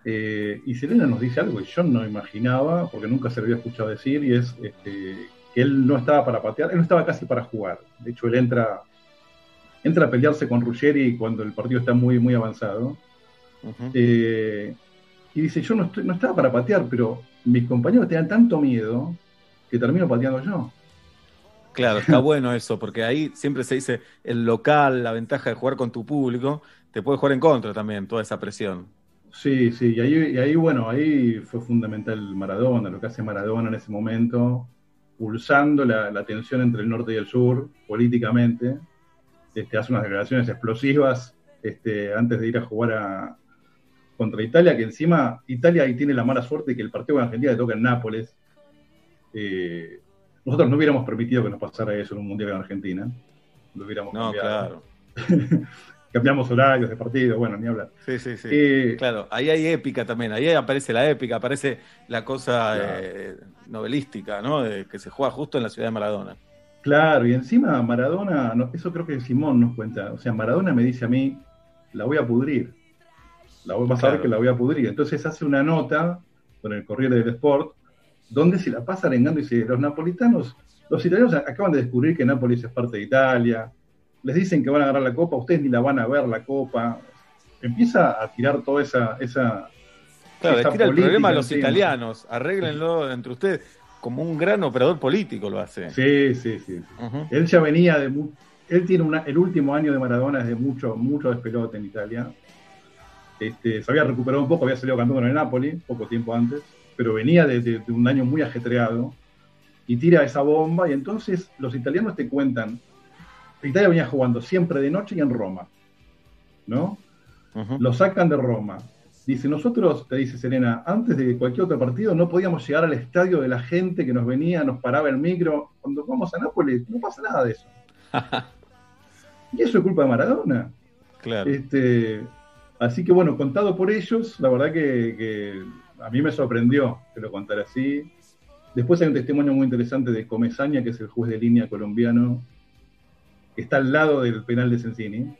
Eh, y Serena nos dice algo que yo no imaginaba, porque nunca se lo había escuchado decir, y es este, que él no estaba para patear, él no estaba casi para jugar. De hecho, él entra, entra a pelearse con Ruggeri cuando el partido está muy, muy avanzado. Eh, y dice, yo no, estoy, no estaba para patear, pero mis compañeros tenían tanto miedo que termino pateando yo.
Claro, está bueno eso, porque ahí siempre se dice el local, la ventaja de jugar con tu público, te puede jugar en contra también, toda esa presión.
Sí, sí, y ahí, y ahí, bueno, ahí fue fundamental Maradona, lo que hace Maradona en ese momento, pulsando la, la tensión entre el norte y el sur, políticamente. Este, hace unas declaraciones explosivas este, antes de ir a jugar a, contra Italia, que encima Italia ahí tiene la mala suerte que el partido con Argentina le toca en Nápoles. Eh, nosotros no hubiéramos permitido que nos pasara eso en un mundial en Argentina. Lo hubiéramos
No,
cambiado.
claro.
Cambiamos horarios de partido, bueno, ni hablar.
Sí, sí, sí.
Eh,
claro, ahí hay épica también, ahí aparece la épica, aparece la cosa
Claro.
eh, novelística, ¿no? De que se juega justo en la ciudad de Maradona.
Claro, y encima Maradona, no, eso creo que Simón nos cuenta, o sea, Maradona me dice a mí, la voy a pudrir, la voy, vas a ver que la voy a pudrir. Entonces hace una nota con el Corriere del Sport, donde se la pasa arengando y dice, los napolitanos, los italianos acaban de descubrir que Nápoles es parte de Italia, les dicen que van a ganar la copa, ustedes ni la van a ver la copa. Empieza a tirar toda esa... esa
Claro,
esa
tira el problema a los
encima.
italianos, arréglenlo entre ustedes, como un gran operador político lo hace.
Sí, sí, sí. Él ya venía de. Él tiene una, el último año de Maradona es de mucho, mucho despelote en Italia. Este, se había recuperado un poco, había salido campeón en el Napoli, poco tiempo antes, pero venía de, de- de un año muy ajetreado y tira esa bomba. Y entonces los italianos te cuentan: Italia venía jugando siempre de noche y en Roma, ¿no? Lo sacan de Roma. Dice, nosotros, te dice Serena, antes de cualquier otro partido no podíamos llegar al estadio de la gente que nos venía, nos paraba el micro. Cuando vamos a Nápoles no pasa nada de eso. y eso es culpa de Maradona.
Claro.
Este, así que bueno, contado por ellos, la verdad que, que a mí me sorprendió que lo contara así. Después hay un testimonio muy interesante de Comesaña, que es el juez de línea colombiano, que está al lado del penal de Sensini.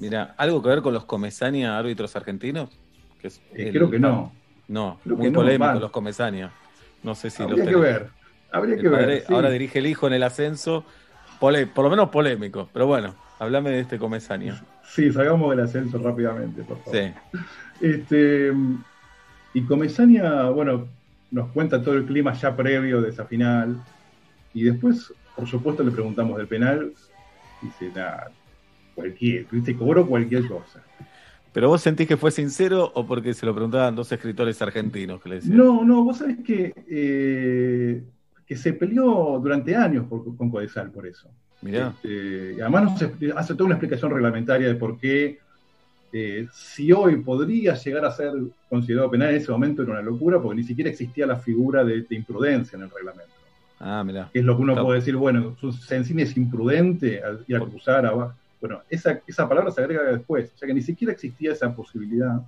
Mira, ¿algo que ver con los Comesaña árbitros argentinos? Que es
Eh, creo que no.
No,
Creo
muy
no,
polémico
va.
los Comesaña. No sé si los
Habría que ver, habría
El
que ver, sí.
Ahora dirige el hijo en el ascenso, pole- por lo menos polémico. Pero bueno, hablame de este Comesaña.
Sí, salgamos del ascenso rápidamente, por favor.
Sí.
Este, y Comesaña, bueno, nos cuenta todo el clima ya previo de esa final. Y después, por supuesto, le preguntamos del penal. Dice, nada, cualquier, viste, cobró cualquier cosa.
¿Pero vos sentís que fue sincero o porque se lo preguntaban dos escritores argentinos que le decían?
No, no, vos sabés que, eh, que se peleó durante años por- con Codesal por eso.
Mirá.
Este, y además nos hace toda una explicación reglamentaria de por qué, eh, si hoy podría llegar a ser considerado penal, en ese momento era una locura, porque ni siquiera existía la figura de, de imprudencia en el reglamento.
Ah, mirá.
Que es lo que uno
Está-
puede decir, bueno, Sensini es imprudente a acusar a... Bueno, esa, esa palabra se agrega después, o sea que ni siquiera existía esa posibilidad.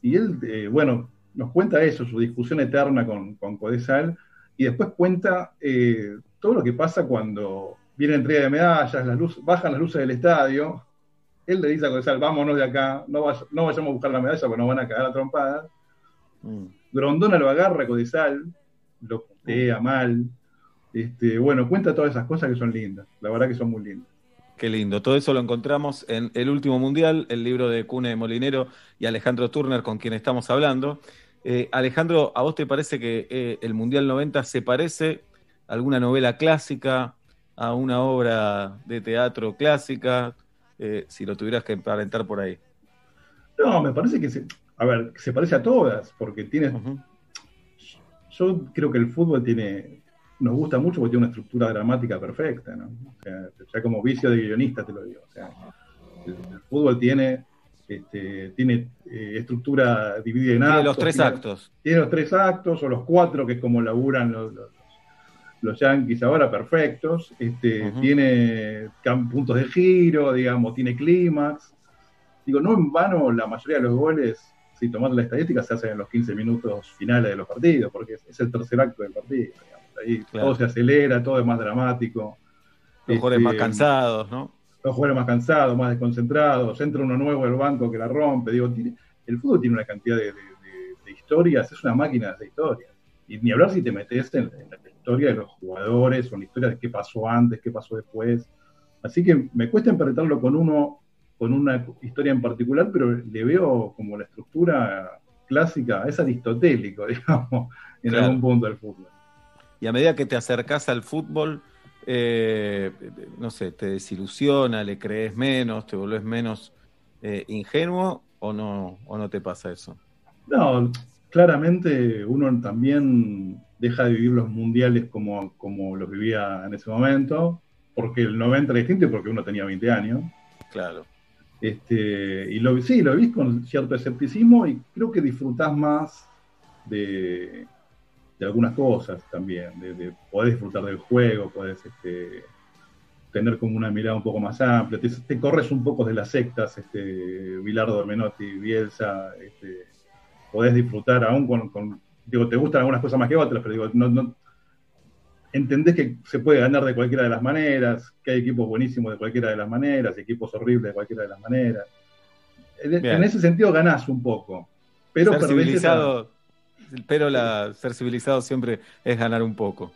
Y él, eh, bueno, nos cuenta eso, su discusión eterna con, con Codesal, y después cuenta eh, todo lo que pasa cuando viene entrega de medallas, las luz- bajan las luces del estadio, él le dice a Codesal, vámonos de acá, no, no vayamos a buscar la medalla porque nos van a cagar a trompadas.
Mm.
Grondona lo agarra a Codesal, lo putea mal. Este, bueno, cuenta todas esas cosas que son lindas, la verdad que son muy lindas.
Qué lindo. Todo eso lo encontramos en El Último Mundial, el libro de Cune Molinero y Alejandro Turner, con quien estamos hablando. Eh, Alejandro, ¿a vos te parece que eh, el Mundial 90 se parece a alguna novela clásica, a una obra de teatro clásica? Eh, si lo tuvieras que emparentar por ahí.
No, me parece que se, a ver, se parece a todas, porque tiene. Yo creo que el fútbol tiene. Nos gusta mucho porque tiene una estructura dramática perfecta, ¿no? O sea, ya como vicio de guionista te lo digo. O sea, el, el fútbol tiene. Este, tiene eh, estructura dividida en
Tiene
actos.
los tres
tiene-
actos.
Tiene los tres actos, o los cuatro, que es como laburan los, los, los yankees ahora, perfectos. Este, Tiene puntos de giro, digamos, tiene clímax. Digo, no en vano la mayoría de los goles, si tomar la estadística, se hacen en los 15 minutos finales de los partidos, porque es, es el tercer acto del partido. digamos. Ahí
Claro.
todo se acelera, todo es más dramático.
Los jugadores más
Este,
cansados, ¿no?
Los jugadores más cansados, más desconcentrados, entra uno nuevo al banco que la rompe. Digo, tiene- el fútbol tiene una cantidad de, de- de- de historias, es una máquina de historias. Y ni hablar si te metes en, en la historia de los jugadores o en la historia de qué pasó antes, qué pasó después. Así que me cuesta emparentarlo con uno, con una historia en particular, pero le veo como la estructura clásica, es aristotélico, digamos, en
Claro.
algún punto del fútbol.
Y a medida que te acercás al fútbol, eh, no sé, te desilusiona, le crees menos, te volvés menos eh, ingenuo o no, o no te pasa eso.
No, claramente uno también deja de vivir los mundiales como, como los vivía en ese momento, porque el 90 era distinto y porque uno tenía 20 años.
Claro.
Este, y lo, sí, lo vís con cierto escepticismo y creo que disfrutás más de, algunas cosas también. De, de- podés disfrutar del juego, podés este, tener como una mirada un poco más amplia, te, te corres un poco de las sectas, este, Bilardo, Menotti, Bielsa, este, podés disfrutar aún con, con- digo, te gustan algunas cosas más que otras, pero digo, no, no- entendés que se puede ganar de cualquiera de las maneras, que hay equipos buenísimos de cualquiera de las maneras, equipos horribles de cualquiera de las maneras. En,
Bien.
en ese sentido ganás un poco, pero
ser civilizado, pero la, ser civilizado siempre es ganar un poco.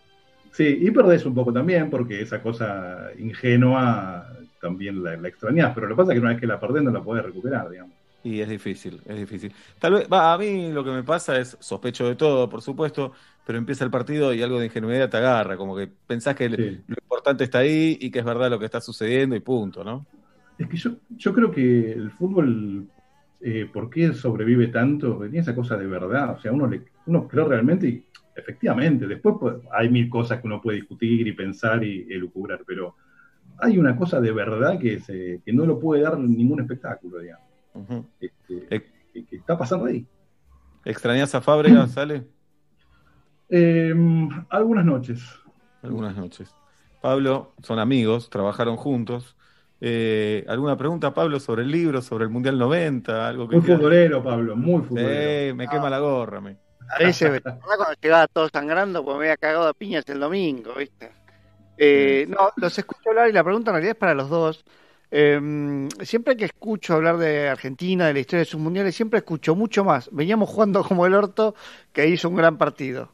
Sí, y perdés un poco también, porque esa cosa ingenua también la, la extrañás, pero lo que pasa es que una vez que la perdés no la podés recuperar, digamos.
Y es difícil, es difícil. Tal vez, va, a mí lo que me pasa es, sospecho de todo, por supuesto, pero empieza el partido y algo de ingenuidad te agarra, como que pensás que el- lo importante está ahí y que es verdad lo que está sucediendo y punto, ¿no?
Es que yo, yo creo que el fútbol, eh, ¿por qué sobrevive tanto? Tiene esa cosa de verdad. O sea, uno, le, uno cree realmente y efectivamente, después pues, hay mil cosas que uno puede discutir y pensar y elucubrar, pero hay una cosa de verdad que, se, que no lo puede dar ningún espectáculo, digamos. Este, que, que está pasando ahí.
¿Extrañás a Fábrega, sale?
Eh, algunas noches.
Algunas noches. Pablo, son amigos, trabajaron juntos. Eh, ¿Alguna pregunta, Pablo, sobre el libro, sobre el Mundial 90? Algo que
Muy
quieras?
futbolero, Pablo, muy futbolero.
Sí, me quema la gorra. Me.
A cuando llegaba todo sangrando, porque me había cagado a piñas el domingo, ¿viste? Eh, no, los escucho hablar y la pregunta en realidad es para los dos. Eh, siempre que escucho hablar de Argentina, de la historia de sus mundiales, siempre escucho mucho más. Veníamos jugando como el orto, que hizo un gran partido.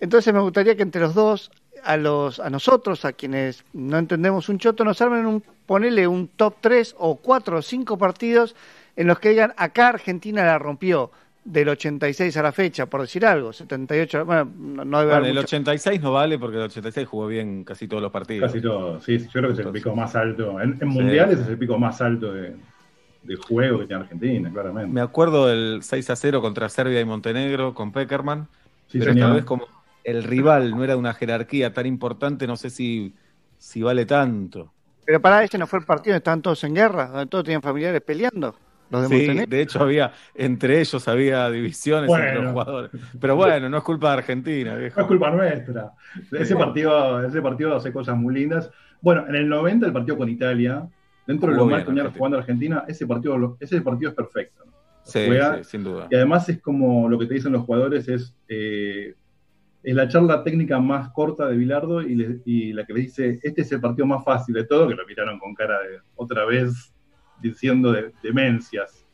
Entonces me gustaría que entre los dos, a los, a nosotros, a quienes no entendemos un choto, nos armen un, ponele un top 3 o 4 o 5 partidos en los que digan, acá Argentina la rompió del 86 a la fecha, por decir algo, 78, bueno, no, debe
Vale,
haber
el
mucho-
86 no vale porque el 86 jugó bien casi todos los partidos.
Casi todo, sí, sí, yo creo que es el pico más alto. En, en
Sí.
mundiales es el pico más alto de, de juego que tiene Argentina, claramente.
Me acuerdo del 6 a 0 contra Serbia y Montenegro con Peckerman,
Sí,
pero
señor.
esta vez como el rival no era de una jerarquía tan importante, no sé si, si vale tanto.
Pero para ese no fue el partido, estaban todos en guerra, donde todos tenían familiares peleando. Los de
Sí, de hecho había, entre ellos había divisiones entre los jugadores. Pero bueno, no es culpa de Argentina, viejo.
No es culpa nuestra. Ese partido, ese partido hace cosas muy lindas. Bueno, en el 90 el partido con Italia, dentro de lo mal que jugando Argentina, ese partido, ese partido es perfecto. ¿no?
Sí,
Juega-
sí, sin duda.
Y además es como lo que te dicen los jugadores, es, eh, es la charla técnica más corta de Bilardo y, le- y la que le dice, este es el partido más fácil de todo, que lo miraron con cara de otra vez diciendo de, demencias.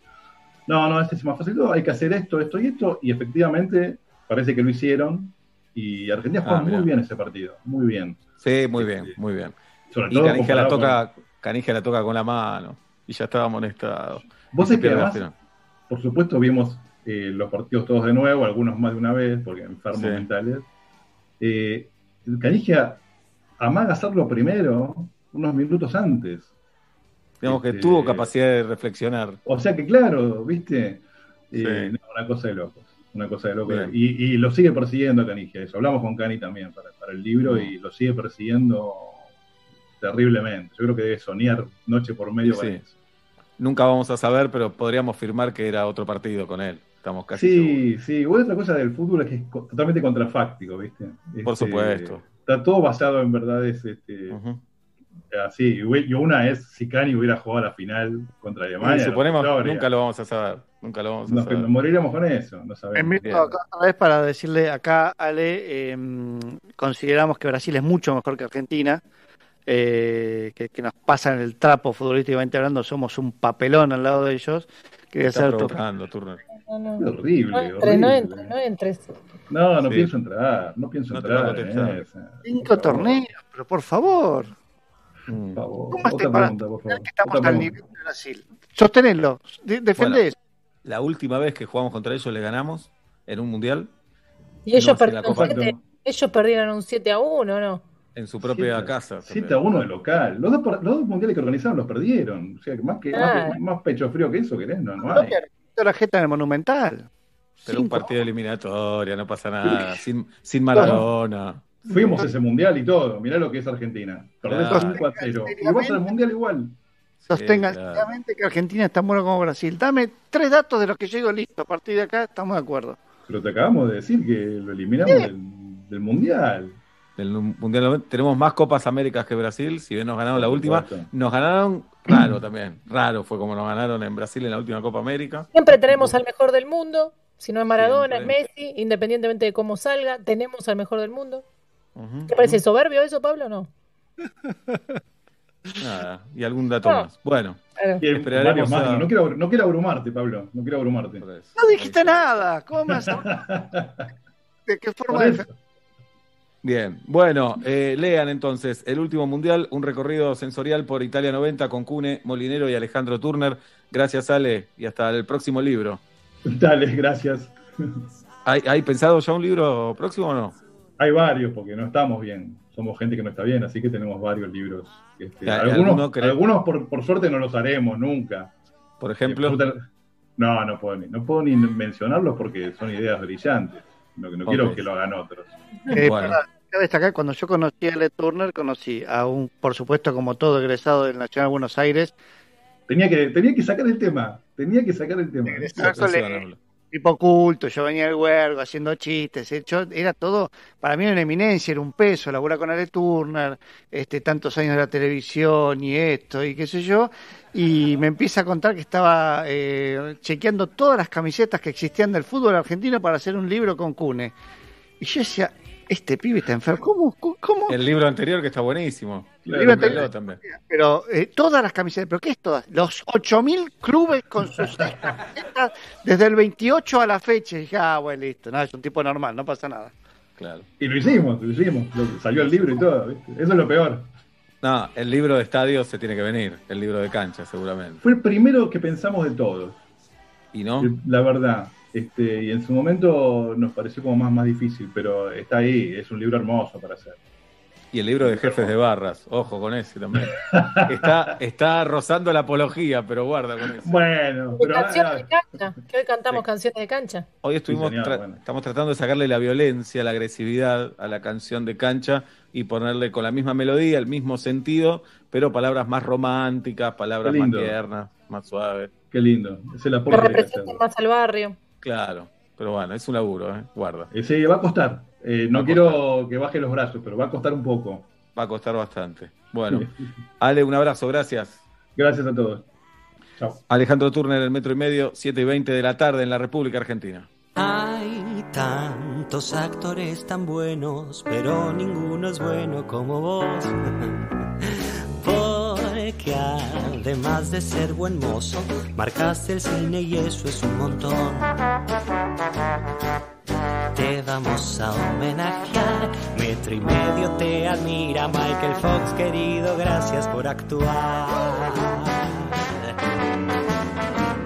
No, no, este es el más fácil de todo, hay que hacer esto, esto y esto, y efectivamente parece que lo hicieron y Argentina jugó
Ah,
muy
mirá.
bien ese partido, muy bien.
Sí, muy bien, muy bien.
Sobre
Y
todo
Canija la toca, Canija la toca con la mano. Y ya estaba amonestado.
Vos sabés que además, por supuesto, vimos eh, los partidos todos de nuevo, algunos más de una vez, porque enfermos
Sí.
mentales. Eh, Canigia amaga hacerlo primero, unos minutos antes.
Digamos que
Este,
tuvo capacidad de reflexionar.
O sea que, claro, ¿viste?
Sí.
Eh, no, una cosa de locos. Una cosa de locos. Y, y lo sigue persiguiendo Canigia, eso. Hablamos con Cani también para, para el libro y lo sigue persiguiendo terriblemente. Yo creo que debe soñar noche por medio
Sí, sí.
eso.
Nunca vamos a saber, pero podríamos firmar que era otro partido con él. Estamos casi seguros.
Sí, sí. Otra cosa del fútbol es que es totalmente contrafáctico, ¿viste?
Por
Este,
supuesto.
Está todo basado en verdades este, así. Y una es si Cani hubiera jugado la final contra Alemania.
Suponemos,
no,
nunca lo vamos a saber. Nunca lo vamos a
Nos,
saber.
nos moriríamos con eso, no
En
sabemos.
mismo, acá otra vez para decirle acá, Ale, eh, consideramos que Brasil es mucho mejor que Argentina, eh, que, que nos pasan el trapo futbolísticamente hablando, somos un papelón al lado de ellos. Quería
Está
hacer
Turner.
No, no.
Qué horrible,
No entres, no entres, no entres.
No, no
Sí.
pienso entrar, no pienso
No
entrar en.
Cinco torneos, pero por favor.
Por favor.
¿Cómo
Otra pregunta, por favor.
que estamos
Otra
al
pregunta.
nivel de Brasil? Sostenelo, de- defendé
Bueno,
eso.
La última vez que jugamos contra ellos le ganamos en un mundial
Y ellos, perdieron siete- ellos perdieron un 7 a 1, ¿no?
en su propia
Siete-
casa.
7 a 1 de local. Los dos, por- los dos mundiales que organizaron los perdieron. O sea, que más, que, más,
Ah.
pecho frío que eso, querés, no, no
No,
hay.
La jeta en el Monumental.
Pero un partido eliminatoria, no pasa nada. Sin, sin Maradona.
Fuimos a ese mundial y todo. Mirá lo que es Argentina. Perdés
Claro.
5 a 0. Y vas al mundial igual.
Sostengan
claro.
seriamente que Argentina es tan bueno como Brasil. Dame tres datos de los que llego listo. A partir de acá estamos de acuerdo.
Pero te acabamos de decir que lo eliminamos del, del mundial.
Del Mundial 90. Tenemos más Copas Américas que Brasil. Si bien nos ganaron la última, nos ganaron raro también. Raro fue como nos ganaron en Brasil en la última Copa América.
Siempre tenemos al mejor del mundo. Si no es Maradona, es. Messi, independientemente de cómo salga, tenemos al mejor del mundo.
Ujú.
¿Te parece soberbio eso, Pablo, o no?
Nada. Y algún dato
No.
más. Bueno,
Claro.
Esperaremos a-
no, quiero, no quiero abrumarte, Pablo. No quiero abrumarte.
No dijiste nada. ¿Cómo me vas a- ¿De qué forma
Por
de.
Bien, bueno, eh, lean entonces El último mundial, un recorrido sensorial por Italia 90 con Cune, Molinero y Alejandro Turner. Gracias, Ale, y hasta el próximo libro.
Dale, gracias.
¿Hay, hay pensado ya un libro próximo o no?
Hay varios, porque no estamos bien. Somos gente que no está bien, así que tenemos varios libros. Este,
¿Y hay
algunos algunos por, por suerte no los haremos nunca.
Por ejemplo,
Absoluta- No, no puedo, ni, no puedo ni mencionarlos porque son ideas brillantes. No, no quiero
Ok.
que lo hagan otros.
Eh,
Bueno.
para- Cabe destacar, cuando yo conocí a Le Turner, conocí a un, por supuesto, como todo egresado del Nacional de Buenos Aires,
Tenía que, tenía que sacar el tema. Tenía que sacar el tema.
Exacto, le- tipo culto, yo venía del huergo haciendo chistes, eh, era todo, para mí era una eminencia, era un peso, laburar con Ale Turner, este, tantos años de la televisión y esto y qué sé yo, y me empieza a contar que estaba eh, chequeando todas las camisetas que existían del fútbol argentino para hacer un libro con Cune. Y yo decía, este pibe está enfermo, ¿cómo? ¿Cómo?
el libro anterior que está buenísimo.
Claro,
Libro
anterior-
también.
Pero eh, todas las camisetas, ¿pero qué es todas? Los 8.000 clubes con sus camisetas desde el 28 a la fecha. Y dije, ah, bueno, listo, no, es un tipo normal, no pasa nada.
Claro.
Y lo hicimos, lo hicimos. Lo- salió el libro y todo. ¿viste? Eso es lo peor.
No, el libro de estadio se tiene que venir, el libro de cancha seguramente.
Fue el primero que pensamos de todos.
¿Y no?
La verdad. Este, y en su momento nos pareció como más, más difícil, pero está ahí, es un libro hermoso para hacer.
Y el libro de jefes de barras, ojo con ese también. Está, está rozando la apología, pero guarda con eso.
Bueno,
pero. Canciones de cancha, que hoy cantamos canciones de cancha.
Hoy estuvimos estamos tratando de sacarle la violencia, la agresividad a la canción de cancha y ponerle con la misma melodía, el mismo sentido, pero palabras más románticas, palabras más tiernas, más suaves.
Qué lindo. Es el
aporte que representa más al barrio.
Claro, pero bueno, es un laburo, ¿eh? guarda.
Eh, sí, va a costar. Eh, no quiero que baje los brazos, pero va a costar un poco.
Va a costar bastante. Bueno, Ale, un abrazo, gracias.
Gracias a todos. Chao.
Alejandro Turner, el metro y medio, 7 y 20 de la tarde en la República Argentina.
Hay tantos actores tan buenos, pero ninguno es bueno como vos. Porque además de ser buen mozo, marcaste el cine y eso es un montón. Te vamos a homenajear, metro y medio te admira Michael Fox, querido, gracias por actuar.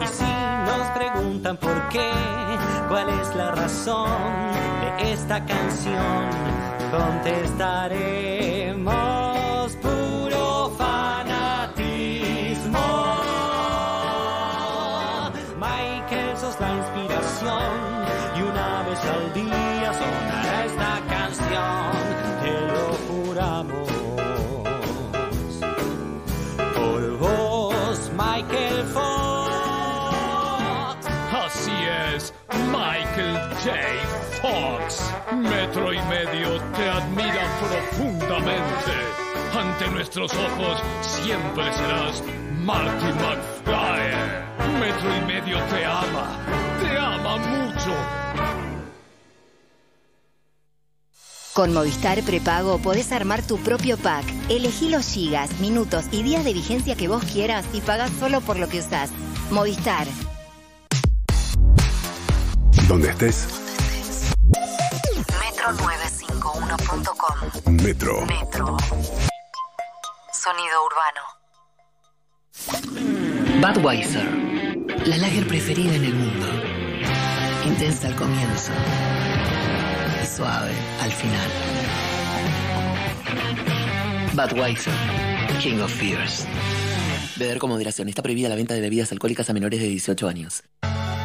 Y si nos preguntan por qué, cuál es la razón de esta canción, contestaremos
Metro y medio te admira profundamente. Ante nuestros ojos siempre serás Marty McFly. Metro y medio te ama, te ama mucho.
Con Movistar Prepago podés armar tu propio pack. Elegí los gigas, minutos y días de vigencia que vos quieras y pagás solo por lo que usás. Movistar.
Donde estés.
Metro951.com.
Metro.
Metro. Sonido urbano.
Budweiser. La lager preferida en el mundo. Intensa al comienzo. Y suave al final. Budweiser. King of Fears. Beber con moderación. Está prohibida la venta de bebidas alcohólicas a menores de 18 años.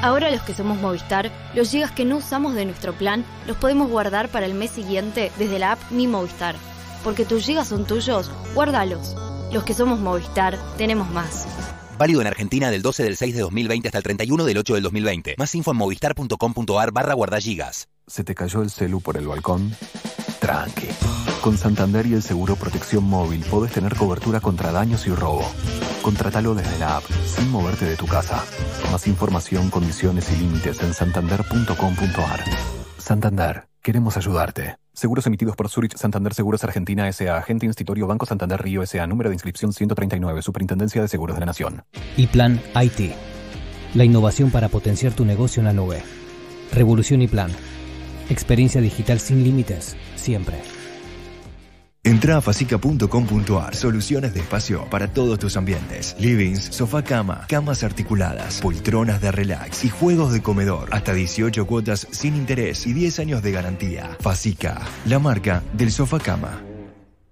Ahora los que somos Movistar, los gigas que no usamos de nuestro plan los podemos guardar para el mes siguiente desde la app Mi Movistar. Porque tus gigas son tuyos, guárdalos. Los que somos Movistar, tenemos más.
Válido en Argentina del 12 del 6 de 2020 hasta el 31 del 8 del 2020. Más info en movistar.com.ar barra guardagigas.
¿Se te cayó el celu por el balcón? Tranqui. Con Santander y el seguro Protección Móvil podés tener cobertura contra daños y robo. Contratalo desde la app, sin moverte de tu casa. Más información, condiciones y límites en santander.com.ar. Santander, queremos ayudarte. Seguros emitidos por Zurich Santander Seguros Argentina S.A. Agente Institutorio Banco Santander Río S.A. Número de inscripción 139. Superintendencia de Seguros de la Nación.
Y Plan IT. La innovación para potenciar tu negocio en la nube. Revolución y Plan. Experiencia digital sin límites, siempre.
Entra a facica.com.ar. Soluciones de espacio para todos tus ambientes. Livings, sofá cama, camas articuladas, poltronas de relax y juegos de comedor. Hasta 18 cuotas sin interés y 10 años de garantía. Facica, la marca del sofá cama.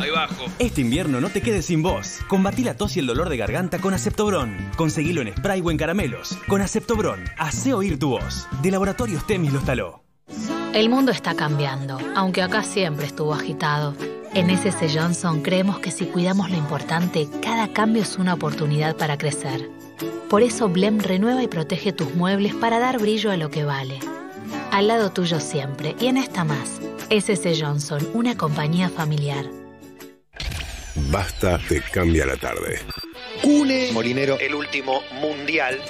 ahí bajo.
Este invierno no te quedes sin voz. Combatí la tos y el dolor de garganta con Aceptobron. Conseguilo en spray o en caramelos. Con Aceptobron, hace oír tu voz. De Laboratorios Temis los taló.
El mundo está cambiando, aunque acá siempre estuvo agitado. En SS Johnson creemos que si cuidamos lo importante, cada cambio es una oportunidad para crecer. Por eso Blem renueva y protege tus muebles para dar brillo a lo que vale. Al lado tuyo siempre, y en esta más. SS Johnson, una compañía familiar.
Basta te cambia la tarde.
Cune Molinero, el último mundial.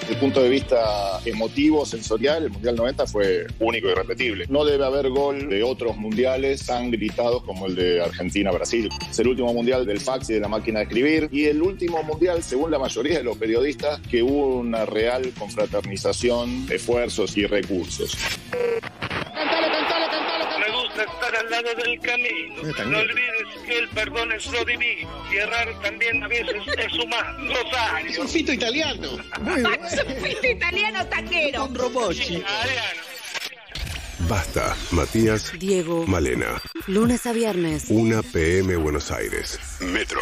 Desde el punto de vista emotivo, sensorial, el Mundial 90 fue único y irrepetible. No debe haber gol de otros mundiales tan gritados como el de Argentina-Brasil. Es el último mundial del fax y de la máquina de escribir y el último mundial, según la mayoría de los periodistas, que hubo una real confraternización, esfuerzos y recursos.
Gusta estar al lado del camino. No olvides que el perdón es lo divino. Y errar también a veces es humano. Rosario.
Surfito italiano.
Surfito italiano tanguero.
Con Robochi.
Basta, Matías.
Diego.
Malena.
Lunes a viernes.
1 PM Buenos Aires. Metro.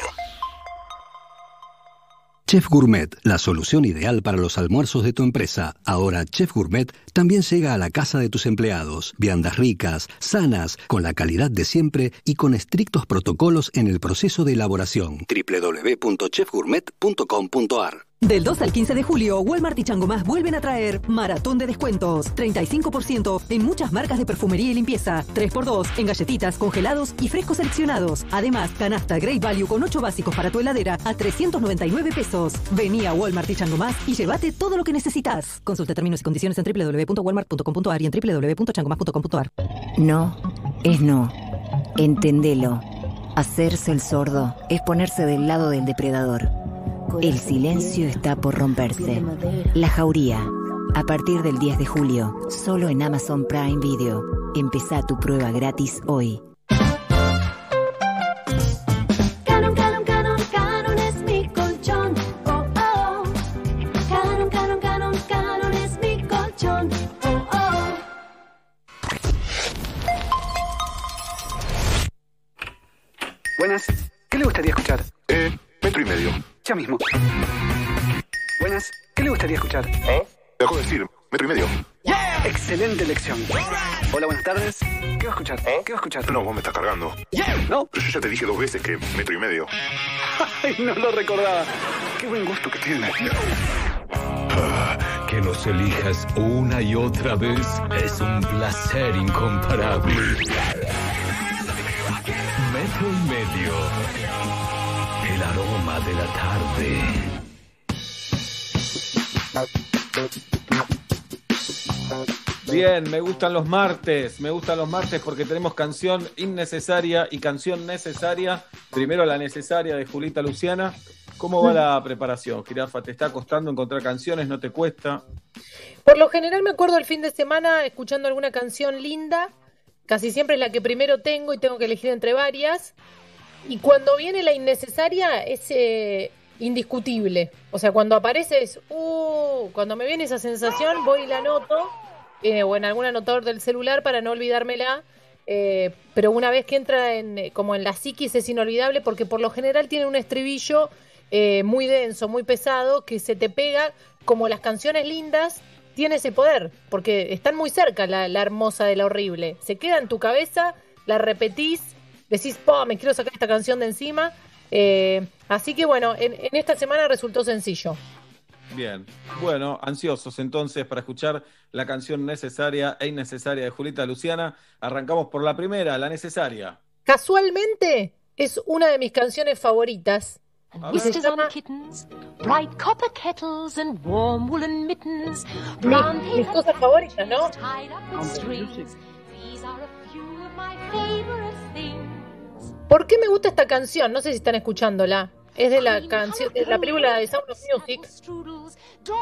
Chef Gourmet, la solución ideal para los almuerzos de tu empresa. Ahora Chef Gourmet también llega a la casa de tus empleados. Viandas ricas, sanas, con la calidad de siempre y con estrictos protocolos en el proceso de elaboración. www.chefgourmet.com.ar
Del 2 al 15 de julio, Walmart y Chango Más vuelven a traer maratón de descuentos. 35% en muchas marcas de perfumería y limpieza. 3x2 en galletitas, congelados y frescos seleccionados. Además, canasta Great Value con 8 básicos para tu heladera a 399 pesos. Vení a Walmart y Chango Más y llévate todo lo que necesitas. Consulta términos y condiciones en www.walmart.com.ar y en www.changomas.com.ar.
No es no. Entendelo. Hacerse el sordo es ponerse del lado del depredador. El silencio está por romperse. La Jauría. A partir del 10 de julio, solo en Amazon Prime Video. Empezá tu prueba gratis hoy.
Canon, canon, canon, canon es mi colchón. Oh, oh. Canon, canon, canon, canon es mi colchón. Oh, oh.
Buenas. ¿Qué le gustaría escuchar? Ya mismo. Buenas. ¿Qué le gustaría escuchar?
¿Eh? Te acabo de decir, metro y medio.
Excelente elección. Hola, buenas tardes. ¿Qué va a escuchar? ¿Qué va a escuchar?
No, vos me estás cargando.
¿No?
Pero yo ya te dije dos veces que metro y medio.
Ay, no lo recordaba. Qué buen gusto que tiene.
Ah, que nos elijas una y otra vez es un placer incomparable. Metro y medio. El aroma de la tarde.
Bien, me gustan los martes, me gustan los martes porque tenemos canción innecesaria y canción necesaria. Primero la necesaria de Julita Luciana. ¿Cómo va la preparación, Jirafa? ¿Te está costando encontrar canciones? ¿No te cuesta?
Por lo general me acuerdo el fin de semana escuchando alguna canción linda. Casi siempre es la que primero tengo y tengo que elegir entre varias. Y cuando viene la innecesaria es eh, indiscutible. O sea, cuando aparece es, uh, cuando me viene esa sensación voy y la anoto. eh, o en algún anotador del celular para no olvidármela. eh, pero una vez que entra en, eh, como en la psiquis es inolvidable porque por lo general tiene un estribillo eh, muy denso, muy pesado, que se te pega como las canciones lindas. Tiene ese poder, porque están muy cerca la, la hermosa de la horrible. Se queda en tu cabeza, la repetís, decís, po, me quiero sacar esta canción de encima. Eh, así que bueno, en, en esta semana resultó sencillo.
Bien. Bueno, ansiosos entonces para escuchar la canción necesaria e innecesaria de Julita Luciana. Arrancamos por la primera, la necesaria.
Casualmente es una de mis canciones favoritas.
Whiskers on kittens, bright copper kettles and warm woolen mittens,
Mi-
brown
mis
paper
cosas favoritas, ¿no?
tied up with strings. These are a few of my favorite things.
¿Por qué me gusta esta canción? No sé si están escuchándola. Es de la canción, de la película de Sound of Music.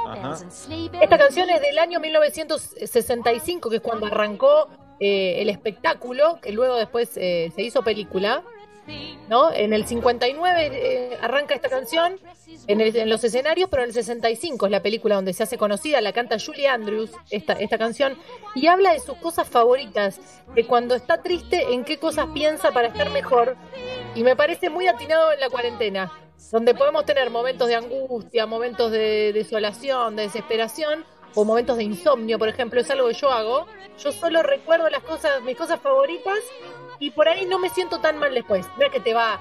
Ajá.
Esta canción es del año 1965, que es cuando arrancó eh, el espectáculo, que luego después eh, se hizo película. ¿No? En el 59 eh, arranca esta canción en, el- en los escenarios, pero en el 65 es la película donde se hace conocida, la canta Julie Andrews, esta, esta canción, y habla de sus cosas favoritas, de cuando está triste, en qué cosas piensa para estar mejor, y me parece muy atinado en la cuarentena, donde podemos tener momentos de angustia, momentos de desolación, de desesperación, o momentos de insomnio, por ejemplo, es algo que yo hago. Yo solo recuerdo las cosas, mis cosas favoritas, y por ahí no me siento tan mal después. No es que te va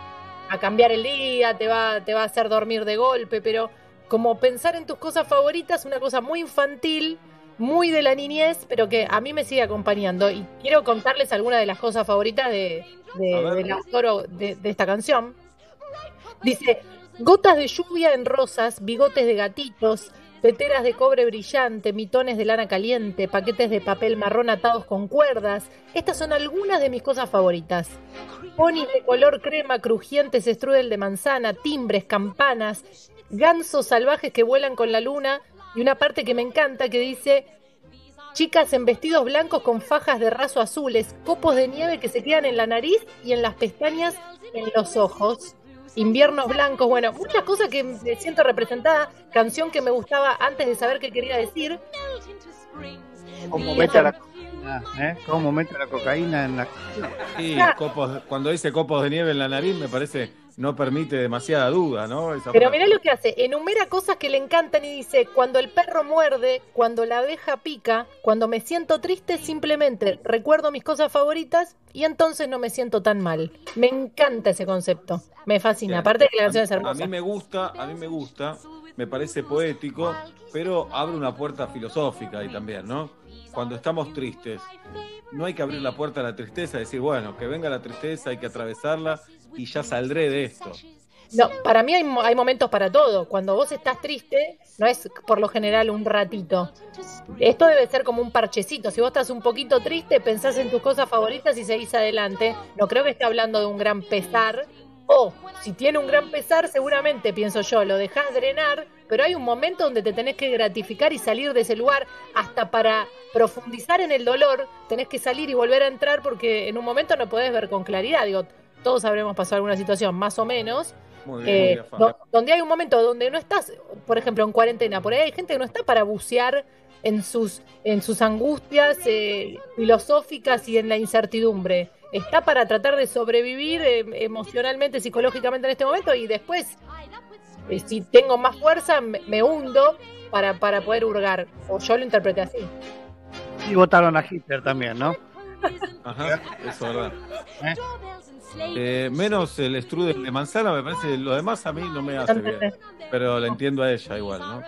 a cambiar el día, te va, te va a hacer dormir de golpe, pero como pensar en tus cosas favoritas, una cosa muy infantil, muy de la niñez, pero que a mí me sigue acompañando. Y quiero contarles algunas de las cosas favoritas de, de-
A ver.
del autor o de, de esta canción. Dice, gotas de lluvia en rosas, bigotes de gatitos, peteras de cobre brillante, mitones de lana caliente, paquetes de papel marrón atados con cuerdas. Estas son algunas de mis cosas favoritas. Ponis de color crema, crujientes, strudel de manzana, timbres, campanas, gansos salvajes que vuelan con la luna y una parte que me encanta que dice chicas en vestidos blancos con fajas de raso azules, copos de nieve que se quedan en la nariz y en las pestañas, en los ojos. Inviernos blancos, bueno, muchas cosas que me siento representada, canción que me gustaba antes de saber qué quería decir.
¿Cómo mete la cocaína? ¿eh? ¿Cómo mete la cocaína en la
Sí, copos, cuando dice copos de nieve en la nariz, me parece no permite demasiada duda, ¿no? Esa
Pero mirá lo que hace, enumera cosas que le encantan y dice, cuando el perro muerde, cuando la abeja pica, cuando me siento triste, simplemente recuerdo mis cosas favoritas y entonces no me siento tan mal. Me encanta ese concepto, me fascina, aparte de que la canción es
A
hermosa.
mí me gusta, a mí me gusta, me parece poético, pero abre una puerta filosófica ahí también, ¿no? Cuando estamos tristes, no hay que abrir la puerta a la tristeza, decir, bueno, que venga la tristeza, hay que atravesarla y ya saldré de esto.
No, para mí hay, hay momentos para todo. Cuando vos estás triste, no es por lo general un ratito. Esto debe ser como un parchecito. Si vos estás un poquito triste, pensás en tus cosas favoritas y seguís adelante. No creo que esté hablando de un gran pesar. O, si tiene un gran pesar, seguramente, pienso yo, lo dejás drenar, pero hay un momento donde te tenés que gratificar y salir de ese lugar. Hasta para profundizar en el dolor, tenés que salir y volver a entrar porque en un momento no podés ver con claridad. Digo, todos habremos pasado alguna situación más o menos.
Muy bien,
Eh,
muy
do- donde hay un momento donde no estás, por ejemplo, en cuarentena, por ahí hay gente que no está para bucear en sus, en sus angustias eh, filosóficas y en la incertidumbre. Está para tratar de sobrevivir eh, emocionalmente, psicológicamente en este momento y después, eh, si tengo más fuerza, me, me hundo para, para poder hurgar. O yo lo interpreté así.
Y votaron a Hitler también, ¿no?
Ajá, eso es verdad. Eh, menos el strudel de manzana, me parece, lo demás a mí no me hace bien. Pero la entiendo a ella igual, ¿no?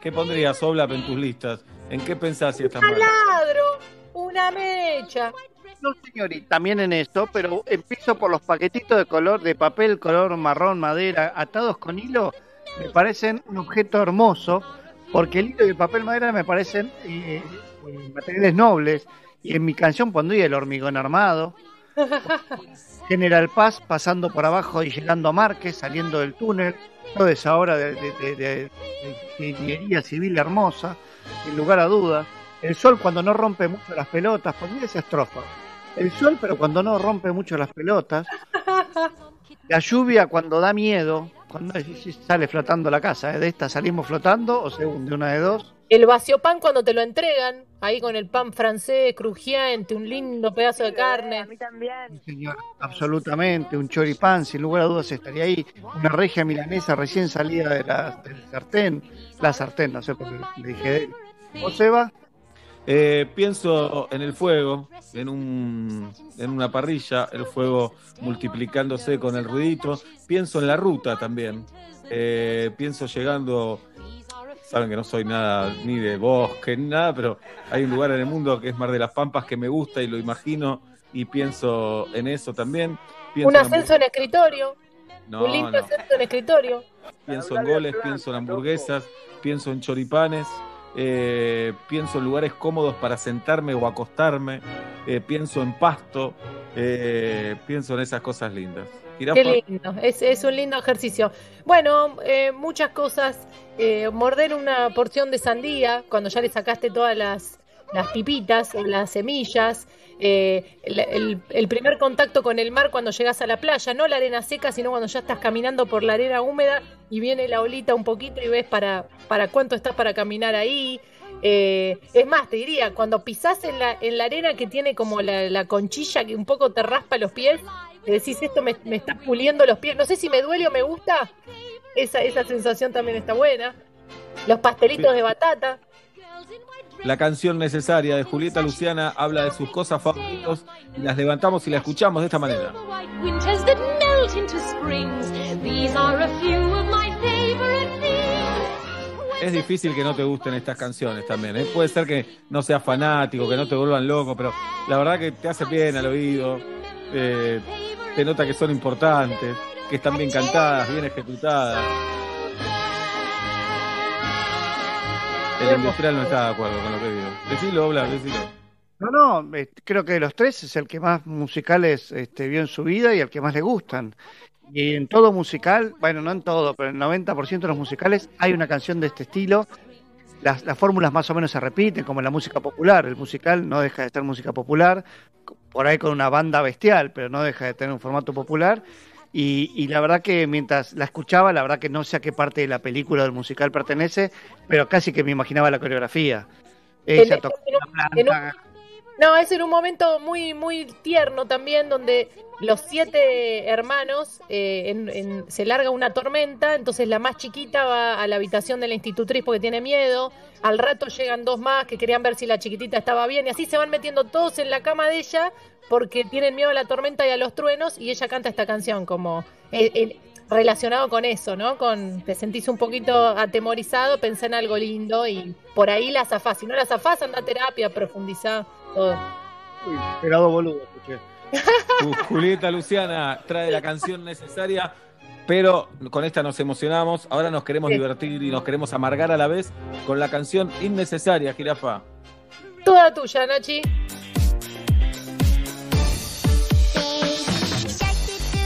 ¿Qué pondrías, Oblap, en tus listas? ¿En qué pensás si estás mal?
¡Taladro! ¡Una mecha!
No, señorita, también en esto, pero empiezo por los paquetitos de color de papel color marrón madera atados con hilo. Me parecen un objeto hermoso, porque el hilo y el papel madera me parecen eh, eh, materiales nobles. Y en mi canción pondría el hormigón armado, General Paz pasando por abajo y llegando a Márquez, saliendo del túnel, toda esa obra de, de- de- ingeniería civil hermosa, sin lugar a dudas. El sol cuando no rompe mucho las pelotas, pondría esa estrofa. El sol, pero cuando no rompe mucho las pelotas. La lluvia cuando da miedo, cuando sale flotando la casa. ¿eh? De esta salimos flotando o se hunde una de dos.
El vacío pan cuando te lo entregan, ahí con el pan francés crujiente, un lindo pedazo de carne.
Señor, absolutamente, un choripán, sin lugar a dudas estaría ahí. Una regia milanesa recién salida de la, del sartén. La sartén, no sé por qué le dije. ¿O Seba?
Eh, pienso en el fuego, en, un, en una parrilla, el fuego multiplicándose con el ruidito. Pienso en la ruta también. Eh, pienso llegando, saben que no soy nada ni de bosque ni nada, pero hay un lugar en el mundo que es Mar de las Pampas que me gusta y lo imagino y pienso en eso también. Pienso
Un
en
ascenso en escritorio,
No,
un lindo
no.
ascenso en escritorio.
Pienso en goles, pienso en hamburguesas, pienso en choripanes, eh, pienso en lugares cómodos para sentarme o acostarme, eh, pienso en pasto, eh, pienso en esas cosas lindas.
Qué lindo, es, es un lindo ejercicio. Bueno, eh, muchas cosas. Morder una porción de sandía cuando ya le sacaste todas las, las pipitas o las semillas. Eh, el, el- el primer contacto con el mar cuando llegas a la playa, no la arena seca, sino cuando ya estás caminando por la arena húmeda y viene la olita un poquito y ves para, para cuánto estás para caminar ahí. Eh, es más, te diría, cuando pisás en la, en la arena que tiene como la, la conchilla que un poco te raspa los pies, te decís esto me, me está puliendo los pies. No sé si me duele o me gusta. Esa, esa sensación también está buena. Los pastelitos de batata.
La canción necesaria de Julieta Luciana habla de sus cosas favoritas y las levantamos y la escuchamos de esta manera. Es difícil que no te gusten estas canciones también. ¿eh? Puede ser que no seas fanático, que no te vuelvan loco, pero la verdad que te hace bien al oído. eh, te nota que son importantes, que están bien cantadas, bien ejecutadas. El industrial no está de acuerdo con lo que digo. Decilo, Bla, decilo.
No, no, eh, creo que de los tres es el que más musicales este, vio en su vida y el que más le gustan. Y en todo musical, bueno, no en todo, pero en el 90% de los musicales hay una canción de este estilo. Las, las fórmulas más o menos se repiten, como en la música popular. El musical no deja de ser música popular, por ahí con una banda bestial, pero no deja de tener un formato popular. Y, y la verdad que mientras la escuchaba, la verdad que no sé a qué parte de la película o del musical pertenece, pero casi que me imaginaba la coreografía. Ella
un-
la planta,
No, es en un momento muy, muy tierno también, donde los siete hermanos eh, se larga una tormenta, entonces la más chiquita va a la habitación de la institutriz porque tiene miedo, al rato llegan dos más que querían ver si la chiquitita estaba bien, y así se van metiendo todos en la cama de ella porque tienen miedo a la tormenta y a los truenos, y ella canta esta canción como eh, eh, relacionado con eso, ¿no? Con te sentís un poquito atemorizado, pensá en algo lindo y por ahí la zafás. Si no la zafás, anda a terapia, profundizá
Uy, pelado boludo, escuché.
Ju- Julieta Luciana trae la canción necesaria, pero con esta nos emocionamos. Ahora nos queremos
Sí.
divertir y nos queremos amargar a la vez con la canción innecesaria, Jirafa.
Toda tuya, Nachi.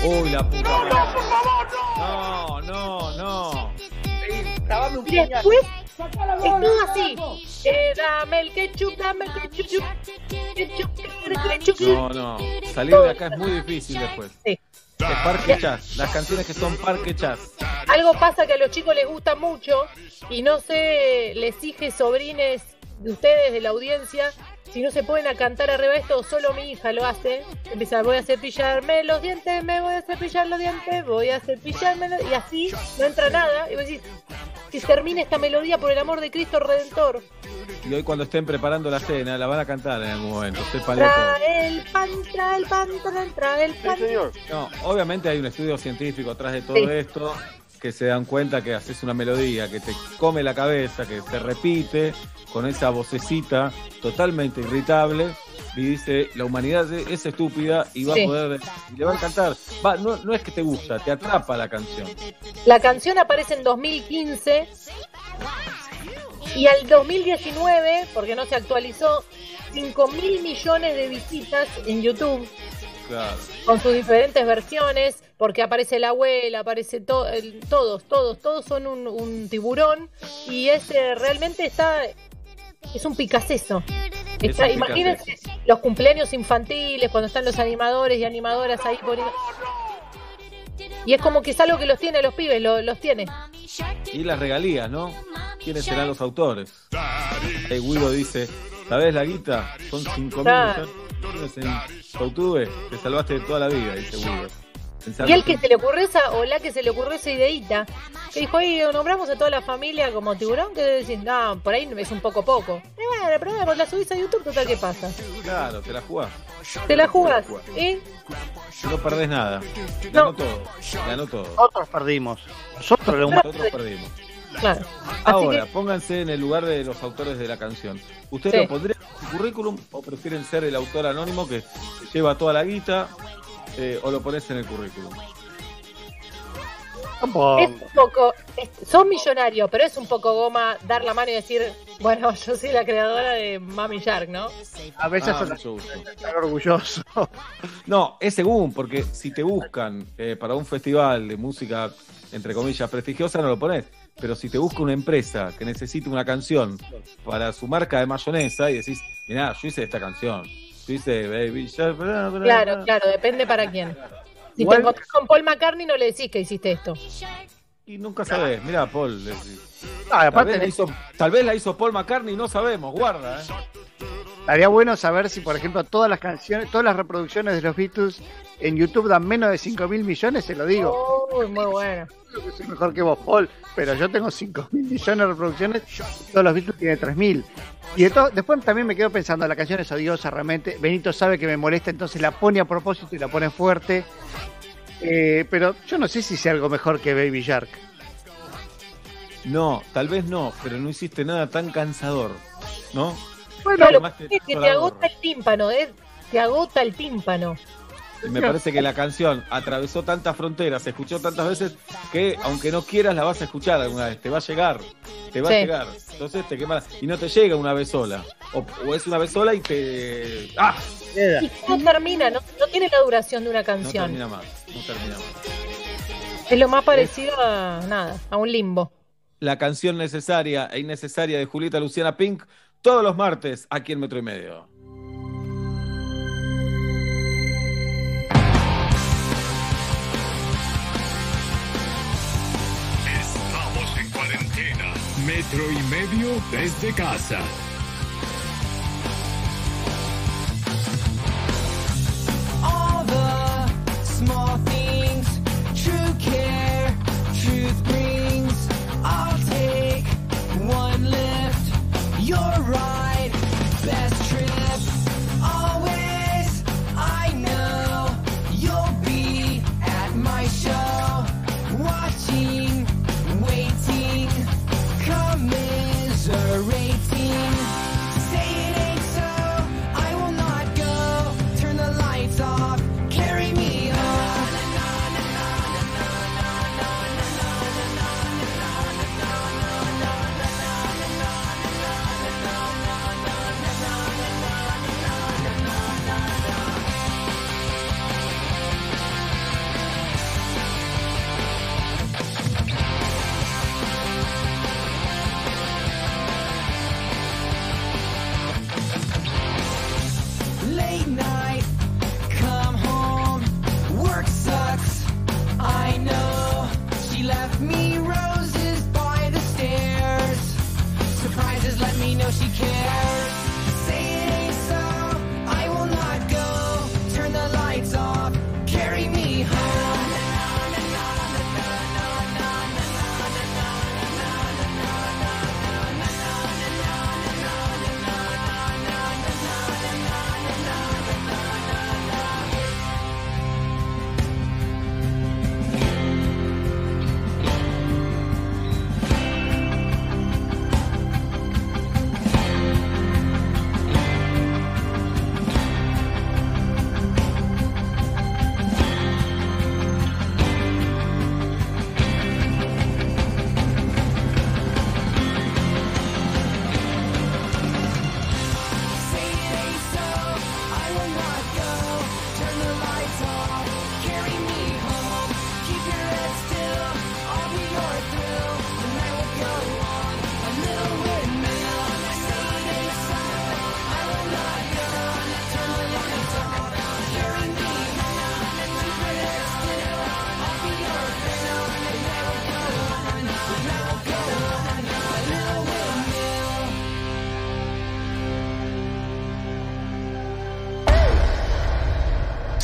Uy, la puta. madre. No, no, no.
Y después es todo así. Eh, dame el ketchup, dame el ketchup. ketchup.
No, no. Salir de acá es muy difícil después.
Sí.
Es parque chas. Las canciones que son parque chas.
Algo pasa que a los chicos les gusta mucho y no sé, les exige sobrines de ustedes, de la audiencia, si no se pueden a cantar arriba de esto, solo mi hija lo hace. Empieza, voy a cepillarme los dientes, me voy a cepillar los dientes, voy a cepillarme los... Y así no entra nada. Y vos decís, que termine esta melodía por el amor de Cristo Redentor.
Y hoy cuando estén preparando la cena, la van a cantar en algún momento.
Trae el pan, trae el pan, trae, el pan.
No, obviamente hay un estudio científico atrás de todo
Sí.
esto que se dan cuenta que haces una melodía que te come la cabeza, que te repite con esa vocecita totalmente irritable y dice la humanidad es estúpida y va
Sí.
a poder y le va a encantar. Va, no, no es que te gusta, te atrapa la canción.
La canción aparece en 2015 y al 2019, porque no se actualizó, 5 mil millones de visitas en YouTube
Claro.
con sus diferentes versiones, porque aparece la abuela, aparece to- el- todos, todos, todos son un, un tiburón y ese realmente está, es un picaceso.
Es
Está-
un
imagínense los cumpleaños infantiles cuando están los animadores y animadoras ahí poniendo... Y es como que es algo que los tiene los pibes, lo- los tiene.
Y las regalías, ¿no? ¿Quiénes serán los autores? El Guido dice, ¿sabés la guita? Son 5 mil en YouTube. Te salvaste de toda la vida, dice Guido.
Y el que se le ocurrió esa, o la que se le ocurrió esa ideita, que dijo, ahí nombramos a toda la familia como tiburón, que decís, no, por ahí es un poco poco. Y bueno, pero bueno, la subís a YouTube, total, ¿qué pasa?
Claro, te la jugás.
Te la jugás, ¿eh?
No perdés nada. Ganó todo. Ganó todo.
Nosotros perdimos. Nosotros le
Nosotros perdimos.
Claro.
Ahora, pónganse en el lugar de los autores de la canción. ¿Ustedes
Sí.
lo pondrían en su currículum o prefieren ser el autor anónimo que lleva toda la guita eh, o lo pones en el currículum?
Es un poco, es- sos millonario, pero es un poco goma dar la mano y decir, bueno, yo soy la creadora de Mami Shark, ¿no?
A veces
Ah,
son estar orgulloso.
No, es según, porque si te buscan eh, para un festival de música, entre comillas, prestigiosa, no lo pones. Pero si te busca una empresa que necesita una canción para su marca de mayonesa y decís, mirá, yo hice esta canción. Yo hice Baby Shark. bla, bla,
Claro,
bla".
claro, depende para quién. Si
Igual-
te encontrás con Paul McCartney, no le decís que hiciste esto.
Y nunca sabés. Mirá, Paul. le decís.
Ah,
tal,
aparte
vez la hizo, tal vez la hizo Paul McCartney, no sabemos, guarda. ¿eh?
Estaría bueno saber si, por ejemplo, todas las canciones, todas las reproducciones de los Beatles en YouTube dan menos de 5 mil millones, se lo digo.
Uy, muy bueno.
Creo que soy mejor que vos, Paul, pero yo tengo 5 mil millones de reproducciones, y todos los Beatles tienen 3 mil. Y de después también me quedo pensando, la canción es odiosa realmente. Benito sabe que me molesta, entonces la pone a propósito y la pone fuerte. Eh, pero yo no sé si sea algo mejor que Baby Shark.
No, tal vez no, pero no hiciste nada tan cansador, ¿no?
Bueno, lo que
te-
es que
la
te agota el tímpano, ¿eh? Te agota el tímpano.
Me parece que la canción atravesó tantas fronteras, se escuchó tantas veces que aunque no quieras la vas a escuchar alguna vez, te va a llegar, te va
Sí.
a llegar. Entonces te quema y no te llega una vez sola. O, o es una vez sola y te ¡Ah!
¿Y cómo termina? No, no tiene la duración de una
No
canción.
termina más, no termina más.
es lo más parecido a nada, a un limbo.
La canción necesaria e innecesaria de Julieta Luciana Pink todos los martes aquí en Metro y Medio.
Metro y medio desde casa.
all the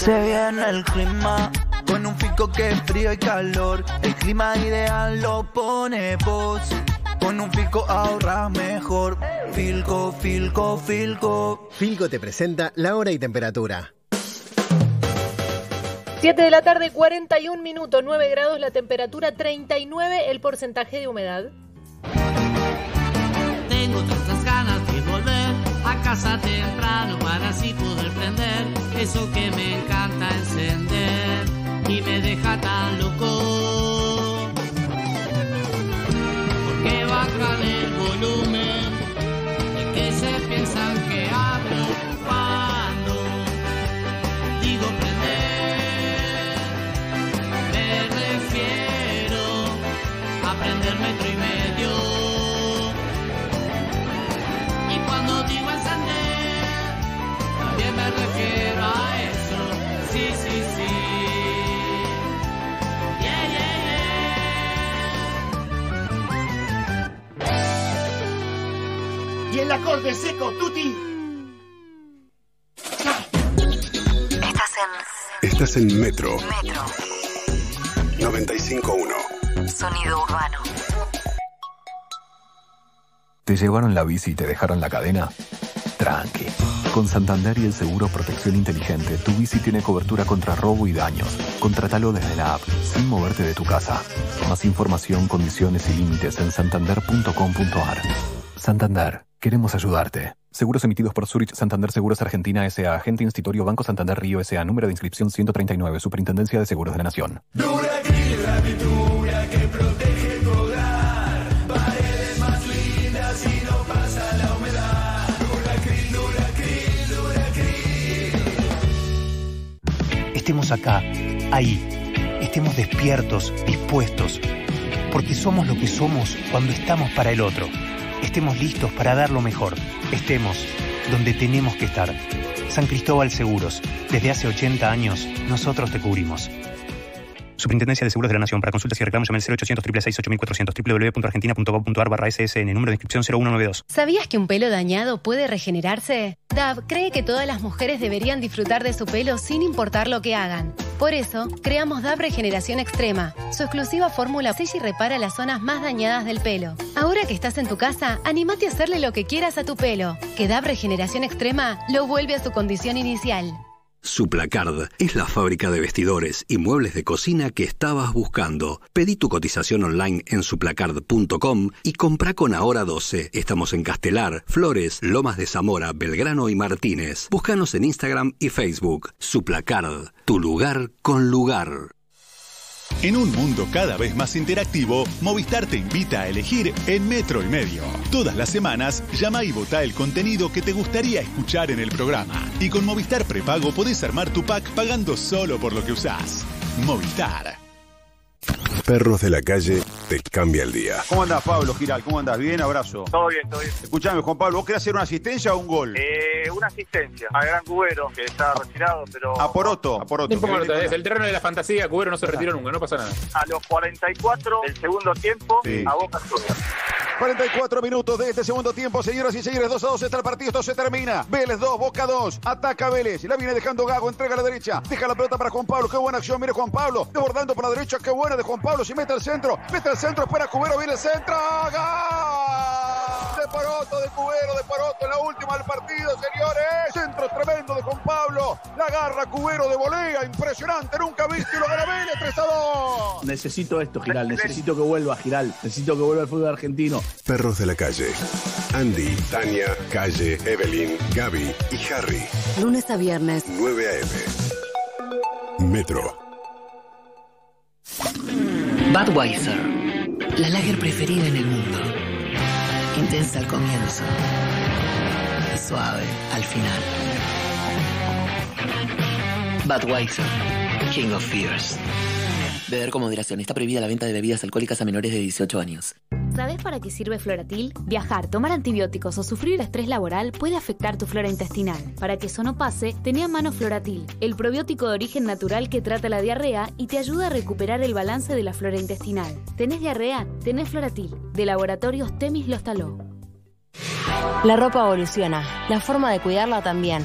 Se viene el clima con un fico que es frío y calor. El clima ideal lo pone vos. Con un fico ahorras mejor. Filco, filco, filco.
Filco te presenta la hora y temperatura.
7 de la tarde, 41 minutos, 9 grados, la temperatura 39, el porcentaje de humedad.
Tengo tantas ganas de volver a casa temprano para así eso que me encanta encender y me deja tan loco. Porque bajan el volumen de que se piensan que
acorde seco, Tuti.
Estás en
Estás en Metro
Metro,
95.1.
sonido urbano.
¿Te llevaron la bici y te dejaron la cadena? Tranqui. Con Santander y el seguro Protección Inteligente, tu bici tiene cobertura contra robo y daños. Contratalo desde la app, sin moverte de tu casa. Más información, condiciones y límites en santander.com.ar. Santander.
Queremos ayudarte. Seguros emitidos por Zurich Santander Seguros Argentina S.A. Agente Institutorio Banco Santander Río S.A. Número de inscripción 139. Superintendencia de Seguros de la Nación.
Duracril, la pintura que protege tu hogar. Paredes más lindas y no pasa la humedad. Duracril, Duracril, Duracril.
Estemos acá, ahí. Estemos despiertos, dispuestos. Porque somos lo que somos cuando estamos para el otro. Estemos listos para dar lo mejor. Estemos donde tenemos que estar. San Cristóbal Seguros. Desde hace 80 años, nosotros te cubrimos. Superintendencia de Seguros de la Nación. Para consultas y reclamos llame al 0800 666 8400 www.argentina.gov.ar barra SSN. Número de inscripción 0192.
¿Sabías que un pelo dañado puede regenerarse? DAV cree que todas las mujeres deberían disfrutar de su pelo sin importar lo que hagan. Por eso, creamos DAV Regeneración Extrema. Su exclusiva fórmula sella y repara las zonas más dañadas del pelo. Ahora que estás en tu casa, animate a hacerle lo que quieras a tu pelo. Que DAV Regeneración Extrema lo vuelve a su condición inicial.
Suplacard es la fábrica de vestidores y muebles de cocina que estabas buscando. Pedí tu cotización online en suplacard.com y compra con Ahora 12. Estamos en Castelar, Flores, Lomas de Zamora, Belgrano y Martínez. Búscanos en Instagram y Facebook. Suplacard, tu lugar con lugar.
En un mundo cada vez más interactivo, Movistar te invita a elegir en metro y medio. Todas las semanas, llama y vota el contenido que te gustaría escuchar en el programa. Y con Movistar Prepago podés armar tu pack pagando solo por lo que usás. Movistar.
Perros de la calle te cambia el día.
¿Cómo andás, Pablo Giral? ¿Cómo andás? Bien, abrazo.
Todo bien, todo bien.
Escuchame, Juan Pablo, ¿vos querés hacer una asistencia o un gol?
Eh, una asistencia al gran cubero que está retirado, pero
A Poroto, a Poroto.
No importa, es el terreno de la fantasía, Cubero no se retiró nunca, no pasa nada.
a los 44 del segundo tiempo
Sí.
a Boca Juniors.
44 minutos de este segundo tiempo, señoras y señores. 2 a 2 está el partido, esto se termina. Vélez 2, Boca 2. Ataca Vélez. La viene dejando Gago, entrega a la derecha. Deja la pelota para Juan Pablo. Qué buena acción, mire Juan Pablo. Desbordando por la derecha, qué buena de Juan Pablo. Si mete al centro, mete al centro, espera Cubero, viene el centro. ¡Gol! De Poroto, de Cubero, de Poroto en la última del partido, señores. Centro tremendo de Juan Pablo. La agarra Cubero de volea, impresionante. Nunca visto y lo gana Vélez 3 a 2.
Necesito esto, Giral. Necesito que vuelva, Giral. Necesito que vuelva el fútbol argentino.
Perros de la calle. Andy, Tania, Calle, Evelyn, Gaby y Harry.
Lunes a viernes.
9 a.m. Metro.
Budweiser, la lager preferida en el mundo. Intensa al comienzo suave al final. Budweiser, King of Fears. Beber con moderación. Está prohibida la venta de bebidas alcohólicas a menores de 18 años.
¿Sabes para qué sirve Floratil? Viajar, tomar antibióticos o sufrir estrés laboral puede afectar tu flora intestinal. Para que eso no pase, tenía en mano Floratil, el probiótico de origen natural que trata la diarrea y te ayuda a recuperar el balance de la flora intestinal. ¿Tenés diarrea? Tenés Floratil, de Laboratorios Temis Lostaló.
La ropa evoluciona, la forma de cuidarla también.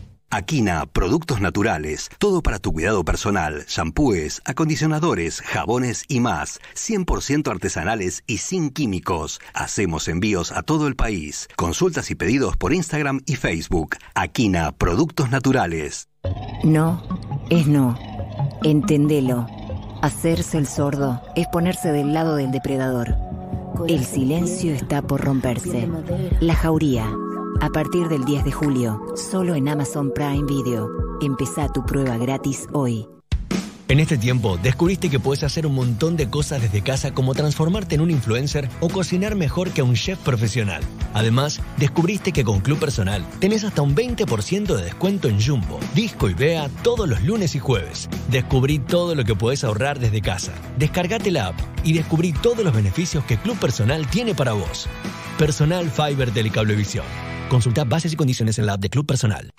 Aquina, productos naturales, todo para tu cuidado personal, shampoos, acondicionadores, jabones y más, 100% artesanales y sin químicos. Hacemos envíos a todo el país. Consultas y pedidos por Instagram y Facebook. Aquina, productos naturales.
No es no. Entendelo. Hacerse el sordo es ponerse del lado del depredador. El silencio está por romperse. La jauría. A partir del 10 de julio, solo en Amazon Prime Video. Empezá tu prueba gratis hoy.
En este tiempo, descubriste que puedes hacer un montón de cosas desde casa como transformarte en un influencer o cocinar mejor que un chef profesional. Además, descubriste que con Club Personal tenés hasta un 20% de descuento en Jumbo, Disco y Bea todos los lunes y jueves. Descubrí todo lo que puedes ahorrar desde casa. Descargate la app y descubrí todos los beneficios que Club Personal tiene para vos. Personal Fiber Telecablevisión. Consulta bases y condiciones en la app de Club Personal.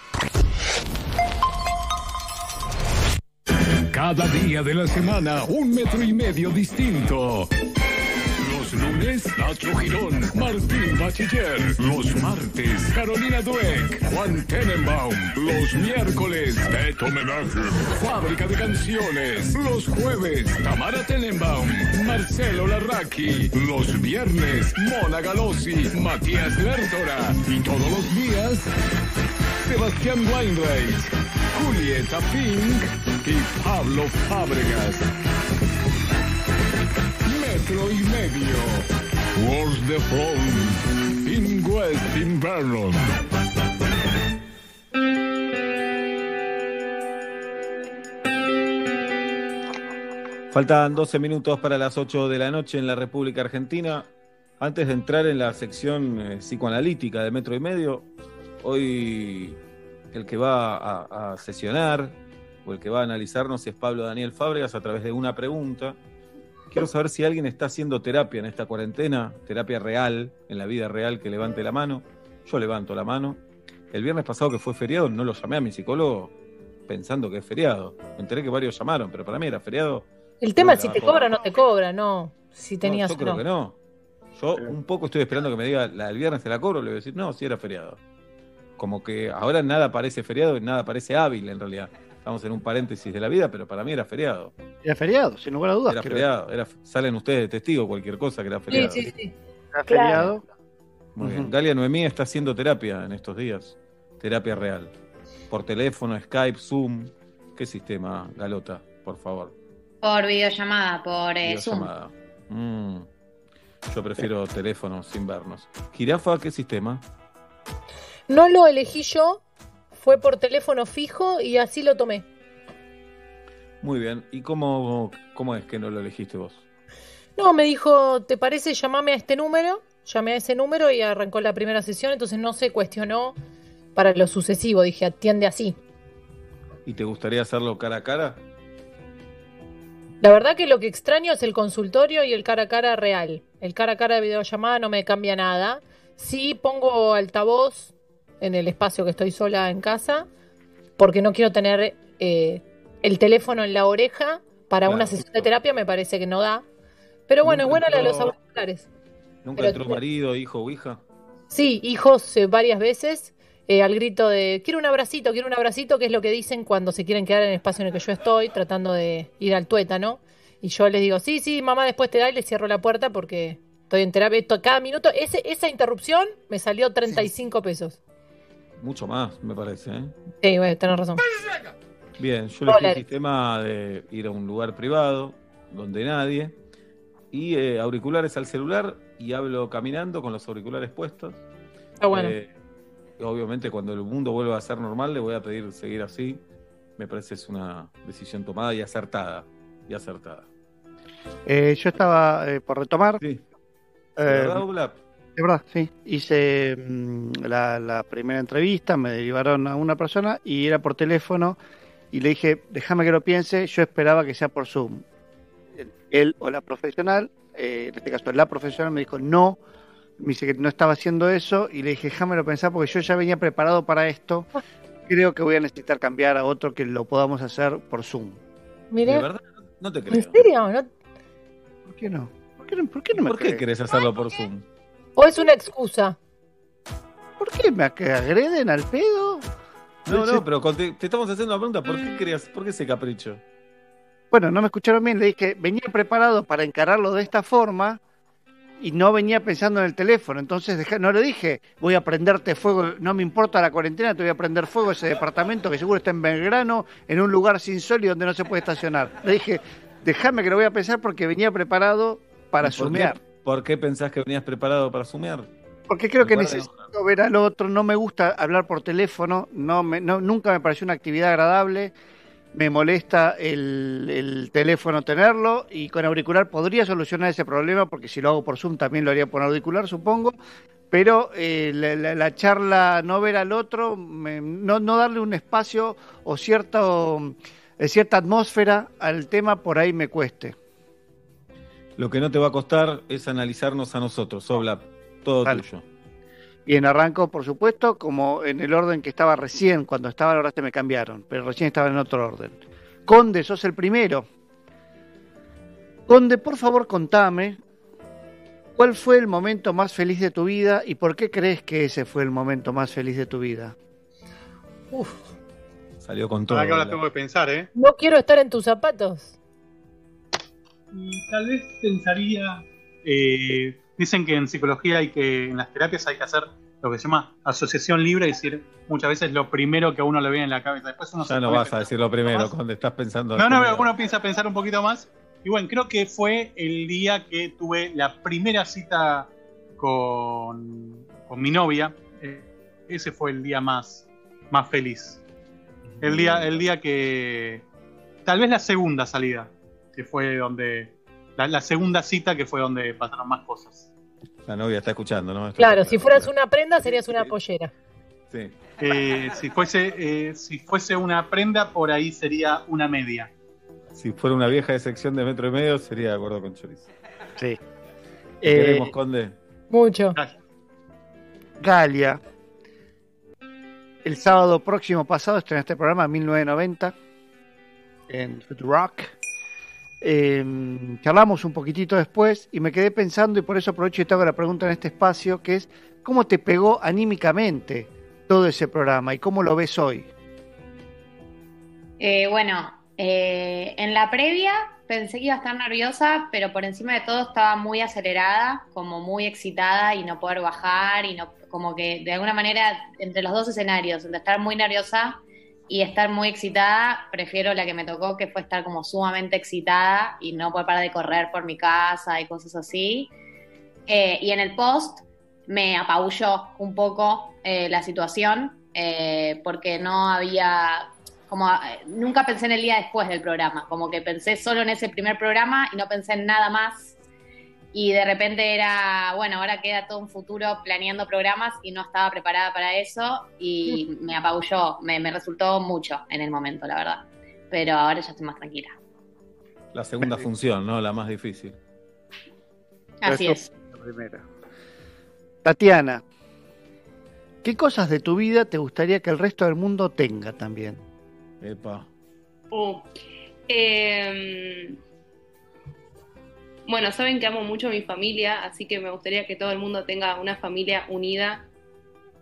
Cada día de la semana, un metro y medio distinto. Lunes, Nacho Girón, Martín Bachiller. Los martes, Carolina Dueck, Juan Tenenbaum. Los miércoles, Beto Homenaje, Fábrica de Canciones. Los jueves, Tamara Tenenbaum, Marcelo Larraqui. Los viernes, Mona Galosi, Matías Lertora. Y todos los días, Sebastián Weinreich, Julieta Pink y Pablo Fábregas. Metro y medio. Wars the Front. In West in.
Faltan 12 minutos para las 8 de la noche en la República Argentina. Antes de entrar en la sección eh, psicoanalítica de Metro y Medio, hoy el que va a, a sesionar o el que va a analizarnos es Pablo Daniel Fábregas a través de una pregunta. Quiero saber si alguien está haciendo terapia en esta cuarentena, terapia real, en la vida real, que levante la mano. Yo levanto la mano. El viernes pasado que fue feriado, no lo llamé a mi psicólogo pensando que es feriado. Me enteré que varios llamaron, pero para mí era feriado.
El tema
Yo
es si te cobra o no te cobra, no. Si tenías
yo
o
creo que no. Yo un poco estoy esperando que me diga la del viernes te la cobro, le voy a decir, no, sí era feriado. Como que ahora nada parece feriado y nada parece hábil en realidad. Estamos en un paréntesis de la vida, pero para mí era feriado.
Era feriado, sin lugar a dudas.
Era
creo.
feriado. Era, salen ustedes de testigo cualquier cosa que era feriado.
sí, sí.
Era feriado.
Muy bien. Galia Noemí está haciendo terapia en estos días. Terapia real. Por teléfono, Skype, Zoom. ¿Qué sistema, Galota? Por favor.
Por videollamada, por eh, Zoom.
Videollamada. Mm. Yo prefiero teléfono sin vernos. Jirafa, ¿qué sistema?
No lo elegí yo, fue por teléfono fijo y así lo tomé.
Muy bien. ¿Y cómo, cómo es que no lo elegiste vos?
No, me dijo, ¿te parece? Llamame a este número. Llamé a ese número y arrancó la primera sesión, entonces no se cuestionó para lo sucesivo. Dije, atiende así.
¿Y te gustaría hacerlo cara a cara?
La verdad que lo que extraño es el consultorio y el cara a cara real. El cara a cara de videollamada no me cambia nada. Sí pongo altavoz en el espacio que estoy sola en casa, porque no quiero tener eh, el teléfono en la oreja para
Claro.
una sesión de terapia, me parece que no da. Pero bueno, es buena la de los auriculares.
¿Nunca
Pero-
entró marido, hijo o hija?
Sí, hijos eh, varias veces, eh, al grito de quiero un abracito, quiero un abracito, que es lo que dicen cuando se quieren quedar en el espacio en el que yo estoy, tratando de ir al tuétano. Y yo les digo, sí, sí, mamá, después te da y le cierro la puerta porque estoy en terapia. Esto, cada minuto, ese, esa interrupción me salió 35 pesos.
Mucho más, me parece. ¿eh?
Sí, bueno, tenés razón.
Bien, yo elegí el sistema de ir a un lugar privado, donde nadie, y eh, auriculares al celular, y hablo caminando con los auriculares puestos.
Está bueno.
Eh, y obviamente cuando el mundo vuelva a ser normal le voy a pedir seguir así. Me parece es una decisión tomada y acertada. Y acertada.
Eh, yo estaba eh, por retomar.
Sí.
Eh,
¿De verdad,
sí. Hice mm, la, la primera entrevista, me derivaron a una persona y era por teléfono y le dije, déjame que lo piense, yo esperaba que sea por Zoom. Él- o la profesional, eh, en este caso la profesional me dijo no, me dice que no estaba haciendo eso y le dije, déjamelo pensar porque yo ya venía preparado para esto. Creo que voy a necesitar cambiar a otro que lo podamos hacer por Zoom.
Mire,
¿De verdad? No te
¿en
creo.
serio? ¿No?
¿Por qué no? ¿Por qué no, por qué no me
¿Por qué querés hacerlo por Zoom?
¿O es una excusa?
¿Por qué me agreden al pedo?
No, no, pero te, te estamos haciendo la pregunta, ¿por qué querías, por qué ese capricho?
Bueno, no me escucharon bien, le dije, venía preparado para encararlo de esta forma y no venía pensando en el teléfono, entonces deja- no le dije, voy a prenderte fuego, no me importa la cuarentena, te voy a prender fuego a ese departamento que seguro está en Belgrano, en un lugar sin sol y donde no se puede estacionar. Le dije, déjame que lo voy a pensar porque venía preparado para
¿Por qué-
sumear.
¿Por qué pensás que venías preparado para sumear?
Porque creo que necesito ver al otro, no me gusta hablar por teléfono, no me, no, nunca me pareció una actividad agradable, me molesta el, el teléfono tenerlo y con auricular podría solucionar ese problema porque si lo hago por Zoom también lo haría por auricular, supongo, pero eh, la, la- la charla, no ver al otro, me- no, no darle un espacio o cierto, eh, cierta atmósfera al tema, por ahí me cueste.
Lo que no te va a costar es analizarnos a nosotros, Oblap. Todo
Dale.
tuyo.
Bien, arranco, por supuesto, como en el orden que estaba recién, cuando estaba, ahora se me cambiaron, pero recién estaba en otro orden. Conde, sos el primero. Conde, por favor, contame ¿Cuál fue el momento más feliz de tu vida y por qué crees que ese fue el momento más feliz de tu vida?
Salió con todo.
Ahora que ahora tengo que pensar, ¿eh?
No quiero estar en tus zapatos.
Y tal vez pensaría. eh, dicen que en psicología hay que. En las terapias hay que hacer lo que se llama asociación libre, es decir, muchas veces lo primero que a uno le viene en la cabeza. Después uno se
Ya no vas a decir lo primero cuando estás pensando.
No, no, pero uno piensa pensar un poquito más. Y bueno, creo que fue el día que tuve la primera cita con, con mi novia. Eh, ese fue el día más, más feliz. El día, el día que. Tal vez la segunda salida, que fue donde. La, la segunda cita que fue donde pasaron más cosas.
La novia está escuchando, ¿no?
Claro, si fueras una prenda serías una pollera.
Sí.
Eh, si, fuese, eh, si fuese una prenda, por ahí sería una media.
Si fuera una vieja de sección de metro y medio, sería de acuerdo con Chorizo.
Sí.
¿Te
Eh,
queremos, Conde?
Mucho.
Galia. El sábado próximo pasado estrenaste el programa 1990 en Rock. Eh, charlamos un poquitito después y me quedé pensando y por eso aprovecho y te hago la pregunta en este espacio, que es ¿cómo te pegó anímicamente todo ese programa y cómo lo ves hoy?
Eh, bueno, eh, en la previa pensé que iba a estar nerviosa, pero por encima de todo estaba muy acelerada, como muy excitada y no poder bajar y no, como que de alguna manera entre los dos escenarios, entre estar muy nerviosa y estar muy excitada, prefiero la que me tocó, que fue estar como sumamente excitada y no poder parar de correr por mi casa y cosas así. Eh, y en el post me apabulló un poco eh, la situación eh, porque no había, como nunca pensé en el día después del programa, como que pensé solo en ese primer programa y no pensé en nada más. Y de repente era, bueno, ahora queda todo un futuro planeando programas y no estaba preparada para eso y me apabulló, me, me resultó mucho en el momento, la verdad. Pero ahora ya estoy más tranquila.
La segunda función, ¿no? La más difícil.
Así
Eso
es.
la primera. Tatiana, ¿qué cosas de tu vida te gustaría que el resto del mundo tenga también?
Epa.
Uh, em, bueno, saben que amo mucho a mi familia, así que me gustaría que todo el mundo tenga una familia unida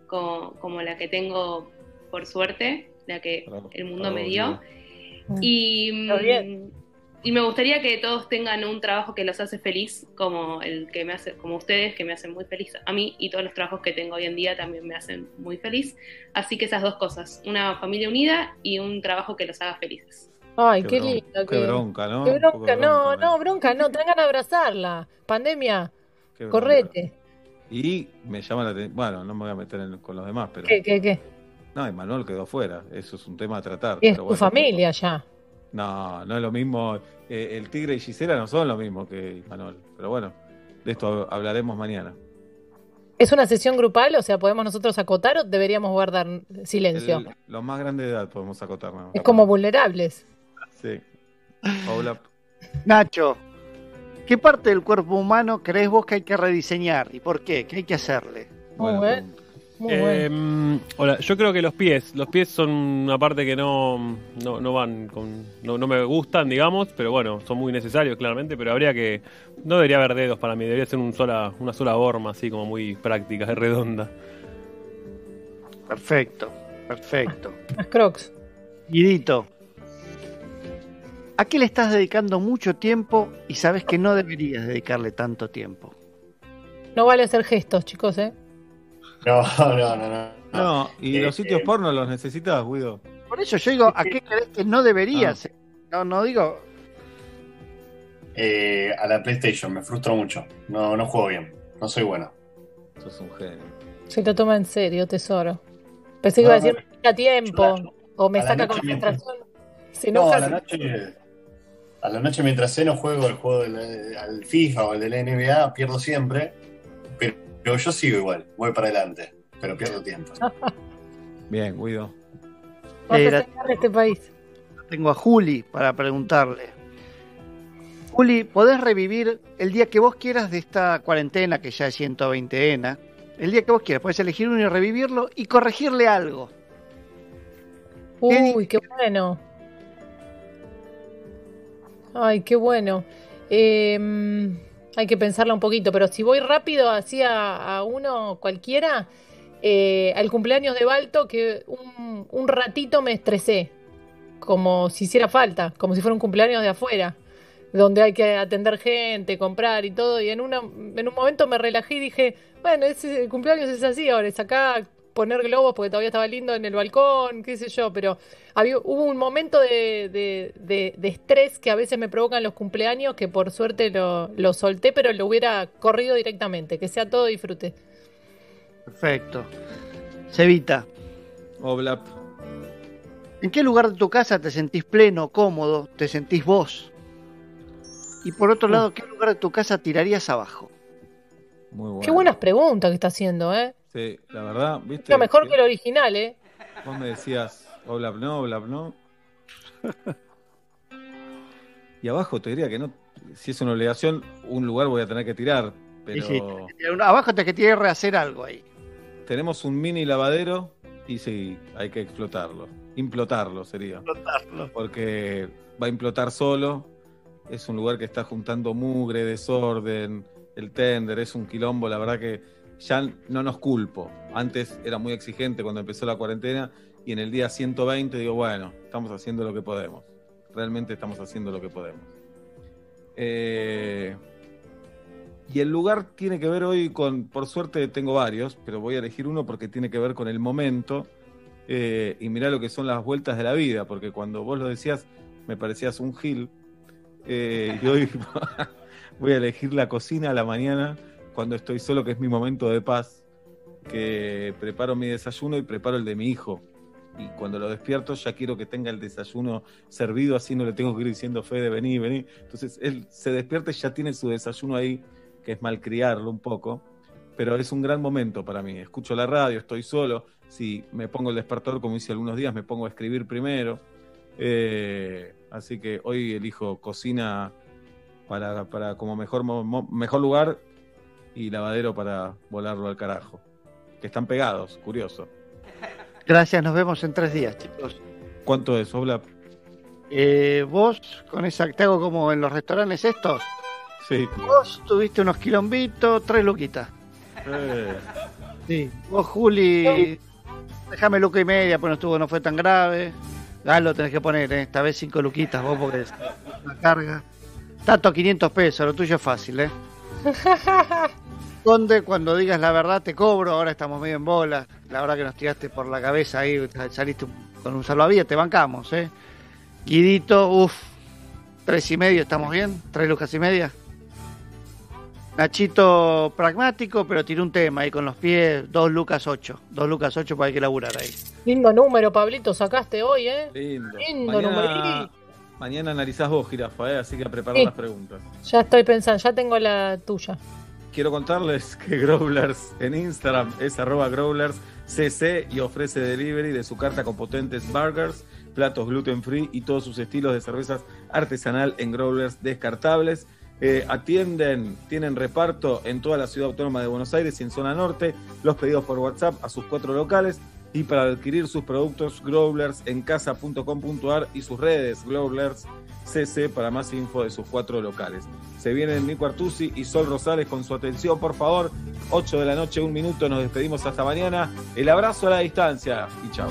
co- como la que tengo por suerte, la que el mundo me dio. Y,
Está bien.
mm, y me gustaría que todos tengan un trabajo que los hace feliz, como el que me hace, como ustedes, que me hacen muy feliz a mí, y todos los trabajos que tengo hoy en día también me hacen muy feliz. Así que esas dos cosas, una familia unida y un trabajo que los haga felices.
Ay,
Qué
qué, lindo.
qué bronca, ¿no?
Qué bronca, no, no, bronca, no, tengan de abrazarla. Pandemia,
Qué bronca.
correte.
Y me llama la atención. Bueno, no me voy a meter en- con los demás, pero.
¿Qué, qué, qué?
No, Emanuel quedó fuera. Eso es un tema a tratar.
Es
pero
tu
bueno.
familia ya.
No, no es lo mismo. Eh, el Tigre y Gisela no son lo mismo que Manuel. Pero bueno, de esto hablaremos mañana.
¿Es una sesión grupal? O sea, ¿podemos nosotros acotar o deberíamos guardar silencio?
El- los más grandes de edad podemos acotarnos.
Es como vulnerables.
Sí. Paula,
Nacho, ¿qué parte del cuerpo humano crees vos que hay que rediseñar y por qué? ¿Qué hay que hacerle?
Muy bueno. Muy bueno.
Eh, hola, yo creo que los pies, los pies son una parte que no, no, no van con, no, no me gustan, digamos, pero bueno, son muy necesarios claramente, pero habría que, no debería haber dedos para mí, debería ser un sola, una sola forma, así como muy práctica, redonda.
Perfecto, perfecto.
Las crocs.
Guidito, ¿a qué le estás dedicando mucho tiempo y sabes que no deberías dedicarle tanto tiempo?
No vale hacer gestos, chicos, ¿eh?
No, no, no, no.
No, y
Eh,
los sitios
eh,
porno los necesitas, Guido.
Por eso yo digo, ¿a qué crees que no deberías? No, no digo,
eh, a la PlayStation, me frustro mucho. No, no juego bien. No soy bueno.
Sos un genio.
Se lo toma en serio, tesoro. Pensé que
No,
iba a decir,
no.
me quita tiempo. O me
a la
saca concentración. Se
No,
enoja.
a la noche. A la noche mientras ceno juego el juego del al FIFA o el de la NBA, pierdo siempre. Pero, pero yo sigo igual, voy para adelante. Pero pierdo tiempo.
Bien, Guido.
Vas a
Era-
sacar de este país.
tengo a Juli para preguntarle. Juli, ¿podés revivir el día que vos quieras de esta cuarentena, que ya es 120 ena? El día que vos quieras, podés elegir uno y revivirlo y corregirle algo.
Uy, qué bueno. Ay, qué bueno. Eh, Hay que pensarla un poquito, pero si voy rápido así a, a uno cualquiera, eh, al cumpleaños de Balto, que un, un ratito me estresé, como si hiciera falta, como si fuera un cumpleaños de afuera, donde hay que atender gente, comprar y todo, y en, una, en un momento me relajé y dije, bueno, ese, el cumpleaños es así, ahora es acá poner globos porque todavía estaba lindo en el balcón, qué sé yo, pero había, hubo un momento de, de- de- de estrés que a veces me provocan los cumpleaños que por suerte lo, lo solté, pero lo hubiera corrido directamente, que sea todo disfrute.
Perfecto. Cevita.
Oblap.
¿En qué lugar de tu casa te sentís pleno, cómodo, te sentís vos? Y por otro lado, ¿qué lugar de tu casa tirarías abajo?
Muy bueno.
Qué buenas preguntas que está haciendo, ¿eh?
Sí, la verdad, ¿viste?
Lo mejor que el original, ¿eh?
Vos me decías, Oblap no, Oblap no. Y abajo te diría que no, si es una obligación, un lugar voy a tener que tirar. Pero
Sí, sí. Abajo te que tiene que rehacer algo ahí.
tenemos un mini lavadero y sí, hay que explotarlo. Implotarlo sería.
Explotarlo.
Porque va a implotar solo. Es un lugar que está juntando mugre, desorden, el tender, es un quilombo. La verdad que ya no nos culpo. Antes era muy exigente cuando empezó la cuarentena y en el día 120 digo, bueno, estamos haciendo lo que podemos. Realmente estamos haciendo lo que podemos. Eh, y el lugar tiene que ver hoy con, por suerte tengo varios, pero voy a elegir uno porque tiene que ver con el momento. eh, y mirá lo que son las vueltas de la vida, porque cuando vos lo decías me parecías un gil. eh, y hoy voy a elegir la cocina a la mañana cuando estoy solo, que es mi momento de paz, que preparo mi desayuno y preparo el de mi hijo. Y cuando lo despierto ya quiero que tenga el desayuno servido, así no le tengo que ir diciendo Fede, vení, vení. Entonces él se despierta y ya tiene su desayuno ahí, que es malcriarlo un poco. Pero es un gran momento para mí. Escucho la radio, estoy solo. Si me pongo el despertador, como hice algunos días, me pongo a escribir primero. Eh, así que hoy elijo cocina para, para como mejor, mejor lugar y lavadero para volarlo al carajo. Que están pegados, curioso.
Gracias, nos vemos en tres días, chicos.
¿Cuánto es, Oblap?
Eh, vos, con esa, te hago como en los restaurantes estos.
Sí.
Vos tuviste unos quilombitos, tres luquitas.
Eh,
Sí. Vos, Juli, déjame luca y media, pues no estuvo, no fue tan grave. Galo tenés que poner, ¿eh? esta vez cinco luquitas, vos, porque una carga. Tato, 500 pesos, lo tuyo es fácil, ¿eh? Conde, cuando digas la verdad te cobro, ahora estamos medio en bola. La verdad que nos tiraste por la cabeza ahí, saliste con un salvavidas, te bancamos, ¿eh? Guidito, uff, tres y medio, ¿estamos bien? ¿Tres lucas y media? Nachito pragmático, pero tiró un tema ahí con los pies, dos lucas ocho. Dos lucas ocho, hay que laburar ahí.
Lindo número, Pablito, sacaste hoy, ¿eh?
lindo.
Lindo
Mañana,
numerito.
Mañana analizás vos, jirafa, ¿eh? así que a preparar
Sí.
las preguntas.
Ya estoy pensando, ya tengo la tuya.
Quiero contarles que Growlers en Instagram es arroba Growlers CC y ofrece delivery de su carta con potentes burgers, platos gluten free y todos sus estilos de cervezas artesanal en Growlers descartables. Eh, atienden, tienen reparto en toda la ciudad autónoma de Buenos Aires y en zona norte. Los pedidos por WhatsApp a sus cuatro locales. Y para adquirir sus productos, Growlers en casa.com.ar y sus redes, Growlers CC, para más info de sus cuatro locales. Se vienen Nico Artusi y Sol Rosales con su atención, por favor. 8 de la noche, un minuto, nos despedimos hasta mañana. El abrazo a la distancia y chao.